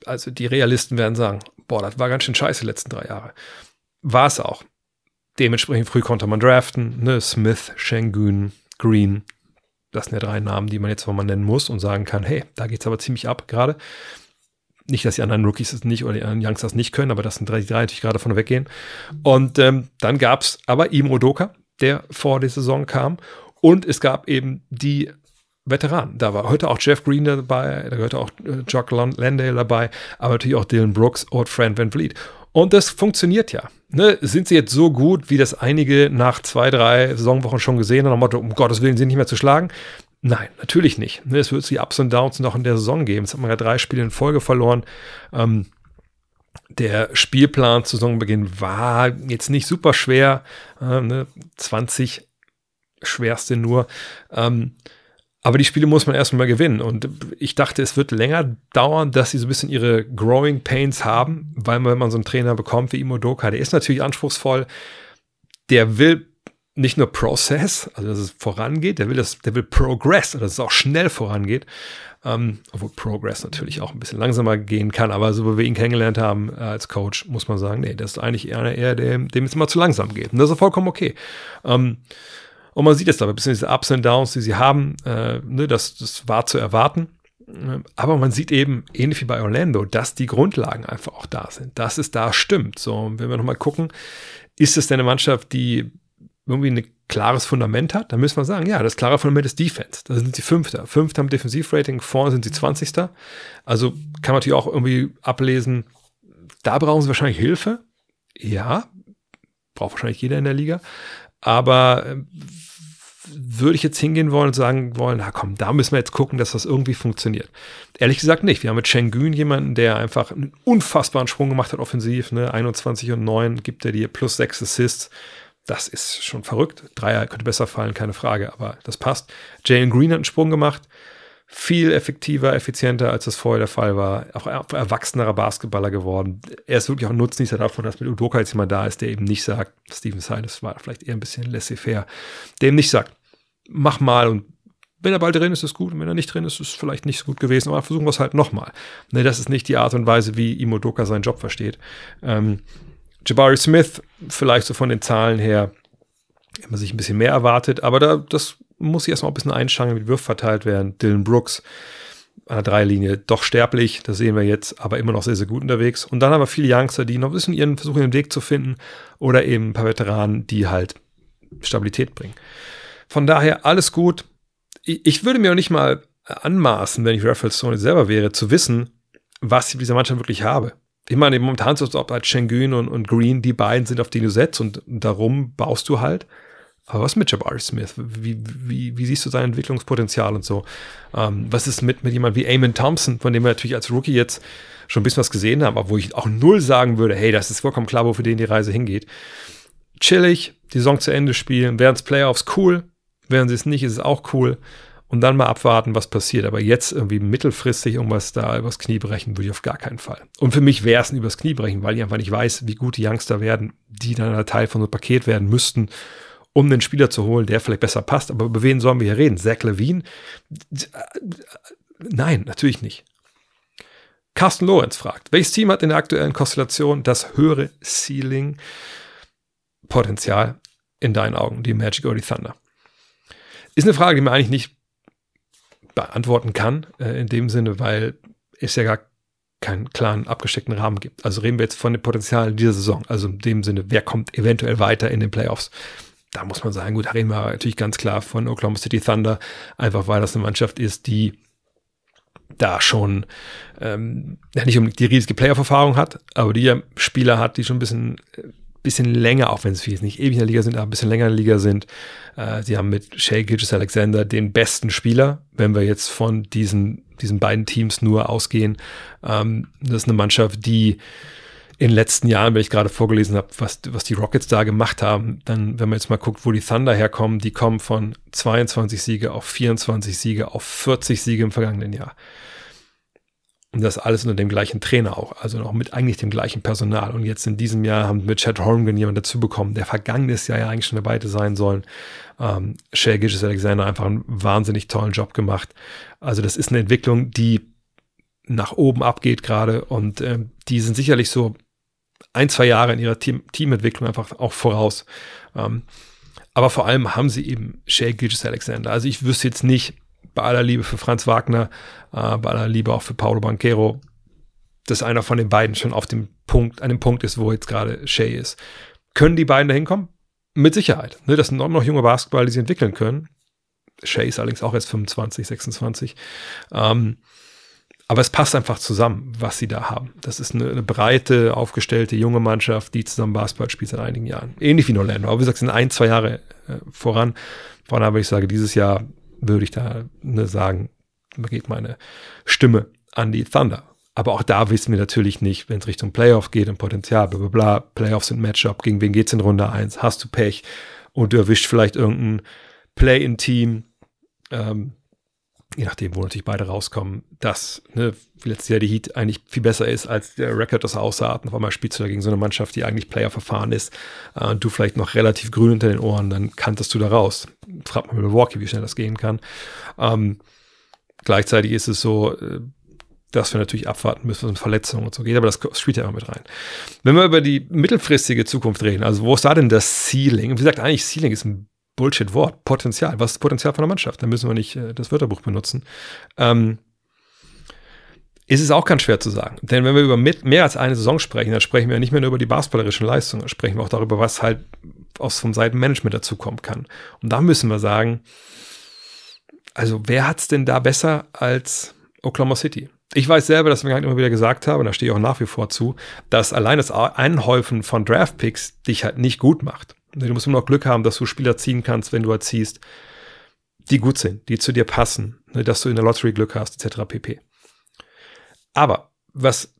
Also die Realisten werden sagen, boah, das war ganz schön scheiße die letzten drei Jahre. War es auch. Dementsprechend früh konnte man draften, ne? Smith, Shengun, Green, das sind ja drei Namen, die man jetzt mal nennen muss und sagen kann, hey, da geht es aber ziemlich ab gerade. Nicht, dass die anderen Rookies es nicht oder die anderen Youngsters nicht können, aber das sind drei, die drei natürlich gerade von weggehen. Und ähm, dann gab es aber Imo Doka, der vor der Saison kam. Und es gab eben die Veteranen. Da war heute auch Jeff Green dabei, da gehörte auch äh, Jock Landale dabei, aber natürlich auch Dylan Brooks und Fran Van Vliet. Und das funktioniert ja. Ne, sind sie jetzt so gut, wie das einige nach zwei, drei Saisonwochen schon gesehen haben, Motto, um Gottes Willen, sie nicht mehr zu schlagen? Nein, natürlich nicht. Ne, es wird die Ups und Downs noch in der Saison geben. Jetzt hat man ja drei Spiele in Folge verloren. Ähm, der Spielplan zu Saisonbeginn war jetzt nicht super schwer. Äh, ne, 20 schwerste nur. Ähm, aber die Spiele muss man erstmal gewinnen. Und ich dachte, es wird länger dauern, dass sie so ein bisschen ihre Growing Pains haben, weil man, wenn man so einen Trainer bekommt wie Imodoka, der ist natürlich anspruchsvoll. Der will nicht nur Process, also dass es vorangeht, der will das, der will Progress, also dass es auch schnell vorangeht. Ähm, obwohl Progress natürlich auch ein bisschen langsamer gehen kann, aber so wie wir ihn kennengelernt haben äh, als Coach, muss man sagen, nee, das ist eigentlich eher, eher dem, dem es immer zu langsam geht. Und das ist vollkommen okay. Ähm, und man sieht es ein bisschen diese Ups und Downs, die sie haben, äh, ne, das, das war zu erwarten. Aber man sieht eben, ähnlich wie bei Orlando, dass die Grundlagen einfach auch da sind, dass es da stimmt. So, wenn wir nochmal gucken, ist es denn eine Mannschaft, die irgendwie ein klares Fundament hat? Dann müssen wir sagen, ja, das klare Fundament ist Defense. Da sind sie Fünfter. Fünfter im Defensivrating, vorne sind sie Zwanzigster. Also kann man natürlich auch irgendwie ablesen, da brauchen sie wahrscheinlich Hilfe. Ja, braucht wahrscheinlich jeder in der Liga. Aber äh, würde ich jetzt hingehen wollen und sagen wollen, na komm, da müssen wir jetzt gucken, dass das irgendwie funktioniert. Ehrlich gesagt nicht. Wir haben mit Schengen jemanden, der einfach einen unfassbaren Sprung gemacht hat offensiv. Ne? 21 und 9 gibt er dir plus 6 Assists. Das ist schon verrückt. Dreier könnte besser fallen, keine Frage, aber das passt. Jalen Green hat einen Sprung gemacht. Viel effektiver, effizienter, als das vorher der Fall war. Auch erwachsenerer Basketballer geworden. Er ist wirklich auch ein Nutznießer davon, dass mit Udoka jetzt jemand da ist, der eben nicht sagt, Steven Silas war vielleicht eher ein bisschen laissez-faire, der eben nicht sagt, mach mal und wenn er bald drin ist, ist es gut. Und wenn er nicht drin ist, ist es vielleicht nicht so gut gewesen. Aber versuchen wir es halt nochmal. Ne, das ist nicht die Art und Weise, wie Imodoka seinen Job versteht. Ähm, Jabari Smith, vielleicht so von den Zahlen her, immer sich ein bisschen mehr erwartet. Aber da, das muss sich erstmal ein bisschen einschangen, wie die Würfe verteilt werden. Dylan Brooks an der Dreilinie doch sterblich, das sehen wir jetzt, aber immer noch sehr, sehr gut unterwegs. Und dann aber viele Youngster, die noch ein bisschen ihren versuchen, den Weg zu finden. Oder eben ein paar Veteranen, die halt Stabilität bringen. Von daher alles gut. Ich würde mir auch nicht mal anmaßen, wenn ich Raphael Stone selber wäre, zu wissen, was ich mit dieser Mannschaft wirklich habe. Ich meine, momentan es ob halt Schengen und, und Green, die beiden sind, auf die du setzt und darum baust du halt. Aber was mit Jabari Smith? Wie, wie, wie siehst du sein Entwicklungspotenzial und so? Ähm, was ist mit, mit jemand wie Eamon Thompson, von dem wir natürlich als Rookie jetzt schon ein bisschen was gesehen haben, aber wo ich auch null sagen würde, hey, das ist vollkommen klar, wo für den die Reise hingeht. Chillig, die Saison zu Ende spielen, während es Playoffs cool, während sie es nicht, ist es auch cool. Und dann mal abwarten, was passiert. Aber jetzt irgendwie mittelfristig irgendwas da übers Knie brechen, würde ich auf gar keinen Fall. Und für mich wäre es ein übers Knie brechen, weil ich einfach nicht weiß, wie gut die Youngster werden, die dann ein Teil von so einem Paket werden müssten, um den Spieler zu holen, der vielleicht besser passt. Aber über wen sollen wir hier reden? Zach Levine? Nein, natürlich nicht. Carsten Lorenz fragt, welches Team hat in der aktuellen Konstellation das höhere Ceiling-Potenzial in deinen Augen, die Magic oder die Thunder? Ist eine Frage, die man eigentlich nicht beantworten kann, äh, in dem Sinne, weil es ja gar keinen klaren, abgesteckten Rahmen gibt. Also reden wir jetzt von dem Potenzial dieser Saison. Also in dem Sinne, wer kommt eventuell weiter in den Playoffs? Da muss man sagen, gut, da reden wir natürlich ganz klar von Oklahoma City Thunder, einfach weil das eine Mannschaft ist, die da schon ähm, nicht um die riesige Playoff-Erfahrung hat, aber die ja Spieler hat, die schon ein bisschen äh, bisschen länger, auch wenn jetzt nicht ewig in der Liga sind, aber ein bisschen länger in der Liga sind. Äh, sie haben mit Shea Gilgis Alexander den besten Spieler, wenn wir jetzt von diesen, diesen beiden Teams nur ausgehen. Ähm, das ist eine Mannschaft, die in den letzten Jahren, wenn ich gerade vorgelesen habe, was, was die Rockets da gemacht haben, dann, wenn man jetzt mal guckt, wo die Thunder herkommen, die kommen von 22 Siege auf 24 Siege auf 40 Siege im vergangenen Jahr. Und das alles unter dem gleichen Trainer auch, also noch mit eigentlich dem gleichen Personal. Und jetzt in diesem Jahr haben wir Chad Holmgren jemanden dazu bekommen, der vergangenes Jahr ja eigentlich schon dabei sein sollen. Ähm, Shea Gilgis Alexander einfach einen wahnsinnig tollen Job gemacht. Also das ist eine Entwicklung, die nach oben abgeht gerade und äh, die sind sicherlich so ein, zwei Jahre in ihrer Team Teamentwicklung einfach auch voraus. Ähm, aber vor allem haben sie eben Shea Gilgis Alexander. Also ich wüsste jetzt nicht, bei aller Liebe für Franz Wagner, äh, bei aller Liebe auch für Paulo Banquero, dass einer von den beiden schon auf dem Punkt, an dem Punkt ist, wo jetzt gerade Shay ist. Können die beiden da hinkommen? Mit Sicherheit. Ne, das sind noch junge Basketball, die sie entwickeln können. Shay ist allerdings auch erst 25, 26. Ähm, aber es passt einfach zusammen, was sie da haben. Das ist eine, eine, breite, aufgestellte, junge Mannschaft, die zusammen Basketball spielt seit einigen Jahren. Ähnlich wie in Orlando. Aber wie gesagt, sind ein, zwei Jahre äh, voran. Voran aber ich sage, dieses Jahr würde ich da ne, sagen, geht meine Stimme an die Thunder. Aber auch da wissen wir natürlich nicht, wenn es Richtung Playoff geht und Potenzial, bla bla bla. Playoffs sind Matchup, gegen wen geht's in Runde 1? Hast du Pech und du erwischt vielleicht irgendein Play-in-Team, ähm, je nachdem, wo natürlich beide rauskommen, dass ne, letztes Jahr die Heat eigentlich viel besser ist, als der Record das aussah. Und auf einmal spielst du da gegen so eine Mannschaft, die eigentlich Player-Verfahren ist, äh, und du vielleicht noch relativ grün hinter den Ohren, dann kanntest du da raus. Frag mal Milwaukee, wie schnell das gehen kann. Ähm, gleichzeitig ist es so, äh, dass wir natürlich abwarten müssen, was mit Verletzungen und so geht, aber das spielt ja immer mit rein. Wenn wir über die mittelfristige Zukunft reden, also wo ist da denn das Ceiling? Wie gesagt, eigentlich Ceiling ist ein Bullshit-Wort. Potenzial. Was ist Potenzial von der Mannschaft? Da müssen wir nicht äh, das Wörterbuch benutzen. Ähm, ist es auch ganz schwer zu sagen. Denn wenn wir über mit, mehr als eine Saison sprechen, dann sprechen wir nicht mehr nur über die basketballerischen Leistungen, dann sprechen wir auch darüber, was halt aus vom Seitenmanagement dazukommen kann. Und da müssen wir sagen, also wer hat es denn da besser als Oklahoma City? Ich weiß selber, dass wir immer wieder gesagt haben, und da stehe ich auch nach wie vor zu, dass allein das Einhäufen von Draftpicks dich halt nicht gut macht. Du musst immer noch Glück haben, dass du Spieler ziehen kannst, wenn du erziehst, die gut sind, die zu dir passen, ne, dass du in der Lottery Glück hast, etc. pp. Aber was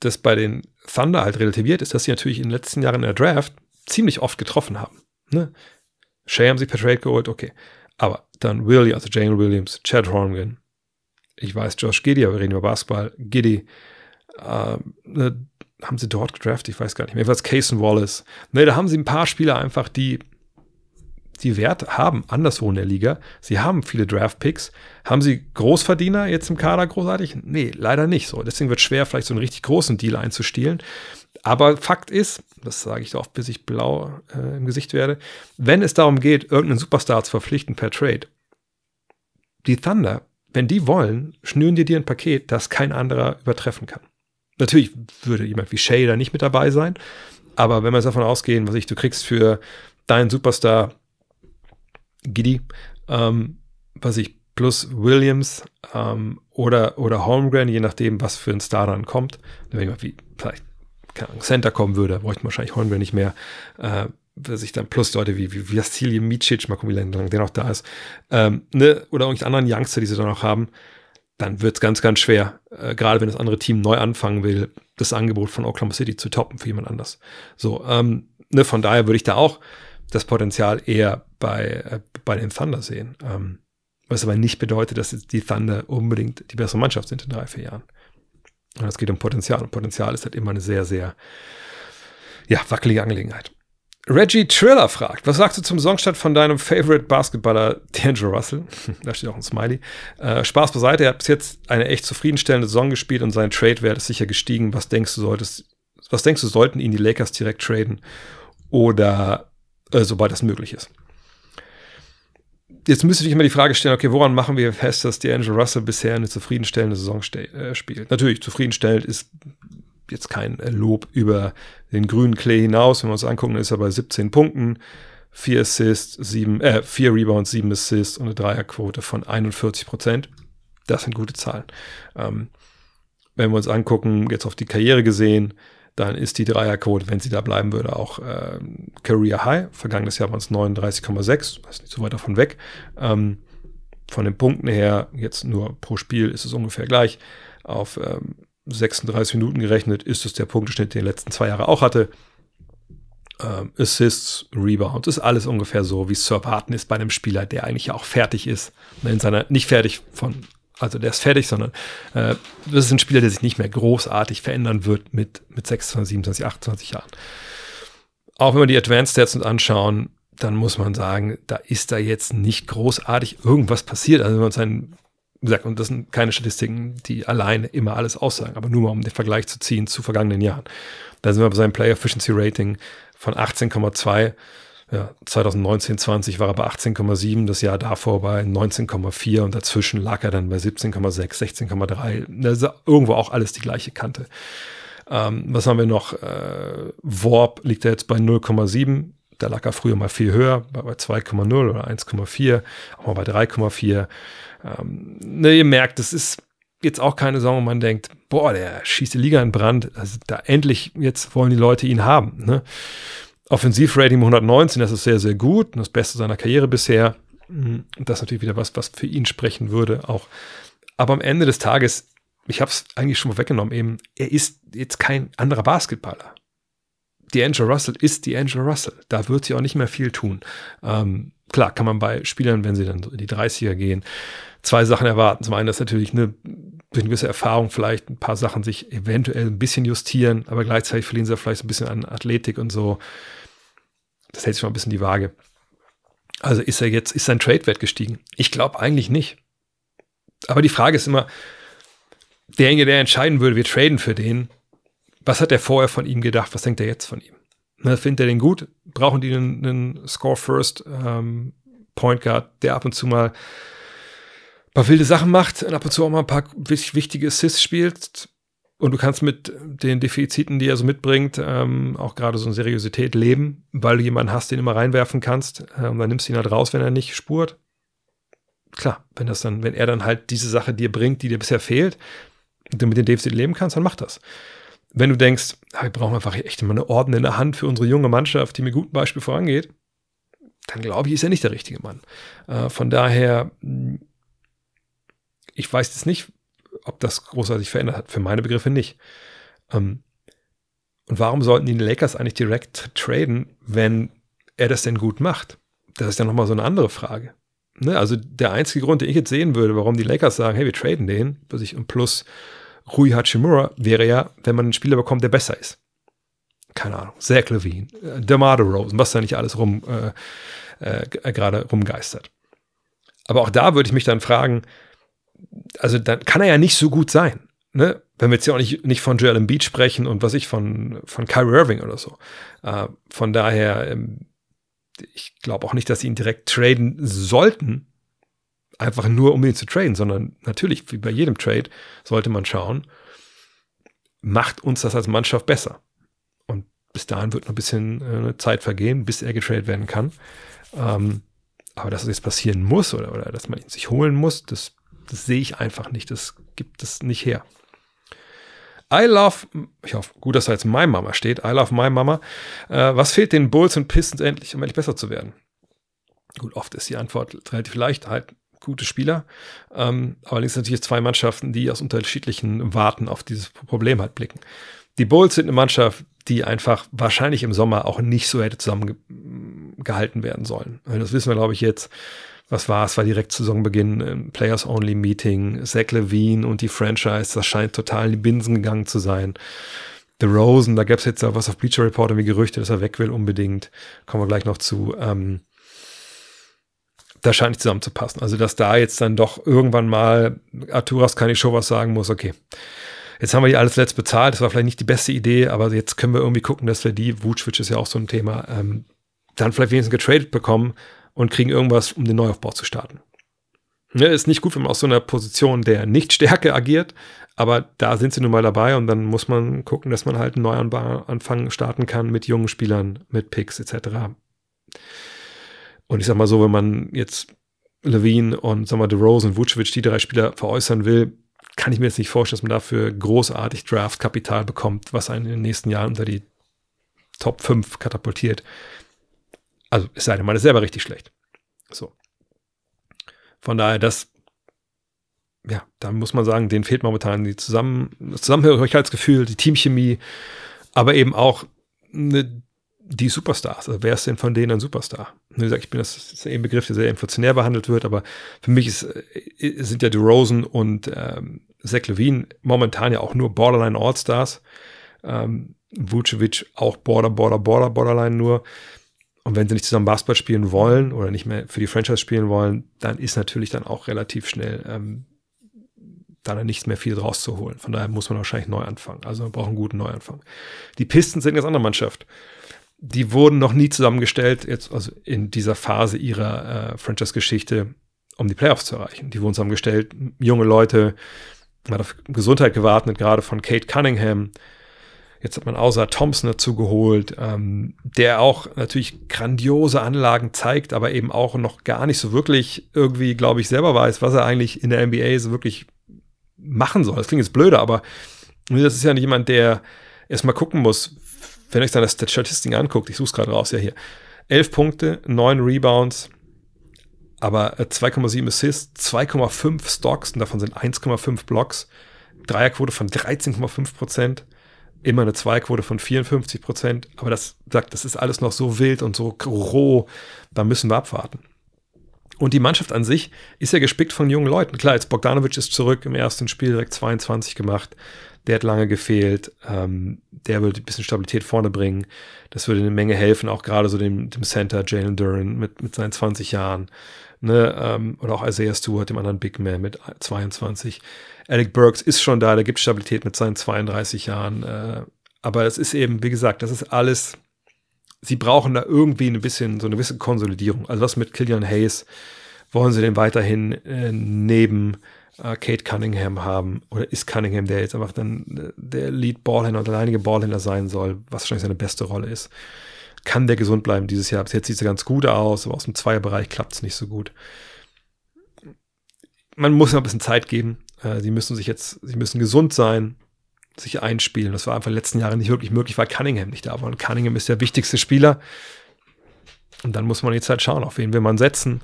das bei den Thunder halt relativiert, ist, dass sie natürlich in den letzten Jahren in der Draft ziemlich oft getroffen haben. Ne? Shea haben sie per Trade geholt, okay. Aber dann Williams, also Jane Williams, Chad Holmgren, ich weiß, Josh Giddy, aber wir reden über Basketball, Giddy, äh, ne, haben sie dort gedraftet? Ich weiß gar nicht mehr. Was Cason Wallace. Ne, da haben sie ein paar Spieler einfach, die die Wert haben anderswo in der Liga. Sie haben viele Draft-Picks. Haben sie Großverdiener jetzt im Kader großartig? Nee, leider nicht so. Deswegen wird es schwer, vielleicht so einen richtig großen Deal einzustielen. Aber Fakt ist, das sage ich oft, bis ich blau äh, im Gesicht werde, wenn es darum geht, irgendeinen Superstar zu verpflichten per Trade, die Thunder, wenn die wollen, schnüren die dir ein Paket, das kein anderer übertreffen kann. Natürlich würde jemand wie Shay da nicht mit dabei sein, aber wenn wir davon ausgehen, was ich, du kriegst für deinen Superstar Giddy, ähm, was ich, plus Williams ähm, oder, oder Holmgren, je nachdem, was für ein Star dann kommt. Wenn jemand wie vielleicht Center kommen würde, bräuchte man wahrscheinlich Holmgren nicht mehr. Äh, wer sich dann plus Leute wie, wie Vasilij Micic, mal gucken, wie lange der noch da ist, ähm, ne, oder irgendwelche anderen Youngster, die sie dann noch haben, dann wird es ganz, ganz schwer, äh, gerade wenn das andere Team neu anfangen will, das Angebot von Oklahoma City zu toppen für jemand anders. So, ähm, ne, von daher würde ich da auch das Potenzial eher bei, äh, bei den Thunder sehen. Ähm, was aber nicht bedeutet, dass die Thunder unbedingt die bessere Mannschaft sind in drei, vier Jahren. Und es geht um Potenzial. Und Potenzial ist halt immer eine sehr, sehr ja, wackelige Angelegenheit. Reggie Triller fragt, was sagst du zum Songstart von deinem Favorite Basketballer D'Angelo Russell? da steht auch ein Smiley. Äh, Spaß beiseite, er hat bis jetzt eine echt zufriedenstellende Saison gespielt und sein Trade-Wert ist sicher gestiegen. Was denkst du, solltest, was denkst du, sollten ihn die Lakers direkt traden oder äh, sobald das möglich ist? Jetzt müsste ich immer die Frage stellen, okay, woran machen wir fest, dass D'Angelo Russell bisher eine zufriedenstellende Saison äh, spielt? Natürlich, zufriedenstellend ist jetzt kein Lob über den grünen Klee hinaus. Wenn wir uns angucken, ist er bei 17 Punkten, 4 Assists, 7, äh, 4 Rebounds, 7 Assists und eine Dreierquote von 41 Prozent. Das sind gute Zahlen. Ähm, wenn wir uns angucken, jetzt auf die Karriere gesehen, dann ist die Dreierquote, wenn sie da bleiben würde, auch äh, Career High. Vergangenes Jahr waren es 39,6, das ist nicht so weit davon weg. Ähm, von den Punkten her, jetzt nur pro Spiel ist es ungefähr gleich. Auf ähm, 36 Minuten gerechnet ist es der Punkteschnitt, den die letzten zwei Jahre auch hatte. Ähm, Assists, Rebounds, ist alles ungefähr so, wie es zu erwarten ist bei einem Spieler, der eigentlich auch fertig ist. In seiner, nicht fertig von, also der ist fertig, sondern äh, das ist ein Spieler, der sich nicht mehr großartig verändern wird mit, mit 26, 27, 28 Jahren. Auch wenn wir die Advanced Stats uns anschauen, dann muss man sagen, da ist da jetzt nicht großartig irgendwas passiert. Also wenn wir uns einen gesagt, und das sind keine Statistiken, die alleine immer alles aussagen, aber nur mal um den Vergleich zu ziehen zu vergangenen Jahren. Da sind wir bei seinem Player Efficiency Rating von 18,2. Ja, 2019, 20 war er bei 18,7, das Jahr davor bei 19,4 und dazwischen lag er dann bei 17,6, 16,3. Das ist irgendwo auch alles die gleiche Kante. Ähm, was haben wir noch? Äh, Warp liegt er jetzt bei 0,7. Da lag er früher mal viel höher, bei 2,0 oder 1,4, auch mal bei 3,4. Ähm, ne, ihr merkt, das ist jetzt auch keine Saison, wo man denkt, boah, der schießt die Liga in Brand. Also da endlich, jetzt wollen die Leute ihn haben. Ne? Offensivrating 119, das ist sehr, sehr gut. Das Beste seiner Karriere bisher. Mhm. Das ist natürlich wieder was, was für ihn sprechen würde auch. Aber am Ende des Tages, ich habe es eigentlich schon mal weggenommen, eben, er ist jetzt kein anderer Basketballer. D'Angelo Russell ist D'Angelo Russell. Da wird sie auch nicht mehr viel tun. Ähm, klar, kann man bei Spielern, wenn sie dann in die 30er gehen, zwei Sachen erwarten. Zum einen, dass natürlich eine, durch eine gewisse Erfahrung vielleicht ein paar Sachen sich eventuell ein bisschen justieren, aber gleichzeitig verlieren sie vielleicht ein bisschen an Athletik und so. Das hält sich mal ein bisschen die Waage. Also ist er jetzt, ist sein Trade-Wert gestiegen? Ich glaube eigentlich nicht. Aber die Frage ist immer, derjenige, der entscheiden würde, wir traden für den, was hat er vorher von ihm gedacht? Was denkt er jetzt von ihm? Ne, findet er den gut? Brauchen die einen, einen Score-First ähm, Point Guard, der ab und zu mal paar wilde Sachen macht und ab und zu auch mal ein paar wichtige Assists spielt. Und du kannst mit den Defiziten, die er so mitbringt, ähm, auch gerade so eine Seriosität leben, weil du jemanden hast, den immer reinwerfen kannst. Äh, und dann nimmst du ihn halt raus, wenn er nicht spurt. Klar, wenn das dann, wenn er dann halt diese Sache dir bringt, die dir bisher fehlt, und du mit den Defiziten leben kannst, dann mach das. Wenn du denkst, ah, wir brauchen einfach echt immer eine der Hand für unsere junge Mannschaft, die mit gutem Beispiel vorangeht, dann glaube ich, ist er nicht der richtige Mann. Äh, von daher, ich weiß jetzt nicht, ob das großartig verändert hat. Für meine Begriffe nicht. Ähm, und warum sollten die Lakers eigentlich direkt traden, wenn er das denn gut macht? Das ist ja nochmal so eine andere Frage. Ne? Also der einzige Grund, den ich jetzt sehen würde, warum die Lakers sagen, hey, wir traden den, und plus Rui Hachimura, wäre ja, wenn man einen Spieler bekommt, der besser ist. Keine Ahnung, Zach Levine, äh, DeMar DeRozan, was da nicht alles rum, äh, äh, gerade rumgeistert. Aber auch da würde ich mich dann fragen, also dann kann er ja nicht so gut sein. Ne? Wenn wir jetzt ja auch nicht, nicht von Joel Embiid sprechen und was ich von, von Kyrie Irving oder so. Äh, von daher, ähm, ich glaube auch nicht, dass sie ihn direkt traden sollten, einfach nur um ihn zu traden, sondern natürlich, wie bei jedem Trade, sollte man schauen, macht uns das als Mannschaft besser. Und bis dahin wird noch ein bisschen äh, Zeit vergehen, bis er getradet werden kann. Ähm, aber dass es jetzt passieren muss oder, oder dass man ihn sich holen muss, das das sehe ich einfach nicht. Das gibt es nicht her. I love, ich hoffe, gut, dass da jetzt My Mama steht. I love my Mama. Äh, was fehlt den Bulls und Pistons endlich, um endlich besser zu werden? Gut, oft ist die Antwort relativ leicht, halt gute Spieler. Ähm, allerdings sind natürlich zwei Mannschaften, die aus unterschiedlichen Warten auf dieses Problem halt blicken. Die Bulls sind eine Mannschaft, die einfach wahrscheinlich im Sommer auch nicht so hätte zusammengehalten werden sollen. Das wissen wir, glaube ich, jetzt. Was war es? War direkt Saisonbeginn, Players-Only-Meeting, Zach Levine und die Franchise, das scheint total in die Binsen gegangen zu sein. The Rosen, da gab es jetzt auch was auf Bleacher Report, wie Gerüchte, dass er weg will unbedingt. Kommen wir gleich noch zu. Ähm, da scheint nicht zusammenzupassen. Also, dass da jetzt dann doch irgendwann mal Arturas kann ich schon was sagen muss, okay. Jetzt haben wir die alles letzt bezahlt, das war vielleicht nicht die beste Idee, aber jetzt können wir irgendwie gucken, dass wir die, Vucic ist ja auch so ein Thema, ähm, dann vielleicht wenigstens getradet bekommen und kriegen irgendwas, um den Neuaufbau zu starten. Ja, ist nicht gut, wenn man aus so einer Position der Nicht-Stärke agiert, aber da sind sie nun mal dabei und dann muss man gucken, dass man halt einen Neuanfang starten kann mit jungen Spielern, mit Picks etc. Und ich sag mal so, wenn man jetzt Levine und sag mal DeRozan und Vucevic, die drei Spieler veräußern will, kann ich mir jetzt nicht vorstellen, dass man dafür großartig Draftkapital bekommt, was einen in den nächsten Jahren unter die Top 5 katapultiert. Also es sei denn, man ist selber richtig schlecht. So. Von daher, das, ja, da muss man sagen, denen fehlt momentan die Zusammen das Zusammenhörigkeitsgefühl, die Teamchemie, aber eben auch eine die Superstars. Also wer ist denn von denen ein Superstar? Wie gesagt, ich bin das, das ist ein Begriff, der sehr inflationär behandelt wird, aber für mich ist, äh, sind ja die Rosen und ähm, Zach Levine momentan ja auch nur Borderline All-Stars. Ähm, Vucevic auch Border, Border, Border, Borderline nur. Und wenn sie nicht zusammen Basketball spielen wollen oder nicht mehr für die Franchise spielen wollen, dann ist natürlich dann auch relativ schnell ähm, da dann nichts mehr viel rauszuholen. Von daher muss man wahrscheinlich neu anfangen. Also man braucht einen guten Neuanfang. Die Pistons sind eine ganz andere Mannschaft die wurden noch nie zusammengestellt, jetzt also in dieser Phase ihrer äh, Franchise-Geschichte, um die Playoffs zu erreichen. Die wurden zusammengestellt, junge Leute, man hat auf Gesundheit gewartet, gerade von Kate Cunningham. Jetzt hat man außer Thompson dazu geholt, ähm, der auch natürlich grandiose Anlagen zeigt, aber eben auch noch gar nicht so wirklich irgendwie, glaube ich, selber weiß, was er eigentlich in der NBA so wirklich machen soll. Das klingt jetzt blöder, aber das ist ja nicht jemand, der erstmal gucken muss, wenn euch dann das Statistiken anguckt, ich suche es gerade raus, ja hier. 11 Punkte, 9 Rebounds, aber 2,7 äh, Assists, 2,5 Stocks und davon sind 1,5 Blocks, Dreierquote von 13,5 Prozent, immer eine Zweiquote von 54 Prozent, aber das sagt, das ist alles noch so wild und so roh, da müssen wir abwarten. Und die Mannschaft an sich ist ja gespickt von jungen Leuten. Klar, jetzt Bogdanovic ist zurück im ersten Spiel direkt 22 gemacht. Der hat lange gefehlt. Ähm, der würde ein bisschen Stabilität vorne bringen. Das würde eine Menge helfen, auch gerade so dem, dem Center Jalen Duran mit, mit seinen 20 Jahren. Ne? Ähm, oder auch Isaiah Stewart, dem anderen Big Man mit 22. Alec Burks ist schon da, der gibt Stabilität mit seinen 32 Jahren. Äh, aber es ist eben, wie gesagt, das ist alles. Sie brauchen da irgendwie ein bisschen so eine gewisse Konsolidierung. Also was mit Killian Hayes? Wollen sie den weiterhin äh, neben äh, Kate Cunningham haben? Oder ist Cunningham, der jetzt einfach dann äh, der Lead-Ballhändler oder alleinige Ballhändler sein soll, was wahrscheinlich seine beste Rolle ist? Kann der gesund bleiben dieses Jahr? Bis jetzt sieht es ganz gut aus, aber aus dem Zweierbereich klappt es nicht so gut. Man muss noch ein bisschen Zeit geben. Äh, sie müssen sich jetzt, sie müssen gesund sein, sich einspielen. Das war einfach in den letzten Jahren nicht wirklich möglich, weil Cunningham nicht da war. Und Cunningham ist der wichtigste Spieler. Und dann muss man jetzt halt schauen, auf wen will man setzen.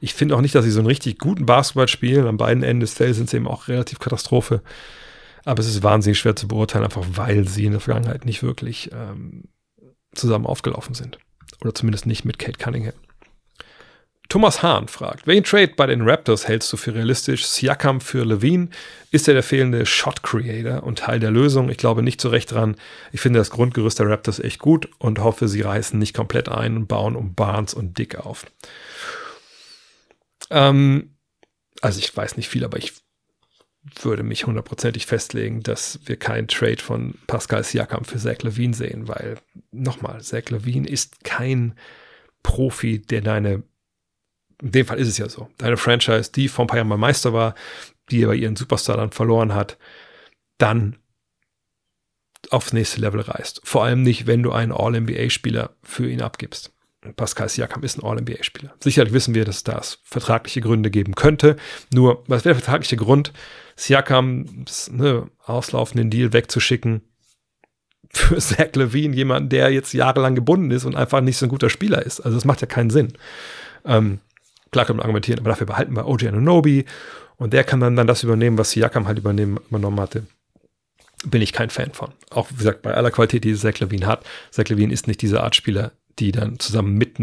Ich finde auch nicht, dass sie so einen richtig guten Basketball spielen. An beiden Enden des Feldes sind sie eben auch relativ Katastrophe. Aber es ist wahnsinnig schwer zu beurteilen, einfach weil sie in der Vergangenheit nicht wirklich ähm, zusammen aufgelaufen sind. Oder zumindest nicht mit Kate Cunningham. Thomas Hahn fragt, welchen Trade bei den Raptors hältst du für realistisch? Siakam für Levine? Ist er der fehlende Shot Creator und Teil der Lösung? Ich glaube nicht so recht dran. Ich finde das Grundgerüst der Raptors echt gut und hoffe, sie reißen nicht komplett ein und bauen um Barnes und Dick auf. Ähm, also ich weiß nicht viel, aber ich würde mich hundertprozentig festlegen, dass wir keinen Trade von Pascal Siakam für Zach Levine sehen, weil nochmal, Zach Levine ist kein Profi, der deine in dem Fall ist es ja so. Deine Franchise, die vor ein paar Jahren mal Meister war, die aber ihren Superstar dann verloren hat, dann aufs nächste Level reißt. Vor allem nicht, wenn du einen All-NBA-Spieler für ihn abgibst. Pascal Siakam ist ein All-NBA-Spieler. Sicherlich wissen wir, dass das vertragliche Gründe geben könnte. Nur, was wäre der vertragliche Grund, Siakam ne, auslaufenden Deal wegzuschicken für Zach Levine, jemand, der jetzt jahrelang gebunden ist und einfach nicht so ein guter Spieler ist. Also das macht ja keinen Sinn. Ähm, klar kann man argumentieren, aber dafür behalten wir OG Anunoby und der kann dann, dann das übernehmen, was Siakam halt übernehmen, übernommen hatte. Bin ich kein Fan von. Auch wie gesagt, bei aller Qualität, die Zach Levine hat. Zach Levine ist nicht diese Art Spieler, die dann zusammen mit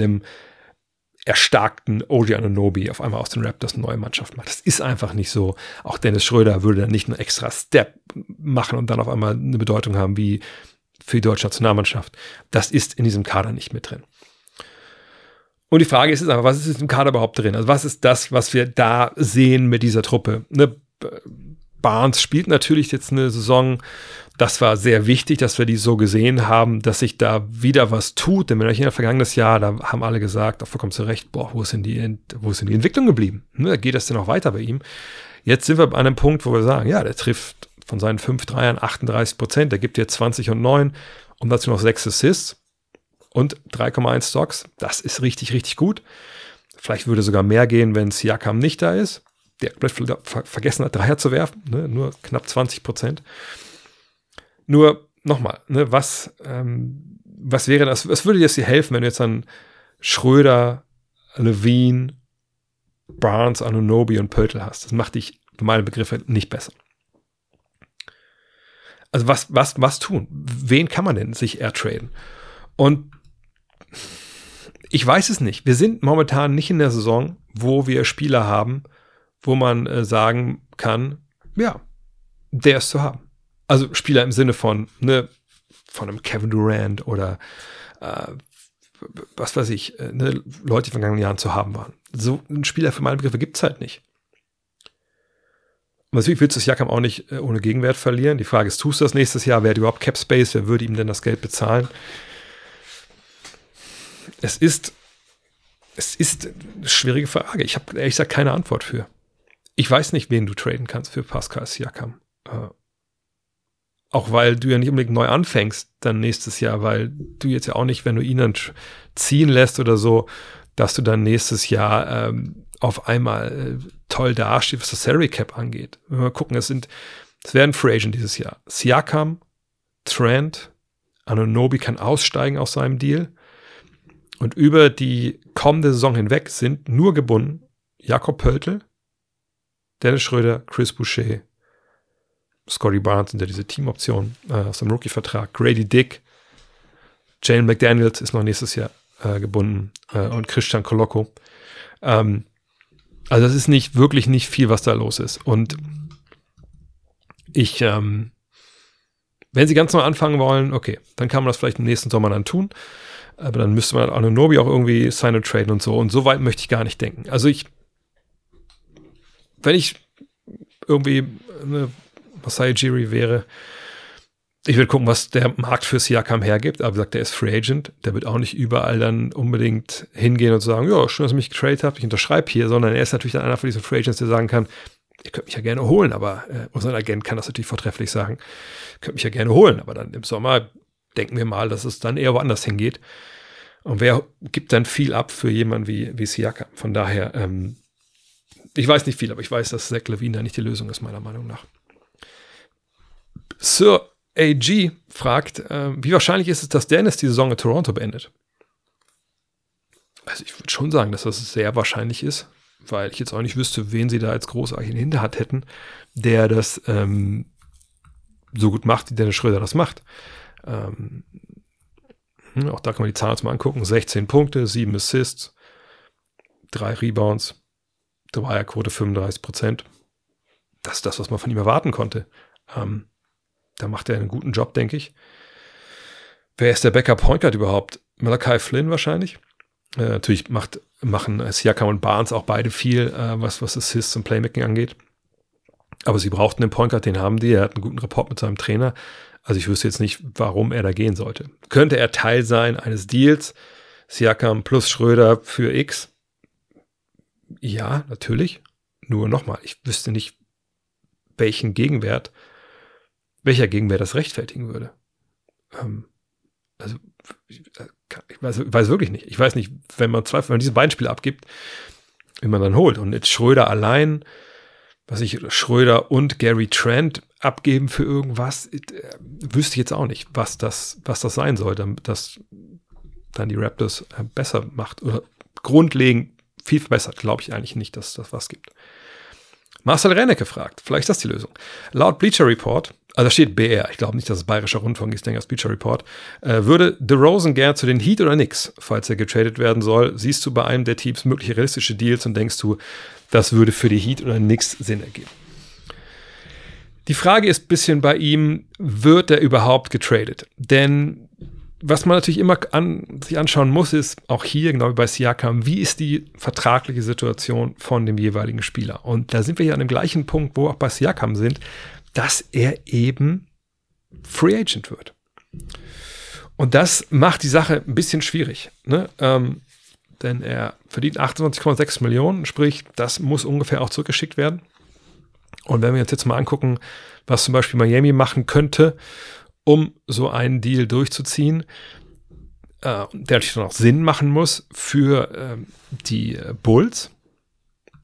erstarkten OG Anunobi auf einmal aus den Raptors eine neue Mannschaft macht. Das ist einfach nicht so. Auch Dennis Schröder würde dann nicht einen extra Step machen und dann auf einmal eine Bedeutung haben wie für die deutsche Nationalmannschaft. Das ist in diesem Kader nicht mit drin. Und die Frage ist jetzt einfach, was ist im Kader überhaupt drin? Also was ist das, was wir da sehen mit dieser Truppe? Ne? Barnes spielt natürlich jetzt eine Saison. Das war sehr wichtig, dass wir die so gesehen haben, dass sich da wieder was tut. Denn wenn euch in der vergangenes Jahr, da haben alle gesagt, auch vollkommen zu Recht, boah, wo ist denn die, wo ist denn die Entwicklung geblieben? Ne, geht das denn noch weiter bei ihm? Jetzt sind wir an einem Punkt, wo wir sagen, ja, der trifft von seinen 5 Dreiern 38 Prozent, der gibt jetzt 20 und 9 und dazu noch 6 Assists und 3,1 Stocks. Das ist richtig, richtig gut. Vielleicht würde sogar mehr gehen, wenn Siakam nicht da ist der vergessen hat, Dreier zu werfen, ne? nur knapp 20 Prozent. Nur nochmal, ne, was, ähm, was wäre das, was würde dir helfen, wenn du jetzt an Schröder, Levine, Barnes, Anunobi und Pöltl hast? Das macht dich meine Begriffe nicht besser. Also was, was, was tun? Wen kann man denn sich airtraden? Und ich weiß es nicht. Wir sind momentan nicht in der Saison, wo wir Spieler haben, wo man äh, sagen kann, ja, der ist zu haben. Also Spieler im Sinne von, ne, von einem Kevin Durant oder äh, was weiß ich, äh, ne, Leute, die vergangenen Jahren zu haben waren. So ein Spieler für meine Begriffe gibt es halt nicht. Und natürlich willst du das Jakam auch nicht äh, ohne Gegenwert verlieren. Die Frage ist, tust du das nächstes Jahr? Wer hat überhaupt Cap Space? Wer würde ihm denn das Geld bezahlen? Es ist, es ist eine schwierige Frage. Ich habe ehrlich gesagt keine Antwort für. Ich weiß nicht, wen du traden kannst für Pascal Siakam. Auch weil du ja nicht unbedingt neu anfängst dann nächstes Jahr, weil du jetzt ja auch nicht, wenn du ihn dann ziehen lässt oder so, dass du dann nächstes Jahr ähm, auf einmal äh, toll dastehst, was das Salary Cap angeht. Wenn wir mal gucken, es sind, es werden Free Agent dieses Jahr. Siakam, Trent, Anunobi kann aussteigen aus seinem Deal. Und über die kommende Saison hinweg sind nur gebunden Jakob Pöltl, Dennis Schröder, Chris Boucher, Scotty Barnes sind ja diese Teamoptionen äh, aus dem Rookie-Vertrag, Grady Dick, Jane McDaniels ist noch nächstes Jahr äh, gebunden äh, und Christian Koloko. Ähm, also das ist nicht wirklich nicht viel, was da los ist. Und ich, ähm, wenn sie ganz neu anfangen wollen, okay, dann kann man das vielleicht im nächsten Sommer dann tun. Aber dann müsste man Anunobi auch irgendwie sign traden und so. Und so weit möchte ich gar nicht denken. Also ich wenn ich irgendwie eine Masai Jiri wäre, ich würde gucken, was der Markt für Siakam hergibt. Aber wie gesagt, der ist Free Agent. Der wird auch nicht überall dann unbedingt hingehen und sagen, ja, schön, dass ihr mich getradet habt, ich unterschreibe hier, sondern er ist natürlich dann einer von diesen Free Agents, der sagen kann, ihr könnt mich ja gerne holen, aber äh, unser Agent kann das natürlich vortrefflich sagen, ihr könnt mich ja gerne holen, aber dann im Sommer denken wir mal, dass es dann eher woanders hingeht. Und wer gibt dann viel ab für jemanden wie, wie Siakam? Von daher, ähm, ich weiß nicht viel, aber ich weiß, dass Zach Levine da nicht die Lösung ist, meiner Meinung nach. Sir AG fragt, äh, wie wahrscheinlich ist es, dass Dennis die Saison in Toronto beendet? Also ich würde schon sagen, dass das sehr wahrscheinlich ist, weil ich jetzt auch nicht wüsste, wen sie da als großartig in Hinterhand hätten, der das ähm, so gut macht, wie Dennis Schröder das macht. Ähm, hm, auch da kann man die Zahlen uns mal angucken. 16 Punkte, 7 Assists, 3 Rebounds, Dreierquote 35 Prozent. Das ist das, was man von ihm erwarten konnte. Ähm, da macht er einen guten Job, denke ich. Wer ist der Backup Point Guard überhaupt? Malachi Flynn wahrscheinlich. Äh, natürlich macht, machen Siakam und Barnes auch beide viel, äh, was, was Assists und Playmaking angeht. Aber sie brauchten einen Point Guard, den haben die. Er hat einen guten Rapport mit seinem Trainer. Also ich wüsste jetzt nicht, warum er da gehen sollte. Könnte er Teil sein eines Deals? Siakam plus Schröder für X? Ja, natürlich. Nur nochmal, ich wüsste nicht, welchen Gegenwert, welcher Gegenwert das rechtfertigen würde. Ähm, also Ich weiß, ich weiß wirklich nicht. Ich weiß nicht, wenn man Zweifel, wenn man diese beiden Spiele abgibt, wie man dann holt. Und jetzt Schröder allein, was ich, Schröder und Gary Trent abgeben für irgendwas, äh, wüsste ich jetzt auch nicht, was das, was das sein soll, dass dann die Raptors äh, besser macht oder grundlegend viel verbessert. Glaube ich eigentlich nicht, dass das was gibt. Marcel Rennecke fragt, vielleicht ist das die Lösung. Laut Bleacher Report, also da steht BR, ich glaube nicht, dass es Bayerischer Rundfunk ist, denke das Report, äh, würde DeRozan gern zu den Heat oder nix, falls er getradet werden soll. Siehst du bei einem der Teams mögliche realistische Deals und denkst du, das würde für die Heat oder nix Sinn ergeben? Die Frage ist ein bisschen bei ihm, wird er überhaupt getradet? Denn was man natürlich immer an, sich anschauen muss, ist auch hier, genau wie bei Siakam, wie ist die vertragliche Situation von dem jeweiligen Spieler? Und da sind wir ja an dem gleichen Punkt, wo auch bei Siakam sind, dass er eben Free Agent wird. Und das macht die Sache ein bisschen schwierig. Ne? Ähm, denn er verdient 28,6 Millionen, sprich, das muss ungefähr auch zurückgeschickt werden. Und wenn wir uns jetzt mal angucken, was zum Beispiel Miami machen könnte, um so einen Deal durchzuziehen, äh, der natürlich dann auch Sinn machen muss für äh, die Bulls,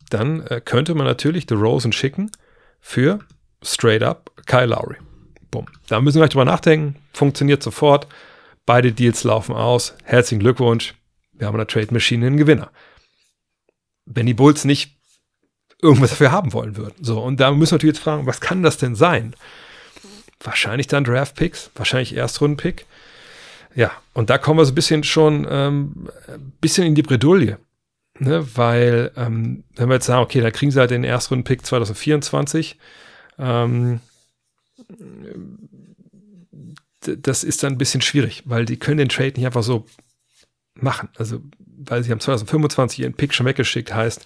dann äh, könnte man natürlich The Rosen schicken für straight up Kyle Lowry. Bumm. Da müssen wir gleich drüber nachdenken. Funktioniert sofort. Beide Deals laufen aus. Herzlichen Glückwunsch. Wir haben eine Trade Machine einen Gewinner. Wenn die Bulls nicht irgendwas dafür haben wollen würden. So, und da müssen wir natürlich jetzt fragen, was kann das denn sein? Wahrscheinlich dann Draft Picks, wahrscheinlich Erstrunden-Pick. Ja, und da kommen wir so ein bisschen schon ähm, ein bisschen in die Bredouille. Ne? Weil, ähm, wenn wir jetzt sagen, okay, da kriegen sie halt den Erstrunden-Pick 2024, ähm, das ist dann ein bisschen schwierig, weil die können den Trade nicht einfach so machen. Also, weil sie haben 2025 ihren Pick schon weggeschickt, heißt,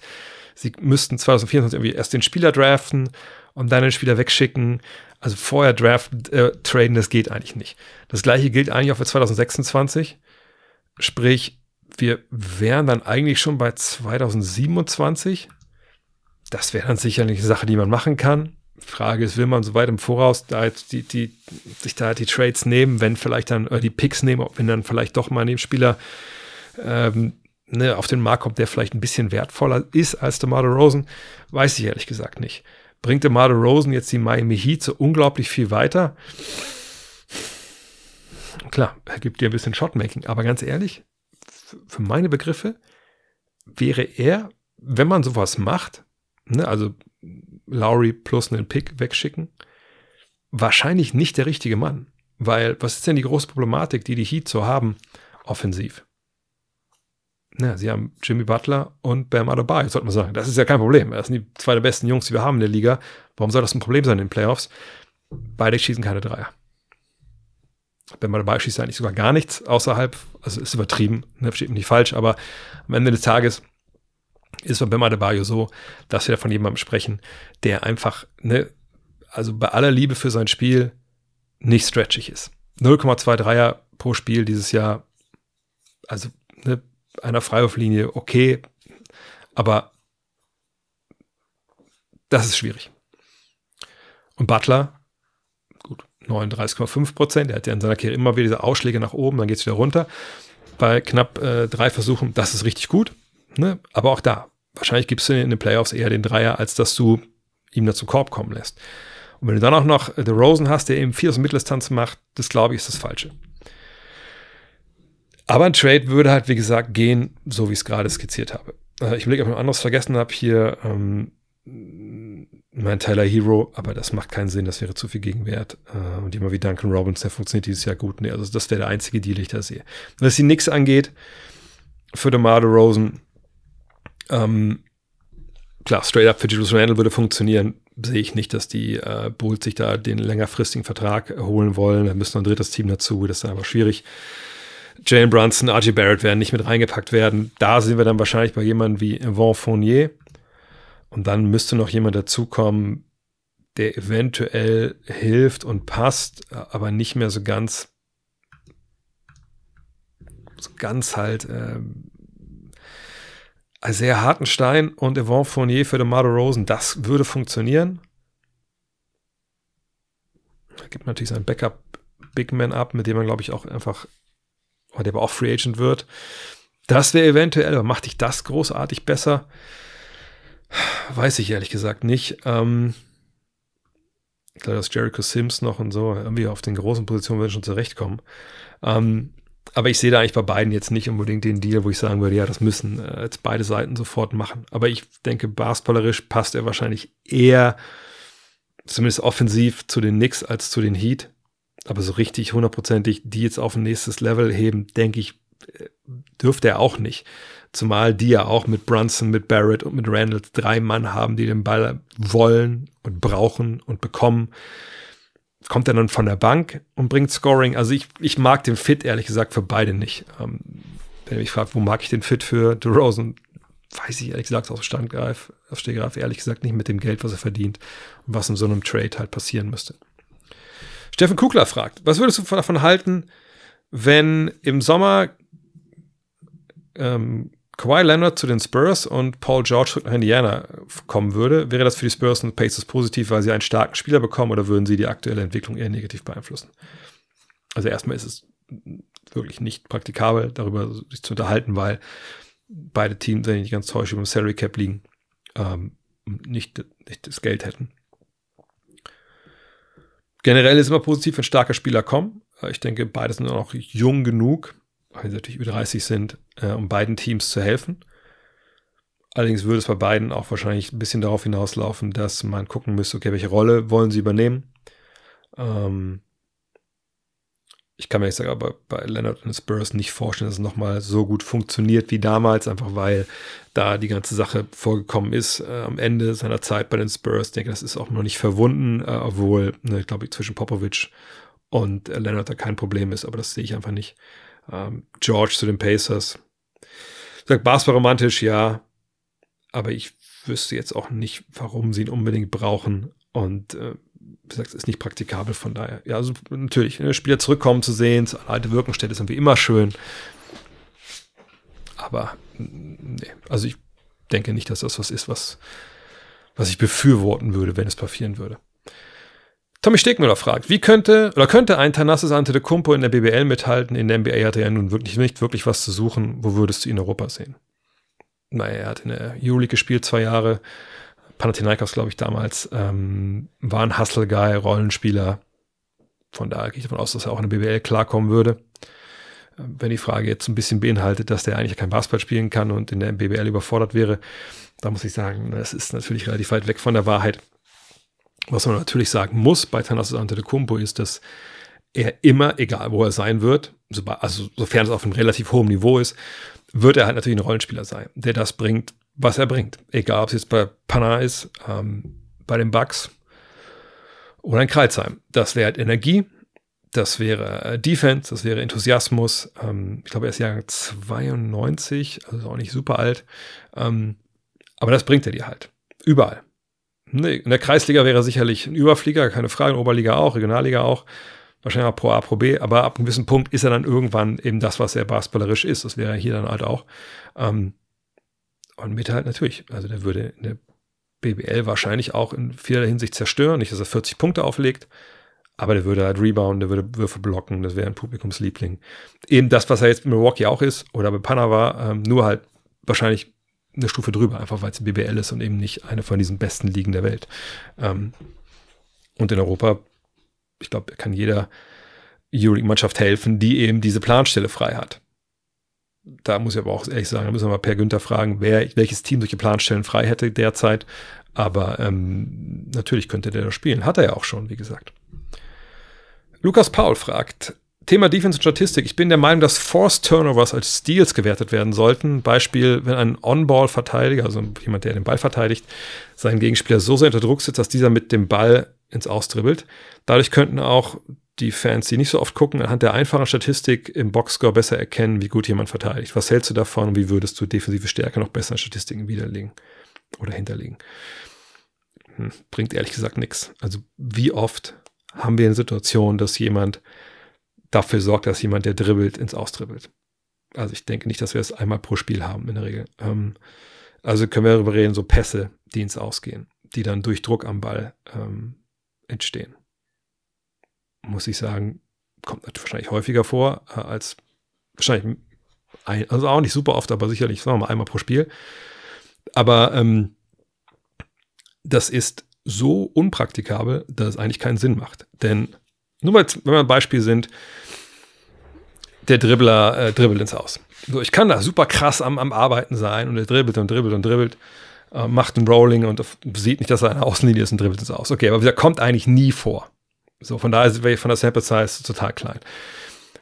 sie müssten 2024 irgendwie erst den Spieler draften und dann den Spieler wegschicken. Also vorher draften, äh, traden, das geht eigentlich nicht. Das gleiche gilt eigentlich auch für 2026. Sprich, wir wären dann eigentlich schon bei 2027. Das wäre dann sicherlich eine Sache, die man machen kann. Frage ist, will man so weit im Voraus da jetzt die, die, sich da die Trades nehmen, wenn vielleicht dann, oder die Picks nehmen, wenn dann vielleicht doch mal ein Spieler ähm, ne, auf den Markt kommt, der vielleicht ein bisschen wertvoller ist als DeMar Rosen, weiß ich ehrlich gesagt nicht. Bringt DeMar Rosen jetzt die Miami Heat so unglaublich viel weiter? Klar, er gibt dir ein bisschen Shotmaking, aber ganz ehrlich, für meine Begriffe wäre er, wenn man sowas macht, ne, also Lowry plus einen Pick wegschicken, wahrscheinlich nicht der richtige Mann. Weil, was ist denn die große Problematik, die die Heat so haben, offensiv? Ja, sie haben Jimmy Butler und Bam Adebayo, sollte man sagen. Das ist ja kein Problem. Das sind die zwei der besten Jungs, die wir haben in der Liga. Warum soll das ein Problem sein in den Playoffs? Beide schießen keine Dreier. Bam Adebayo schießt eigentlich sogar gar nichts außerhalb. Also ist übertrieben, ne, versteht mich nicht falsch, aber am Ende des Tages ist bei Bam Adebayo so, dass wir von jemandem sprechen, der einfach, ne, also bei aller Liebe für sein Spiel nicht stretchig ist. 0,2 Dreier pro Spiel dieses Jahr. Also, ne, einer Freiwurflinie okay, aber das ist schwierig. Und Butler, gut, 39,5 Prozent, er hat ja in seiner Karriere immer wieder diese Ausschläge nach oben, dann geht es wieder runter. Bei knapp äh, drei Versuchen, das ist richtig gut, ne? aber auch da, wahrscheinlich gibst du in den Playoffs eher den Dreier, als dass du ihm da zum Korb kommen lässt. Und wenn du dann auch noch The Rosen hast, der eben viel aus Mitteldistanz macht, das glaube ich ist das Falsche. Aber ein Trade würde halt, wie gesagt, gehen, so wie ich es gerade skizziert habe. Äh, ich überlege, ob ich noch anderes vergessen habe hier. Ähm, mein Tyler Hero, aber das macht keinen Sinn, das wäre zu viel Gegenwert. Äh, und immer wie Duncan Robbins, der funktioniert dieses Jahr gut. Also das wäre der einzige Deal, den ich da sehe. Was die Nix angeht, für DeMar Rosen, ähm, klar, straight up für Julius Randle würde funktionieren. Sehe ich nicht, dass die äh, Bulls sich da den längerfristigen Vertrag holen wollen. Da müssen noch ein drittes Team dazu. Das ist aber schwierig. Jane Brunson, RG Barrett werden nicht mit reingepackt werden. Da sind wir dann wahrscheinlich bei jemandem wie Yvonne Fournier. Und dann müsste noch jemand dazukommen, der eventuell hilft und passt, aber nicht mehr so ganz, so ganz halt, ähm, sehr Hartenstein und Yvonne Fournier für DeMar Rosen, das würde funktionieren. Da gibt natürlich seinen Backup Big Man ab, mit dem man, glaube ich, auch einfach der aber auch Free Agent wird. Das wäre eventuell, aber macht dich das großartig besser? Weiß ich ehrlich gesagt nicht. Ähm, ich glaube, dass Jericho Sims noch und so irgendwie auf den großen Positionen würden schon zurechtkommen. Ähm, aber ich sehe da eigentlich bei beiden jetzt nicht unbedingt den Deal, wo ich sagen würde, ja, das müssen äh, jetzt beide Seiten sofort machen. Aber ich denke, basketballerisch passt er wahrscheinlich eher, zumindest offensiv, zu den Knicks als zu den Heat. Aber so richtig hundertprozentig die jetzt auf ein nächstes Level heben, denke ich, äh, dürfte er auch nicht. Zumal die ja auch mit Brunson, mit Barrett und mit Randall drei Mann haben, die den Ball wollen und brauchen und bekommen. Kommt er dann von der Bank und bringt Scoring? Also ich, ich mag den Fit ehrlich gesagt für beide nicht. Ähm, wenn ihr mich fragt, wo mag ich den Fit für DeRozan, weiß ich ehrlich gesagt aus Standgreif, aus Stehgreif ehrlich gesagt nicht mit dem Geld, was er verdient und was in so einem Trade halt passieren müsste. Steffen Kugler fragt, was würdest du davon halten, wenn im Sommer ähm, Kawhi Leonard zu den Spurs und Paul George nach Indiana kommen würde, wäre das für die Spurs und Pacers positiv, weil sie einen starken Spieler bekommen oder würden sie die aktuelle Entwicklung eher negativ beeinflussen? Also erstmal ist es wirklich nicht praktikabel, darüber sich zu unterhalten, weil beide Teams, wenn ich nicht ganz täusche, über dem Salary Cap liegen, ähm, nicht, nicht das Geld hätten. Generell ist immer positiv, wenn starke Spieler kommen. Ich denke, beide sind noch jung genug, weil sie natürlich über 30 sind, äh, um beiden Teams zu helfen. Allerdings würde es bei beiden auch wahrscheinlich ein bisschen darauf hinauslaufen, dass man gucken müsste, okay, welche Rolle wollen sie übernehmen. Ähm ich kann mir jetzt sagen, aber bei Leonard und Spurs nicht vorstellen, dass es nochmal so gut funktioniert wie damals, einfach weil da die ganze Sache vorgekommen ist äh, am Ende seiner Zeit bei den Spurs. Ich denke, das ist auch noch nicht verwunden, äh, obwohl, ne, glaube ich, zwischen Popovic und äh, Leonard da kein Problem ist, aber das sehe ich einfach nicht. Ähm, George zu den Pacers. Sagt Basketball romantisch, ja. Aber ich wüsste jetzt auch nicht, warum sie ihn unbedingt brauchen. Und äh, es ist nicht praktikabel von daher. Ja, also natürlich, ne, Spieler zurückkommen zu sehen, zur alte Wirkungsstätte ist irgendwie immer schön. Aber nee, also ich denke nicht, dass das was ist, was, was ich befürworten würde, wenn es passieren würde. Tommy Stegmüller fragt, wie könnte oder könnte ein Tanassis Antetokounmpo in der BBL mithalten? In der NBA hat er ja nun wirklich nicht wirklich was zu suchen. Wo würdest du ihn in Europa sehen? Naja, er hat in der Euroleague gespielt, zwei Jahre. Panathinaikos, glaube ich, damals. Ähm, war ein Hustle-Guy, Rollenspieler. Von daher gehe ich davon aus, dass er auch in der BBL klarkommen würde. Ähm, wenn die Frage jetzt ein bisschen beinhaltet, dass der eigentlich kein Basketball spielen kann und in der BBL überfordert wäre, da muss ich sagen, das ist natürlich relativ weit weg von der Wahrheit. Was man natürlich sagen muss bei Thanasis Antetokounmpo ist, dass er immer, egal wo er sein wird, also sofern es auf einem relativ hohen Niveau ist, wird er halt natürlich ein Rollenspieler sein, der das bringt, was er bringt. Egal, ob es jetzt bei Pana ist, ähm, bei den Bucks oder in Kreuzheim. Das wäre halt Energie, das wäre äh, Defense, das wäre Enthusiasmus. Ähm, ich glaube, er ist Jahrgang 92, also auch nicht super alt. Ähm, aber das bringt er dir halt. Überall. Nee, in der Kreisliga wäre er sicherlich ein Überflieger, keine Frage, in der Oberliga auch, Regionalliga auch, wahrscheinlich auch Pro A, Pro B, aber ab einem gewissen Punkt ist er dann irgendwann eben das, was er basketballerisch ist. Das wäre hier dann halt auch. Ähm, und mit halt natürlich, also der würde in der BBL wahrscheinlich auch in vieler Hinsicht zerstören, nicht, dass er 40 Punkte auflegt, aber der würde halt rebounden, der würde Würfe blocken, das wäre ein Publikumsliebling. Eben das, was er jetzt in Milwaukee auch ist oder bei Panna war, ähm, nur halt wahrscheinlich eine Stufe drüber, einfach weil es BBL ist und eben nicht eine von diesen besten Ligen der Welt. Ähm, und in Europa, ich glaube, kann jeder Euroleague-Mannschaft helfen, die eben diese Planstelle frei hat. Da muss ich aber auch ehrlich sagen, da müssen wir mal Per Günther fragen, wer, welches Team solche Planstellen frei hätte derzeit. Aber ähm, natürlich könnte der da spielen. Hat er ja auch schon, wie gesagt. Lukas Paul fragt, Thema Defense und Statistik. Ich bin der Meinung, dass Force Turnovers als Steals gewertet werden sollten. Beispiel, wenn ein On-Ball-Verteidiger, also jemand, der den Ball verteidigt, seinen Gegenspieler so sehr unter Druck setzt, dass dieser mit dem Ball ins Austribbelt. Dadurch könnten auch die Fans, die nicht so oft gucken, anhand der einfachen Statistik im Boxscore besser erkennen, wie gut jemand verteidigt. Was hältst du davon wie würdest du defensive Stärke noch besser in Statistiken widerlegen oder hinterlegen? Hm, bringt ehrlich gesagt nichts. Also wie oft haben wir eine Situation, dass jemand dafür sorgt, dass jemand, der dribbelt, ins Austribbelt. Also ich denke nicht, dass wir es einmal pro Spiel haben in der Regel. Ähm, also können wir darüber reden, so Pässe, die ins Ausgehen, die dann durch Druck am Ball ähm, entstehen. Muss ich sagen, kommt wahrscheinlich häufiger vor äh, als Wahrscheinlich, ein, also auch nicht super oft, aber sicherlich, sagen wir mal, einmal pro Spiel. Aber ähm, das ist so unpraktikabel, dass es eigentlich keinen Sinn macht. Denn nur mal, wenn wir ein Beispiel sind, der Dribbler äh, dribbelt ins Aus. So, ich kann da super krass am, am Arbeiten sein und er dribbelt und dribbelt und dribbelt, äh, macht ein Rolling und sieht nicht, dass er eine Außenlinie ist und dribbelt ins Aus. Okay, aber der kommt eigentlich nie vor. So, von daher ist von der Sample Size total klein.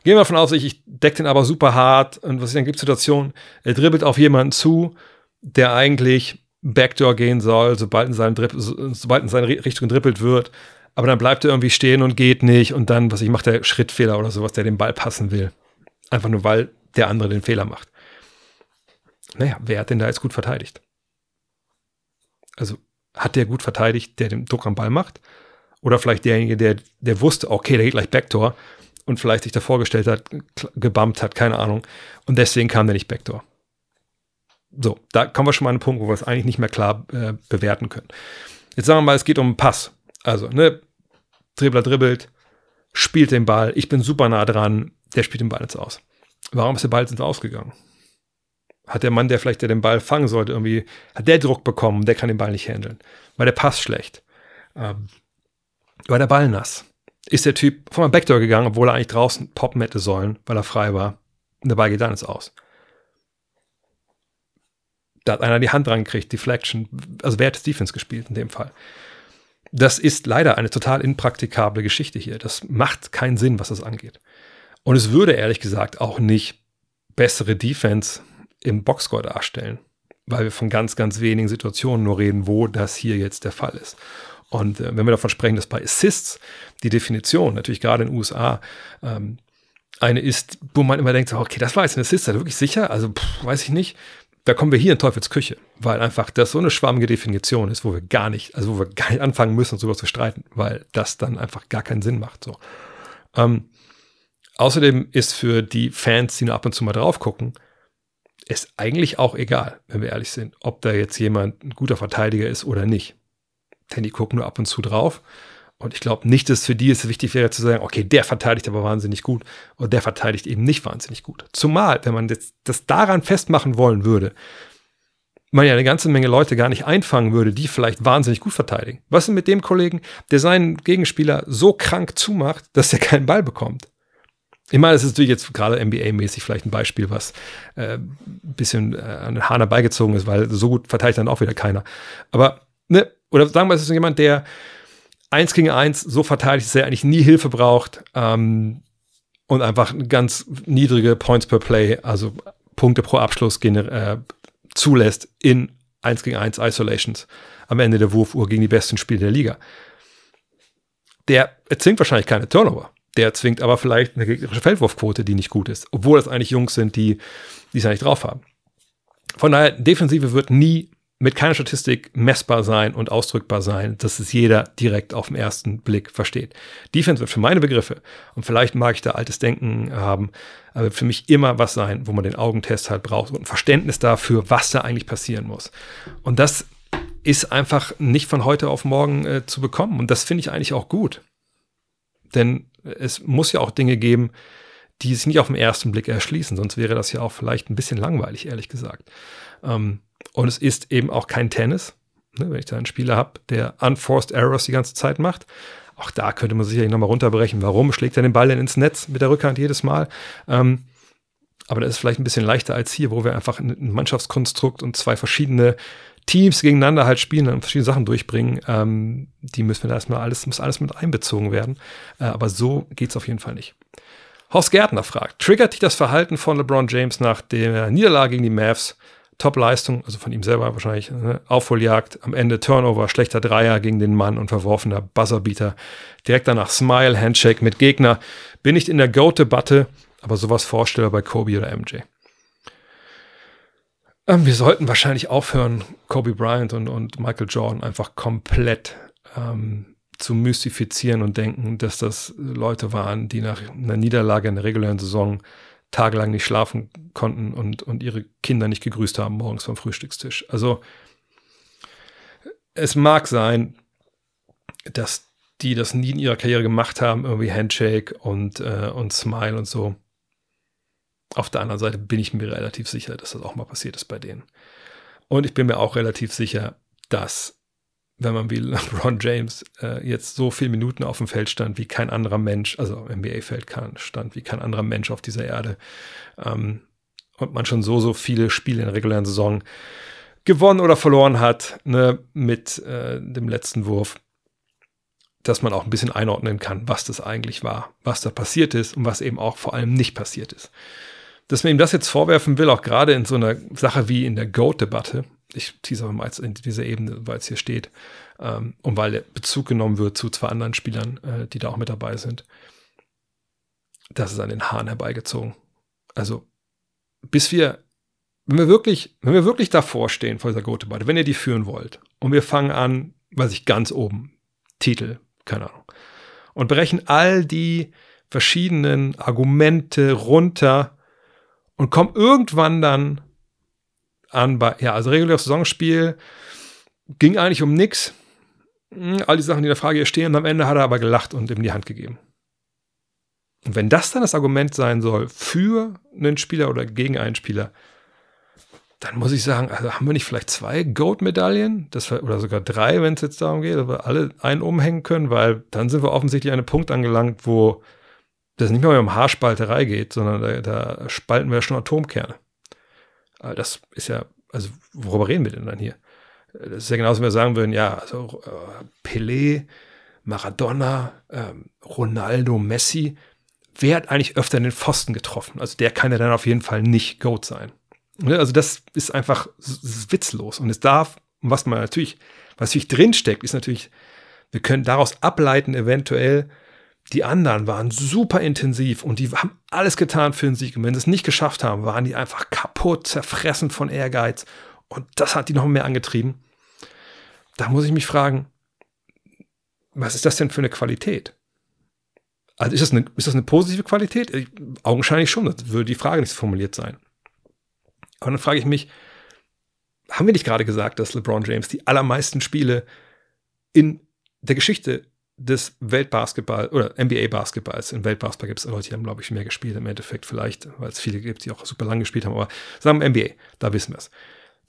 Gehen wir davon aus, ich, ich decke den aber super hart und was es dann gibt Situationen, er dribbelt auf jemanden zu, der eigentlich Backdoor gehen soll, sobald in, seinen sobald in seine Richtung dribbelt wird. Aber dann bleibt er irgendwie stehen und geht nicht und dann, was ich macht der Schrittfehler oder sowas, der den Ball passen will. Einfach nur, weil der andere den Fehler macht. Naja, wer hat denn da jetzt gut verteidigt? Also hat der gut verteidigt, der den Druck am Ball macht? Oder vielleicht derjenige, der, der wusste, okay, der geht gleich Backdoor und vielleicht sich da vorgestellt hat, gebammt hat, keine Ahnung. Und deswegen kam der nicht Backdoor. So, da kommen wir schon mal an einen Punkt, wo wir es eigentlich nicht mehr klar äh, bewerten können. Jetzt sagen wir mal, es geht um einen Pass. Also, ne, Dribbler dribbelt, spielt den Ball, ich bin super nah dran, der spielt den Ball jetzt aus. Warum ist der Ball jetzt ausgegangen? Hat der Mann, der vielleicht der den Ball fangen sollte, irgendwie, hat der Druck bekommen, der kann den Ball nicht handeln. War der Pass schlecht? Ähm, war der Ball nass? Ist der Typ von einem Backdoor gegangen, obwohl er eigentlich draußen poppen hätte sollen, weil er frei war? Und der Ball geht dann jetzt aus. Da hat einer die Hand dran gekriegt, Deflection. Also wer hat das Defense gespielt in dem Fall? Das ist leider eine total impraktikable Geschichte hier. Das macht keinen Sinn, was das angeht. Und es würde ehrlich gesagt auch nicht bessere Defense im Boxscore darstellen, weil wir von ganz, ganz wenigen Situationen nur reden, wo das hier jetzt der Fall ist. Und äh, wenn wir davon sprechen, dass bei Assists die Definition natürlich gerade in den USA ähm, eine ist, wo man immer denkt, okay, das war jetzt ein Assist, ist wirklich sicher? Also pff, weiß ich nicht. Da kommen wir hier in Teufels Küche, weil einfach das so eine schwammige Definition ist, wo wir gar nicht, also wo wir gar nicht anfangen müssen, uns darüber zu streiten, weil das dann einfach gar keinen Sinn macht. So. Ähm, Außerdem ist für die Fans, die nur ab und zu mal drauf gucken, ist eigentlich auch egal, wenn wir ehrlich sind, ob da jetzt jemand ein guter Verteidiger ist oder nicht. Denn die gucken nur ab und zu drauf. Und ich glaube nicht, dass für die es wichtig wäre zu sagen, okay, der verteidigt aber wahnsinnig gut und der verteidigt eben nicht wahnsinnig gut. Zumal, wenn man jetzt das daran festmachen wollen würde, man ja eine ganze Menge Leute gar nicht einfangen würde, die vielleicht wahnsinnig gut verteidigen. Was ist mit dem Kollegen, der seinen Gegenspieler so krank zumacht, dass er keinen Ball bekommt? Ich meine, es ist natürlich jetzt gerade NBA-mäßig vielleicht ein Beispiel, was äh, ein bisschen äh, an den Haaren herbeigezogen ist, weil so gut verteilt dann auch wieder keiner. Aber, ne, oder sagen wir, es ist jemand, der eins gegen eins so verteidigt, dass er eigentlich nie Hilfe braucht ähm, und einfach ganz niedrige Points per Play, also Punkte pro Abschluss äh, zulässt in eins gegen eins Isolations am Ende der Wurfuhr gegen die besten Spiele der Liga. Der erzwingt wahrscheinlich keine Turnover. Der zwingt aber vielleicht eine gegnerische Feldwurfquote, die nicht gut ist, obwohl das eigentlich Jungs sind, die es nicht drauf haben. Von daher, Defensive wird nie mit keiner Statistik messbar sein und ausdrückbar sein, dass es jeder direkt auf den ersten Blick versteht. Defense wird für meine Begriffe, und vielleicht mag ich da altes Denken haben, aber für mich immer was sein, wo man den Augentest halt braucht und ein Verständnis dafür, was da eigentlich passieren muss. Und das ist einfach nicht von heute auf morgen äh, zu bekommen. Und das finde ich eigentlich auch gut. Denn es muss ja auch Dinge geben, die sich nicht auf den ersten Blick erschließen, sonst wäre das ja auch vielleicht ein bisschen langweilig, ehrlich gesagt. Ähm, und es ist eben auch kein Tennis. Ne, wenn ich da einen Spieler habe, der Unforced Errors die ganze Zeit macht, auch da könnte man sicherlich nochmal runterbrechen. Warum schlägt er den Ball denn ins Netz mit der Rückhand jedes Mal? Ähm, aber das ist vielleicht ein bisschen leichter als hier, wo wir einfach ein Mannschaftskonstrukt und zwei verschiedene Teams gegeneinander halt spielen und verschiedene Sachen durchbringen, ähm, die müssen wir da erstmal alles, muss alles mit einbezogen werden. Äh, aber so geht es auf jeden Fall nicht. Horst Gärtner fragt, triggert dich das Verhalten von LeBron James nach der Niederlage gegen die Mavs? Top-Leistung, also von ihm selber wahrscheinlich, ne? Aufholjagd, am Ende Turnover, schlechter Dreier gegen den Mann und verworfener Buzzerbeater. Direkt danach Smile, Handshake mit Gegner. Bin nicht in der Goat-Debatte, aber sowas vorstelle bei Kobe oder MJ. Ähm, wir sollten wahrscheinlich aufhören, Kobe Bryant und, und Michael Jordan einfach komplett ähm, zu mystifizieren und denken, dass das Leute waren, die nach einer Niederlage in der regulären Saison tagelang nicht schlafen konnten und, und ihre Kinder nicht gegrüßt haben morgens vom Frühstückstisch. Also es mag sein, dass die das nie in ihrer Karriere gemacht haben, irgendwie Handshake und, äh, und Smile und so. Auf der anderen Seite bin ich mir relativ sicher, dass das auch mal passiert ist bei denen. Und ich bin mir auch relativ sicher, dass, wenn man wie LeBron James äh, jetzt so viele Minuten auf dem Feld stand wie kein anderer Mensch, also NBA-Feld stand wie kein anderer Mensch auf dieser Erde, ähm, und man schon so, so viele Spiele in der regulären Saison gewonnen oder verloren hat, ne, mit äh, dem letzten Wurf, dass man auch ein bisschen einordnen kann, was das eigentlich war, was da passiert ist und was eben auch vor allem nicht passiert ist. Dass man ihm das jetzt vorwerfen will, auch gerade in so einer Sache wie in der Goat-Debatte, ich tease aber mal in dieser Ebene, weil es hier steht, ähm, und weil Bezug genommen wird zu zwei anderen Spielern, äh, die da auch mit dabei sind, das ist an den Haaren herbeigezogen. Also bis wir, wenn wir wirklich, wenn wir wirklich davor stehen vor dieser Gote-Debatte, wenn ihr die führen wollt, und wir fangen an, weiß ich, ganz oben, Titel, keine Ahnung, und brechen all die verschiedenen Argumente runter und kommen irgendwann dann an bei, ja, also reguläres Saisonspiel ging eigentlich um nichts. Hm, all die Sachen, die in der Frage hier stehen, und am Ende hat er aber gelacht und ihm die Hand gegeben. Und wenn das dann das Argument sein soll für einen Spieler oder gegen einen Spieler, dann muss ich sagen, also haben wir nicht vielleicht zwei Goat-Medaillen? Oder sogar drei, wenn es jetzt darum geht, dass wir alle einen umhängen können, weil dann sind wir offensichtlich an einem Punkt angelangt, wo das nicht mehr um Haarspalterei geht, sondern da, da spalten wir schon Atomkerne. Aber das ist ja, also worüber reden wir denn dann hier? Das ist ja genauso, wenn wir sagen würden, ja, also äh, Pelé, Maradona, ähm, Ronaldo, Messi, wer hat eigentlich öfter den Pfosten getroffen? Also der kann ja dann auf jeden Fall nicht Goat sein. Ne, also das ist einfach ist witzlos. Und es darf, was man natürlich, was natürlich drinsteckt, ist natürlich, wir können daraus ableiten, eventuell, die anderen waren super intensiv und die haben alles getan für den Sieg. Und wenn sie es nicht geschafft haben, waren die einfach kaputt, zerfressen von Ehrgeiz. Und das hat die noch mehr angetrieben. Da muss ich mich fragen, was ist das denn für eine Qualität? Also ist das eine, ist das eine positive Qualität? Ich, augenscheinlich schon, das würde die Frage nicht formuliert sein. Aber dann frage ich mich, haben wir nicht gerade gesagt, dass LeBron James die allermeisten Spiele in der Geschichte des Weltbasketball oder NBA-Basketballs, in Weltbasketball gibt es Leute, die haben, glaube ich, mehr gespielt im Endeffekt vielleicht, weil es viele gibt, die auch super lang gespielt haben, aber sagen wir NBA, da wissen wir es.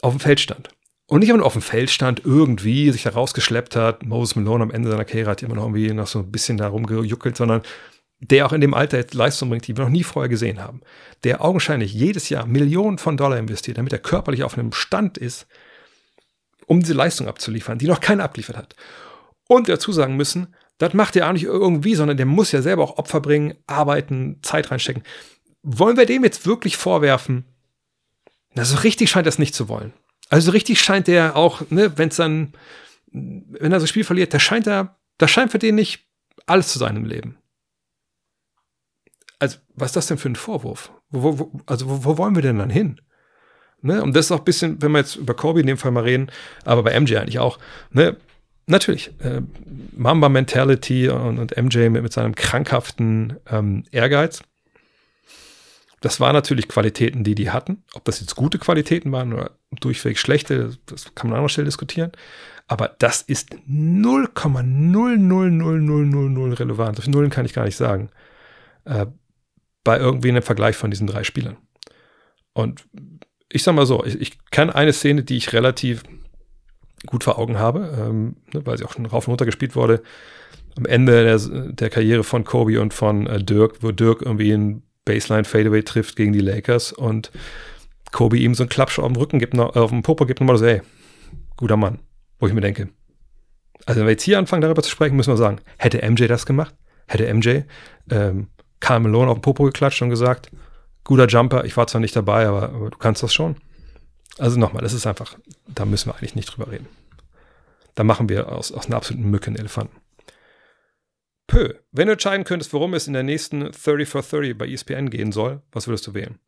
Auf dem Feld stand. Und nicht immer nur auf dem Feld stand, irgendwie sich da rausgeschleppt hat. Moses Malone am Ende seiner Karriere hat immer noch irgendwie noch so ein bisschen da rumgejuckelt, sondern der auch in dem Alter jetzt Leistung bringt, die wir noch nie vorher gesehen haben. Der augenscheinlich jedes Jahr Millionen von Dollar investiert, damit er körperlich auf einem Stand ist, um diese Leistung abzuliefern, die noch keiner abgeliefert hat. Und dazu sagen müssen, das macht er auch nicht irgendwie, sondern der muss ja selber auch Opfer bringen, arbeiten, Zeit reinstecken. Wollen wir dem jetzt wirklich vorwerfen? Also richtig scheint das nicht zu wollen. Also richtig scheint der auch, ne, wenn es dann, wenn er so ein Spiel verliert, da scheint er, das scheint für den nicht alles zu sein im Leben. Also, was ist das denn für ein Vorwurf? Wo, wo, also, wo, wo, wollen wir denn dann hin? Ne? Und das ist auch ein bisschen, wenn wir jetzt über Kobe in dem Fall mal reden, aber bei MJ eigentlich auch, ne? Natürlich, äh, Mamba-Mentality und, und, MJ mit, mit seinem krankhaften ähm, Ehrgeiz. Das waren natürlich Qualitäten, die die hatten. Ob das jetzt gute Qualitäten waren oder durchweg schlechte, das kann man an anderer Stelle diskutieren. Aber das ist 0,00000 relevant. Auf Nullen kann ich gar nicht sagen. Äh, bei irgendwie einem Vergleich von diesen drei Spielern. Und ich sag mal so, ich, ich kann eine Szene, die ich relativ gut vor Augen habe, ähm, ne, weil sie auch schon rauf und runter gespielt wurde, am Ende der, der Karriere von Kobe und von äh, Dirk, wo Dirk irgendwie einen Baseline Fadeaway trifft gegen die Lakers und Kobe ihm so einen Klappsch auf dem Rücken gibt, noch, auf dem Popo gibt nochmal so, ey, guter Mann. Wo ich mir denke, also wenn wir jetzt hier anfangen, darüber zu sprechen, müssen wir sagen, hätte MJ das gemacht? Hätte MJ ähm, Malone auf dem Popo geklatscht und gesagt, guter Jumper, ich war zwar nicht dabei, aber, aber du kannst das schon. Also nochmal, das ist einfach, da müssen wir eigentlich nicht drüber reden. Da machen wir aus, aus einer absoluten Mücke einen Elefanten. Pö, wenn du entscheiden könntest, worum es in der nächsten 30 for 30 bei ESPN gehen soll, was würdest du wählen?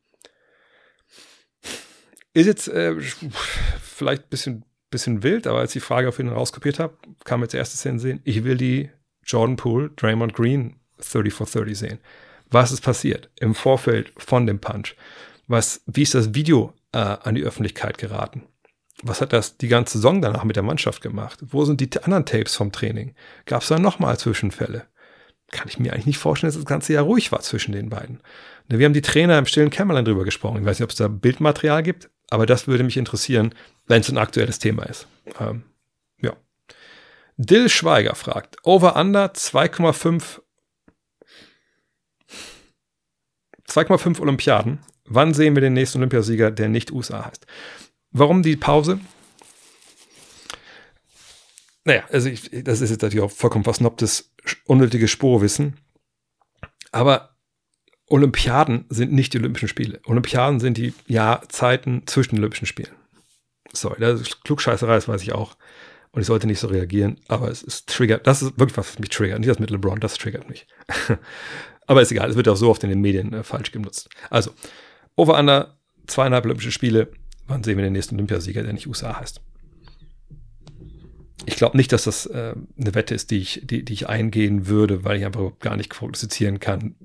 Ist jetzt äh, vielleicht ein bisschen, bisschen wild, aber als ich die Frage auf ihn rauskopiert habe, kam jetzt die erste Szene sehen. Ich will die Jordan Poole, Draymond Green 30 for 30 sehen. Was ist passiert im Vorfeld von dem Punch? Was, wie ist das Video äh, an die Öffentlichkeit geraten? Was hat das die ganze Saison danach mit der Mannschaft gemacht? Wo sind die anderen Tapes vom Training? Gab es da nochmal Zwischenfälle? Kann ich mir eigentlich nicht vorstellen, dass das ganze Jahr ruhig war zwischen den beiden. Wir haben die Trainer im stillen Kämmerlein drüber gesprochen. Ich weiß nicht, ob es da Bildmaterial gibt, aber das würde mich interessieren, wenn es ein aktuelles Thema ist. Ähm, ja. Dill Schweiger fragt: Over Under 2,5 2,5 Olympiaden. Wann sehen wir den nächsten Olympiasieger, der nicht USA heißt? Warum die Pause? Naja, also ich, das ist jetzt natürlich auch vollkommen versnobtes, unnötiges Sporwissen. Aber Olympiaden sind nicht die Olympischen Spiele. Olympiaden sind die Jahrzeiten zwischen den Olympischen Spielen. Sorry, das ist Klugscheißerei, das weiß ich auch. Und ich sollte nicht so reagieren, aber es ist triggert. Das ist wirklich was, was mich triggert. Nicht das mit LeBron, das triggert mich. aber ist egal, es wird auch so oft in den Medien äh, falsch genutzt. Also, over under, zweieinhalb Olympische Spiele. Wann sehen wir den nächsten Olympiasieger, der nicht USA heißt? Ich glaube nicht, dass das äh, eine Wette ist, die ich, die, die ich eingehen würde, weil ich einfach gar nicht prognostizieren kann,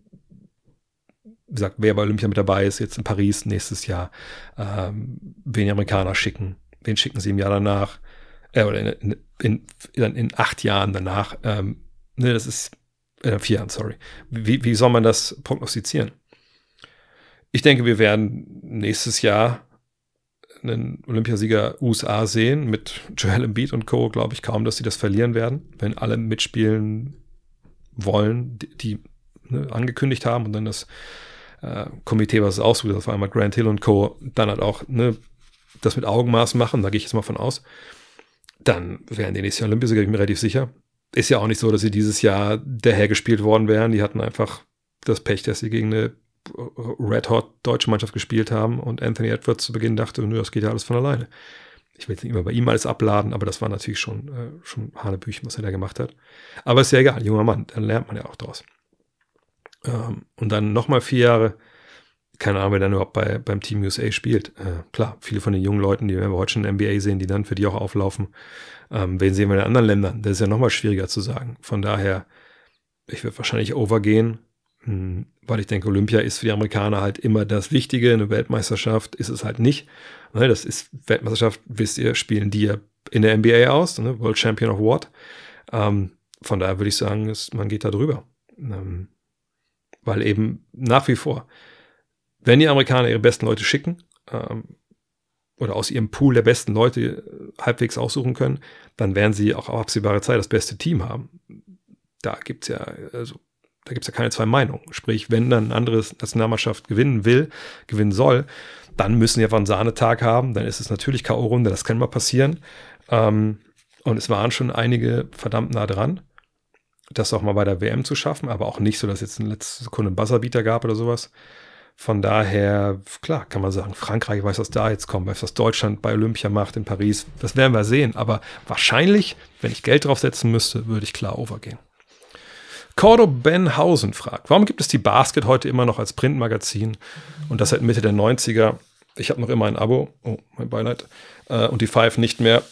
wie gesagt, wer bei Olympia mit dabei ist, jetzt in Paris nächstes Jahr, ähm, wen die Amerikaner schicken, wen schicken sie im Jahr danach, äh, oder in, in, in, in, acht Jahren danach. Ähm, ne, das ist, in vier Jahren, sorry. Wie, wie soll man das prognostizieren? Ich denke, wir werden nächstes Jahr einen Olympiasieger USA sehen mit Joel Embiid und Co. Glaube ich kaum, dass sie das verlieren werden, wenn alle mitspielen wollen, die, die ne, angekündigt haben und dann das äh, Komitee, was es aussucht, war einmal Grant Hill und Co., dann halt auch ne, das mit Augenmaß machen, da gehe ich jetzt mal von aus, dann wären die nächsten Olympiasieger, ich bin mir relativ sicher. Ist ja auch nicht so, dass sie dieses Jahr dahergespielt worden wären. Die hatten einfach das Pech, dass sie gegen eine Red Hot deutsche Mannschaft gespielt haben und Anthony Edwards zu Beginn dachte, nö, das geht ja alles von alleine. Ich will jetzt nicht immer bei ihm alles abladen, aber das war natürlich schon, äh, schon Hanebüchen, was er da gemacht hat. Aber ist ja egal, junger Mann, dann lernt man ja auch draus. Ähm, und dann nochmal vier Jahre, keine Ahnung, wer dann überhaupt bei, beim Team USA spielt. Äh, klar, viele von den jungen Leuten, die wir heute schon in der NBA sehen, die dann für die auch auflaufen. Ähm, wen sehen wir in anderen Ländern? Das ist ja nochmal schwieriger zu sagen. Von daher, ich würde wahrscheinlich overgehen, weil ich denke, Olympia ist für die Amerikaner halt immer das Wichtige. Eine Weltmeisterschaft ist es halt nicht. Ne, das ist Weltmeisterschaft, wisst ihr, spielen die ja in der NBA aus, ne? World Champion of What. Ähm, von daher würde ich sagen, man geht da drüber. Ähm, weil eben nach wie vor, wenn die Amerikaner ihre besten Leute schicken ähm, oder aus ihrem Pool der besten Leute äh, halbwegs aussuchen können, dann werden sie auch auf absehbare Zeit das beste Team haben. Da gibt es ja, also, da gibt es ja keine zwei Meinungen. Sprich, wenn dann eine andere Nationalmannschaft gewinnen will, gewinnen soll, dann müssen sie einfach einen Sahnetag haben. Dann ist es natürlich K.O.-Runde, das kann mal passieren. Ähm, und es waren schon einige verdammt nah dran das auch mal bei der WM zu schaffen, aber auch nicht so, dass jetzt in letzter Sekunde einen Buzzerbeater gab oder sowas. Von daher, klar, kann man sagen, Frankreich weiß, was da jetzt kommt, weiß, was Deutschland bei Olympia macht in Paris. Das werden wir sehen. Aber wahrscheinlich, wenn ich Geld draufsetzen müsste, würde ich klar overgehen. Cordo Benhausen fragt, warum gibt es die Basket heute immer noch als Printmagazin und das seit Mitte der 90er? Ich habe noch immer ein Abo, oh, mein Beileid, äh, und die Five nicht mehr.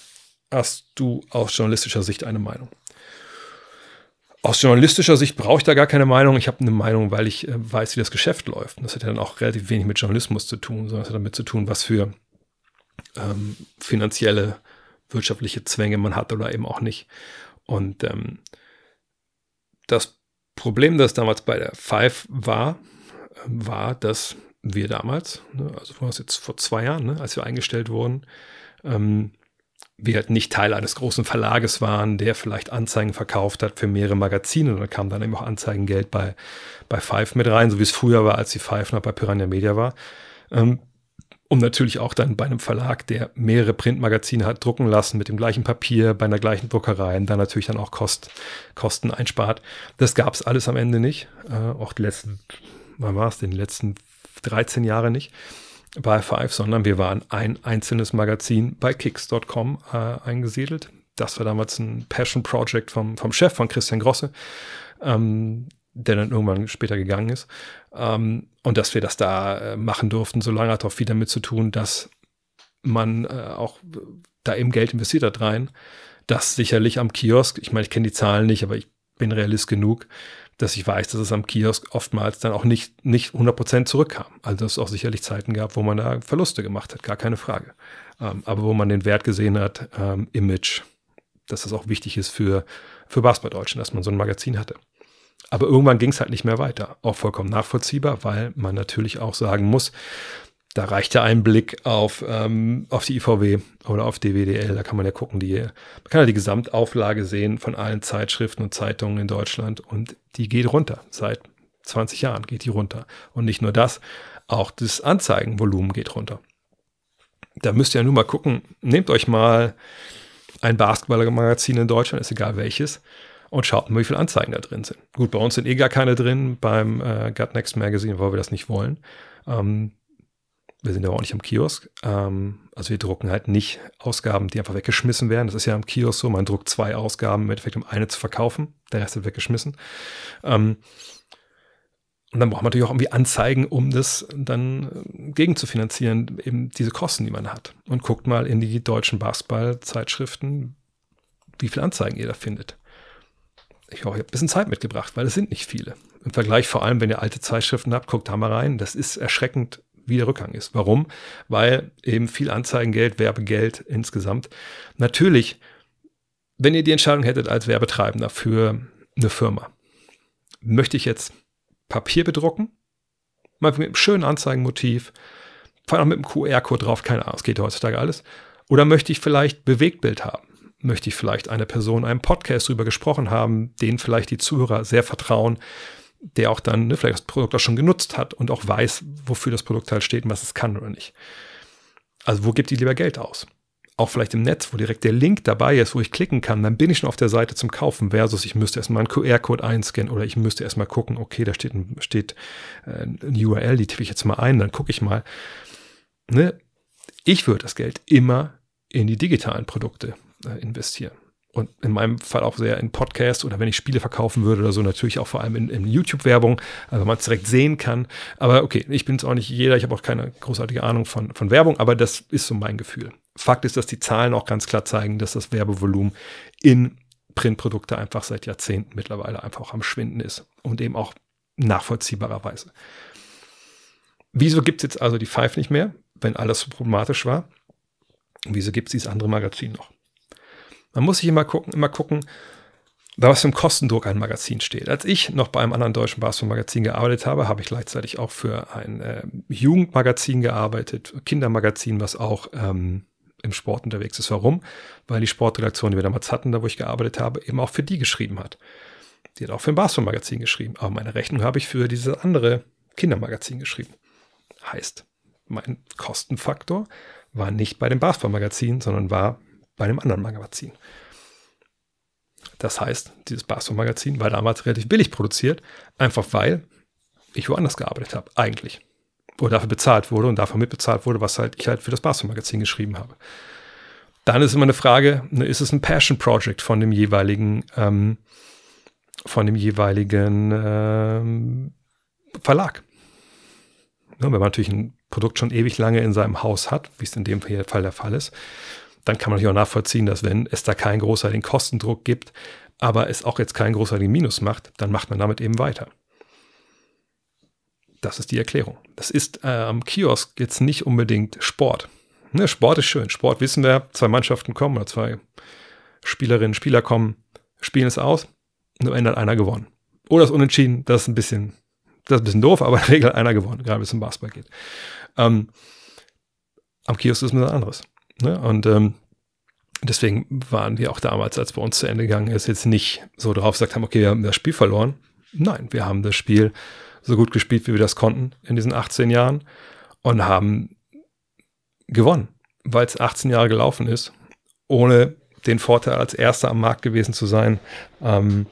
Hast du aus journalistischer Sicht eine Meinung? Aus journalistischer Sicht brauche ich da gar keine Meinung. Ich habe eine Meinung, weil ich äh, weiß, wie das Geschäft läuft. Und das hat ja dann auch relativ wenig mit Journalismus zu tun, sondern es hat damit zu tun, was für ähm, finanzielle, wirtschaftliche Zwänge man hat oder eben auch nicht. Und ähm, das Problem, das damals bei der Five war, war, dass wir damals, ne, also war es jetzt vor zwei Jahren, ne, als wir eingestellt wurden, ähm, wir halt nicht Teil eines großen Verlages waren, der vielleicht Anzeigen verkauft hat für mehrere Magazine. Und da kam dann eben auch Anzeigengeld bei, bei Five mit rein, so wie es früher war, als die Five noch bei Piranha Media war. Ähm, und natürlich auch dann bei einem Verlag, der mehrere Printmagazine hat drucken lassen mit dem gleichen Papier, bei einer gleichen Druckerei und dann natürlich dann auch Kost, Kosten einspart. Das gab es alles am Ende nicht. Äh, auch die letzten, wann war es die letzten 13 Jahre nicht bei Five, sondern wir waren ein einzelnes Magazin bei Kicks.com äh, eingesiedelt. Das war damals ein Passion Project vom, vom Chef, von Christian Grosse, ähm, der dann irgendwann später gegangen ist. Ähm, und dass wir das da äh, machen durften, so lange hat auch viel damit zu tun, dass man äh, auch da eben Geld investiert hat rein. Das sicherlich am Kiosk, ich meine, ich kenne die Zahlen nicht, aber ich bin realist genug, dass ich weiß, dass es am Kiosk oftmals dann auch nicht, nicht 100% zurückkam. Also es auch sicherlich Zeiten gab, wo man da Verluste gemacht hat, gar keine Frage. Ähm, aber wo man den Wert gesehen hat, ähm, Image, dass das auch wichtig ist für, für Basketball-Deutschen, dass man so ein Magazin hatte. Aber irgendwann ging es halt nicht mehr weiter. Auch vollkommen nachvollziehbar, weil man natürlich auch sagen muss, da reicht ja ein Blick auf, ähm, auf die IVW oder auf DWDL. Da kann man ja gucken, die, man kann ja die Gesamtauflage sehen von allen Zeitschriften und Zeitungen in Deutschland und die geht runter. Seit 20 Jahren geht die runter. Und nicht nur das, auch das Anzeigenvolumen geht runter. Da müsst ihr ja nur mal gucken, nehmt euch mal ein Basketballmagazin in Deutschland, ist egal welches, und schaut mal, wie viele Anzeigen da drin sind. Gut, bei uns sind eh gar keine drin beim äh, Gut Next Magazine, weil wir das nicht wollen. Ähm, wir sind aber auch nicht am Kiosk. Ähm, also wir drucken halt nicht Ausgaben, die einfach weggeschmissen werden. Das ist ja am Kiosk so. Man druckt zwei Ausgaben im Endeffekt, um eine zu verkaufen. Der Rest wird weggeschmissen. Ähm, und dann braucht man natürlich auch irgendwie Anzeigen, um das dann äh, gegenzufinanzieren, eben diese Kosten, die man hat. Und guckt mal in die deutschen Basketball-Zeitschriften, wie viele Anzeigen ihr da findet. Ich habe ein bisschen Zeit mitgebracht, weil es sind nicht viele. Im Vergleich vor allem, wenn ihr alte Zeitschriften habt, guckt da mal rein. Das ist erschreckend, wie der Rückgang ist. Warum? Weil eben viel Anzeigengeld, Werbegeld insgesamt. Natürlich, wenn ihr die Entscheidung hättet als Werbetreibender für eine Firma, möchte ich jetzt Papier bedrucken, mal mit einem schönen Anzeigenmotiv, vor allem mit einem QR-Code drauf, keine Ahnung, es geht heutzutage alles. Oder möchte ich vielleicht Bewegtbild haben? Möchte ich vielleicht eine Person einem Podcast drüber gesprochen haben, den vielleicht die Zuhörer sehr vertrauen, der auch dann ne, vielleicht das Produkt auch schon genutzt hat und auch weiß, wofür das Produkt halt steht und was es kann oder nicht. Also wo gibt die lieber Geld aus? Auch vielleicht im Netz, wo direkt der Link dabei ist, wo ich klicken kann, dann bin ich schon auf der Seite zum Kaufen, versus ich müsste erstmal einen QR-Code einscannen oder ich müsste erstmal gucken, okay, da steht, ein, steht äh, ein URL, die tippe ich jetzt mal ein, dann gucke ich mal. Ne? Ich würde das Geld immer in die digitalen Produkte äh, investieren und in meinem Fall auch sehr in Podcasts oder wenn ich Spiele verkaufen würde oder so, natürlich auch vor allem in, in YouTube-Werbung, also man es direkt sehen kann. Aber okay, ich bin es auch nicht jeder, ich habe auch keine großartige Ahnung von, von Werbung, aber das ist so mein Gefühl. Fakt ist, dass die Zahlen auch ganz klar zeigen, dass das Werbevolumen in Printprodukte einfach seit Jahrzehnten mittlerweile einfach auch am Schwinden ist und eben auch nachvollziehbarerweise. Wieso gibt es jetzt also die Five nicht mehr, wenn alles so problematisch war? wieso gibt es dieses andere Magazin noch? Man muss sich immer gucken, immer gucken, was für ein Kostendruck ein Magazin steht. Als ich noch bei einem anderen deutschen Basketballmagazin gearbeitet habe, habe ich gleichzeitig auch für ein äh, Jugendmagazin gearbeitet, Kindermagazin, was auch ähm, im Sport unterwegs ist. Warum? Weil die Sportredaktion, die wir damals hatten, da wo ich gearbeitet habe, eben auch für die geschrieben hat. Die hat auch für ein Basketballmagazin geschrieben. Aber meine Rechnung habe ich für dieses andere Kindermagazin geschrieben. Heißt, mein Kostenfaktor war nicht bei dem Basketballmagazin, sondern war bei einem anderen Magazin. Das heißt, dieses Basketball-Magazin war damals relativ billig produziert, einfach weil ich woanders gearbeitet habe, eigentlich. Oder dafür bezahlt wurde und dafür mitbezahlt wurde, was halt ich halt für das Basketball-Magazin geschrieben habe. Dann ist immer eine Frage, ne, ist es ein Passion Project von dem jeweiligen, ähm, von dem jeweiligen ähm, Verlag? Ja, wenn man natürlich ein Produkt schon ewig lange in seinem Haus hat, wie es in dem Fall der Fall ist, dann kann man natürlich auch nachvollziehen, dass wenn es da keinen großartigen Kostendruck gibt, aber es auch jetzt keinen großartigen Minus macht, dann macht man damit eben weiter. Das ist die Erklärung. Das ist äh, am Kiosk jetzt nicht unbedingt Sport. Ne, Sport ist schön. Sport wissen wir, zwei Mannschaften kommen oder zwei Spielerinnen, Spieler kommen, spielen es aus, nur ändert einer gewonnen. Oder es unentschieden, das ist ein bisschen, das ist ein bisschen doof, aber in der Regel hat einer gewonnen, gerade wenn es um Basketball geht. Ähm, am Kiosk ist es was anderes. Ne? Und ähm, deswegen waren wir auch damals, als bei uns zu Ende gegangen ist, jetzt nicht so drauf gesagt haben, okay, wir haben das Spiel verloren. Nein, wir haben das Spiel so gut gespielt, wie wir das konnten in diesen 18 Jahren und haben gewonnen, weil es 18 Jahre gelaufen ist, ohne den Vorteil als Erster am Markt gewesen zu sein, ähm,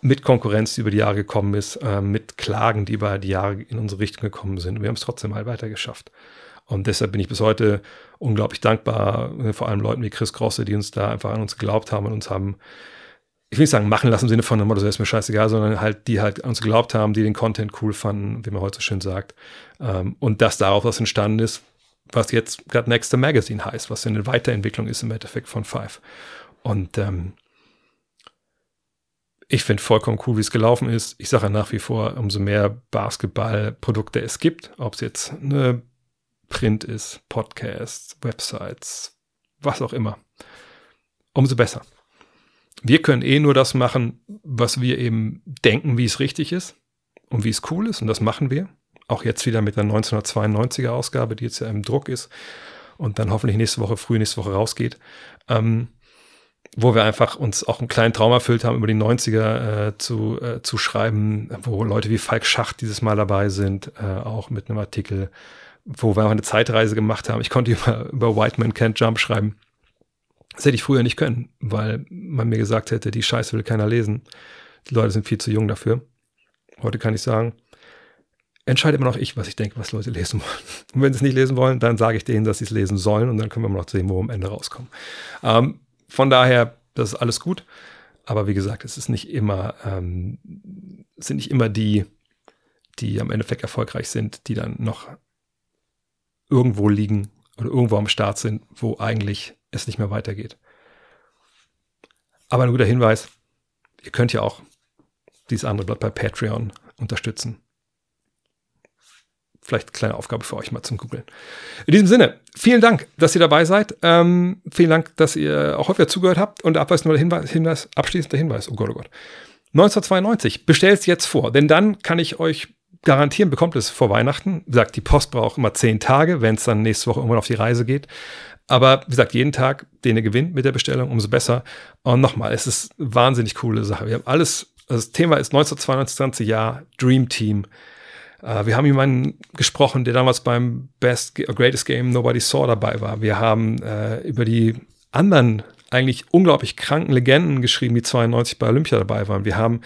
mit Konkurrenz, die über die Jahre gekommen ist, äh, mit Klagen, die über die Jahre in unsere Richtung gekommen sind. Wir haben es trotzdem mal weiter geschafft. Und deshalb bin ich bis heute unglaublich dankbar, äh, vor allem Leuten wie Chris Grosse, die uns da einfach an uns geglaubt haben und uns haben, ich will nicht sagen, machen lassen im Sinne von Motto, das ist mir scheißegal, sondern halt, die halt an uns geglaubt haben, die den Content cool fanden, wie man heute so schön sagt. Ähm, und dass darauf was entstanden ist, was jetzt gerade Next Magazine heißt, was eine Weiterentwicklung ist im Endeffekt von Five. Und ähm, ich finde vollkommen cool, wie es gelaufen ist. Ich sage nach wie vor, umso mehr Basketballprodukte es gibt, ob es jetzt eine Print ist, Podcasts, Websites, was auch immer, umso besser. Wir können eh nur das machen, was wir eben denken, wie es richtig ist und wie es cool ist. Und das machen wir. Auch jetzt wieder mit der 1992er Ausgabe, die jetzt ja im Druck ist und dann hoffentlich nächste Woche, früh nächste Woche rausgeht. Ähm, wo wir einfach uns auch einen kleinen Traum erfüllt haben, über die 90er äh, zu, äh, zu schreiben, wo Leute wie Falk Schacht dieses Mal dabei sind, äh, auch mit einem Artikel, wo wir eine Zeitreise gemacht haben. Ich konnte über, über White Man Can't Jump schreiben. Das hätte ich früher nicht können, weil man mir gesagt hätte, die Scheiße will keiner lesen. Die Leute sind viel zu jung dafür. Heute kann ich sagen, entscheide immer noch ich, was ich denke, was Leute lesen wollen. Und wenn sie es nicht lesen wollen, dann sage ich denen, dass sie es lesen sollen und dann können wir mal noch sehen, wo wir am Ende rauskommen. Ähm, von daher, das ist alles gut. Aber wie gesagt, es ist nicht immer, ähm, sind nicht immer die, die am Endeffekt erfolgreich sind, die dann noch irgendwo liegen oder irgendwo am Start sind, wo eigentlich es nicht mehr weitergeht. Aber ein guter Hinweis, ihr könnt ja auch dieses andere Blatt bei Patreon unterstützen vielleicht eine kleine Aufgabe für euch mal zum Googeln. In diesem Sinne, vielen Dank, dass ihr dabei seid. Ähm, vielen Dank, dass ihr auch häufiger zugehört habt. Und abschließender Hinweis, Hinweis, abschließender Hinweis, oh Gott, oh Gott. 1992, bestellt es jetzt vor, denn dann kann ich euch garantieren, bekommt es vor Weihnachten. Wie gesagt, die Post braucht immer zehn Tage, wenn es dann nächste Woche irgendwann auf die Reise geht. Aber wie gesagt, jeden Tag, den ihr gewinnt mit der Bestellung, umso besser. Und nochmal, es ist eine wahnsinnig coole Sache. Wir haben alles, also das Thema ist 1992, 20 Jahr, Dream Team. Uh, wir haben jemanden gesprochen, der damals beim Best Greatest Game Nobody Saw dabei war. Wir haben uh, über die anderen eigentlich unglaublich kranken Legenden geschrieben, die 92 bei Olympia dabei waren. Wir haben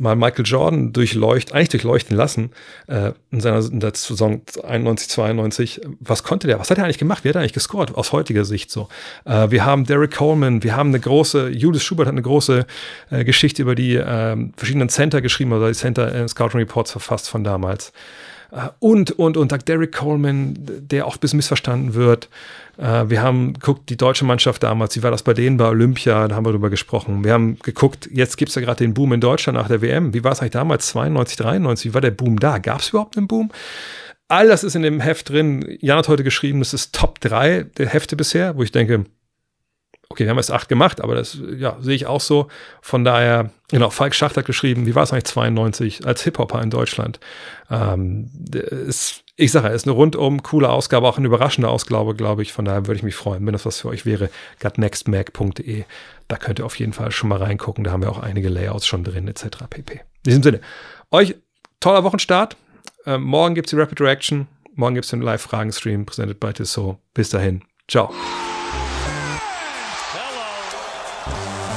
mal Michael Jordan durchleucht, eigentlich durchleuchten lassen äh, in seiner in der Saison 91, 92. Was konnte der? Was hat er eigentlich gemacht? Wie hat er eigentlich gescored aus heutiger Sicht so? Äh, wir haben Derek Coleman, wir haben eine große, Julius Schubert hat eine große äh, Geschichte über die ähm, verschiedenen Center geschrieben oder die Center äh, Scouting Reports verfasst von damals. Äh, und, und, und Derek Coleman, der ein bisschen missverstanden wird. Äh, wir haben geguckt, die deutsche Mannschaft damals, wie war das bei denen bei Olympia, da haben wir drüber gesprochen. Wir haben geguckt, jetzt gibt es ja gerade den Boom in Deutschland nach der WM. Wie war es eigentlich damals, 92, 93? Wie war der Boom da? Gab es überhaupt einen Boom? All das ist in dem Heft drin. Jan hat heute geschrieben, das ist Top 3 der Hefte bisher, wo ich denke, okay, wir haben erst acht gemacht, aber das ja, sehe ich auch so. Von daher, genau, Falk Schacht hat geschrieben, wie war es eigentlich 92 als Hip-Hopper in Deutschland? Ähm, ist, ich sage, ist eine rundum coole Ausgabe, auch eine überraschende Ausgabe, glaube ich. Von daher würde ich mich freuen, wenn das was für euch wäre. gutnextmac.de. Da könnt ihr auf jeden Fall schon mal reingucken. Da haben wir auch einige Layouts schon drin, etc. pp. In diesem Sinne, euch toller Wochenstart. Ähm, morgen gibt es die Rapid Reaction. Morgen gibt es den Live-Fragen-Stream, präsentiert bei Tissot. Bis dahin. Ciao.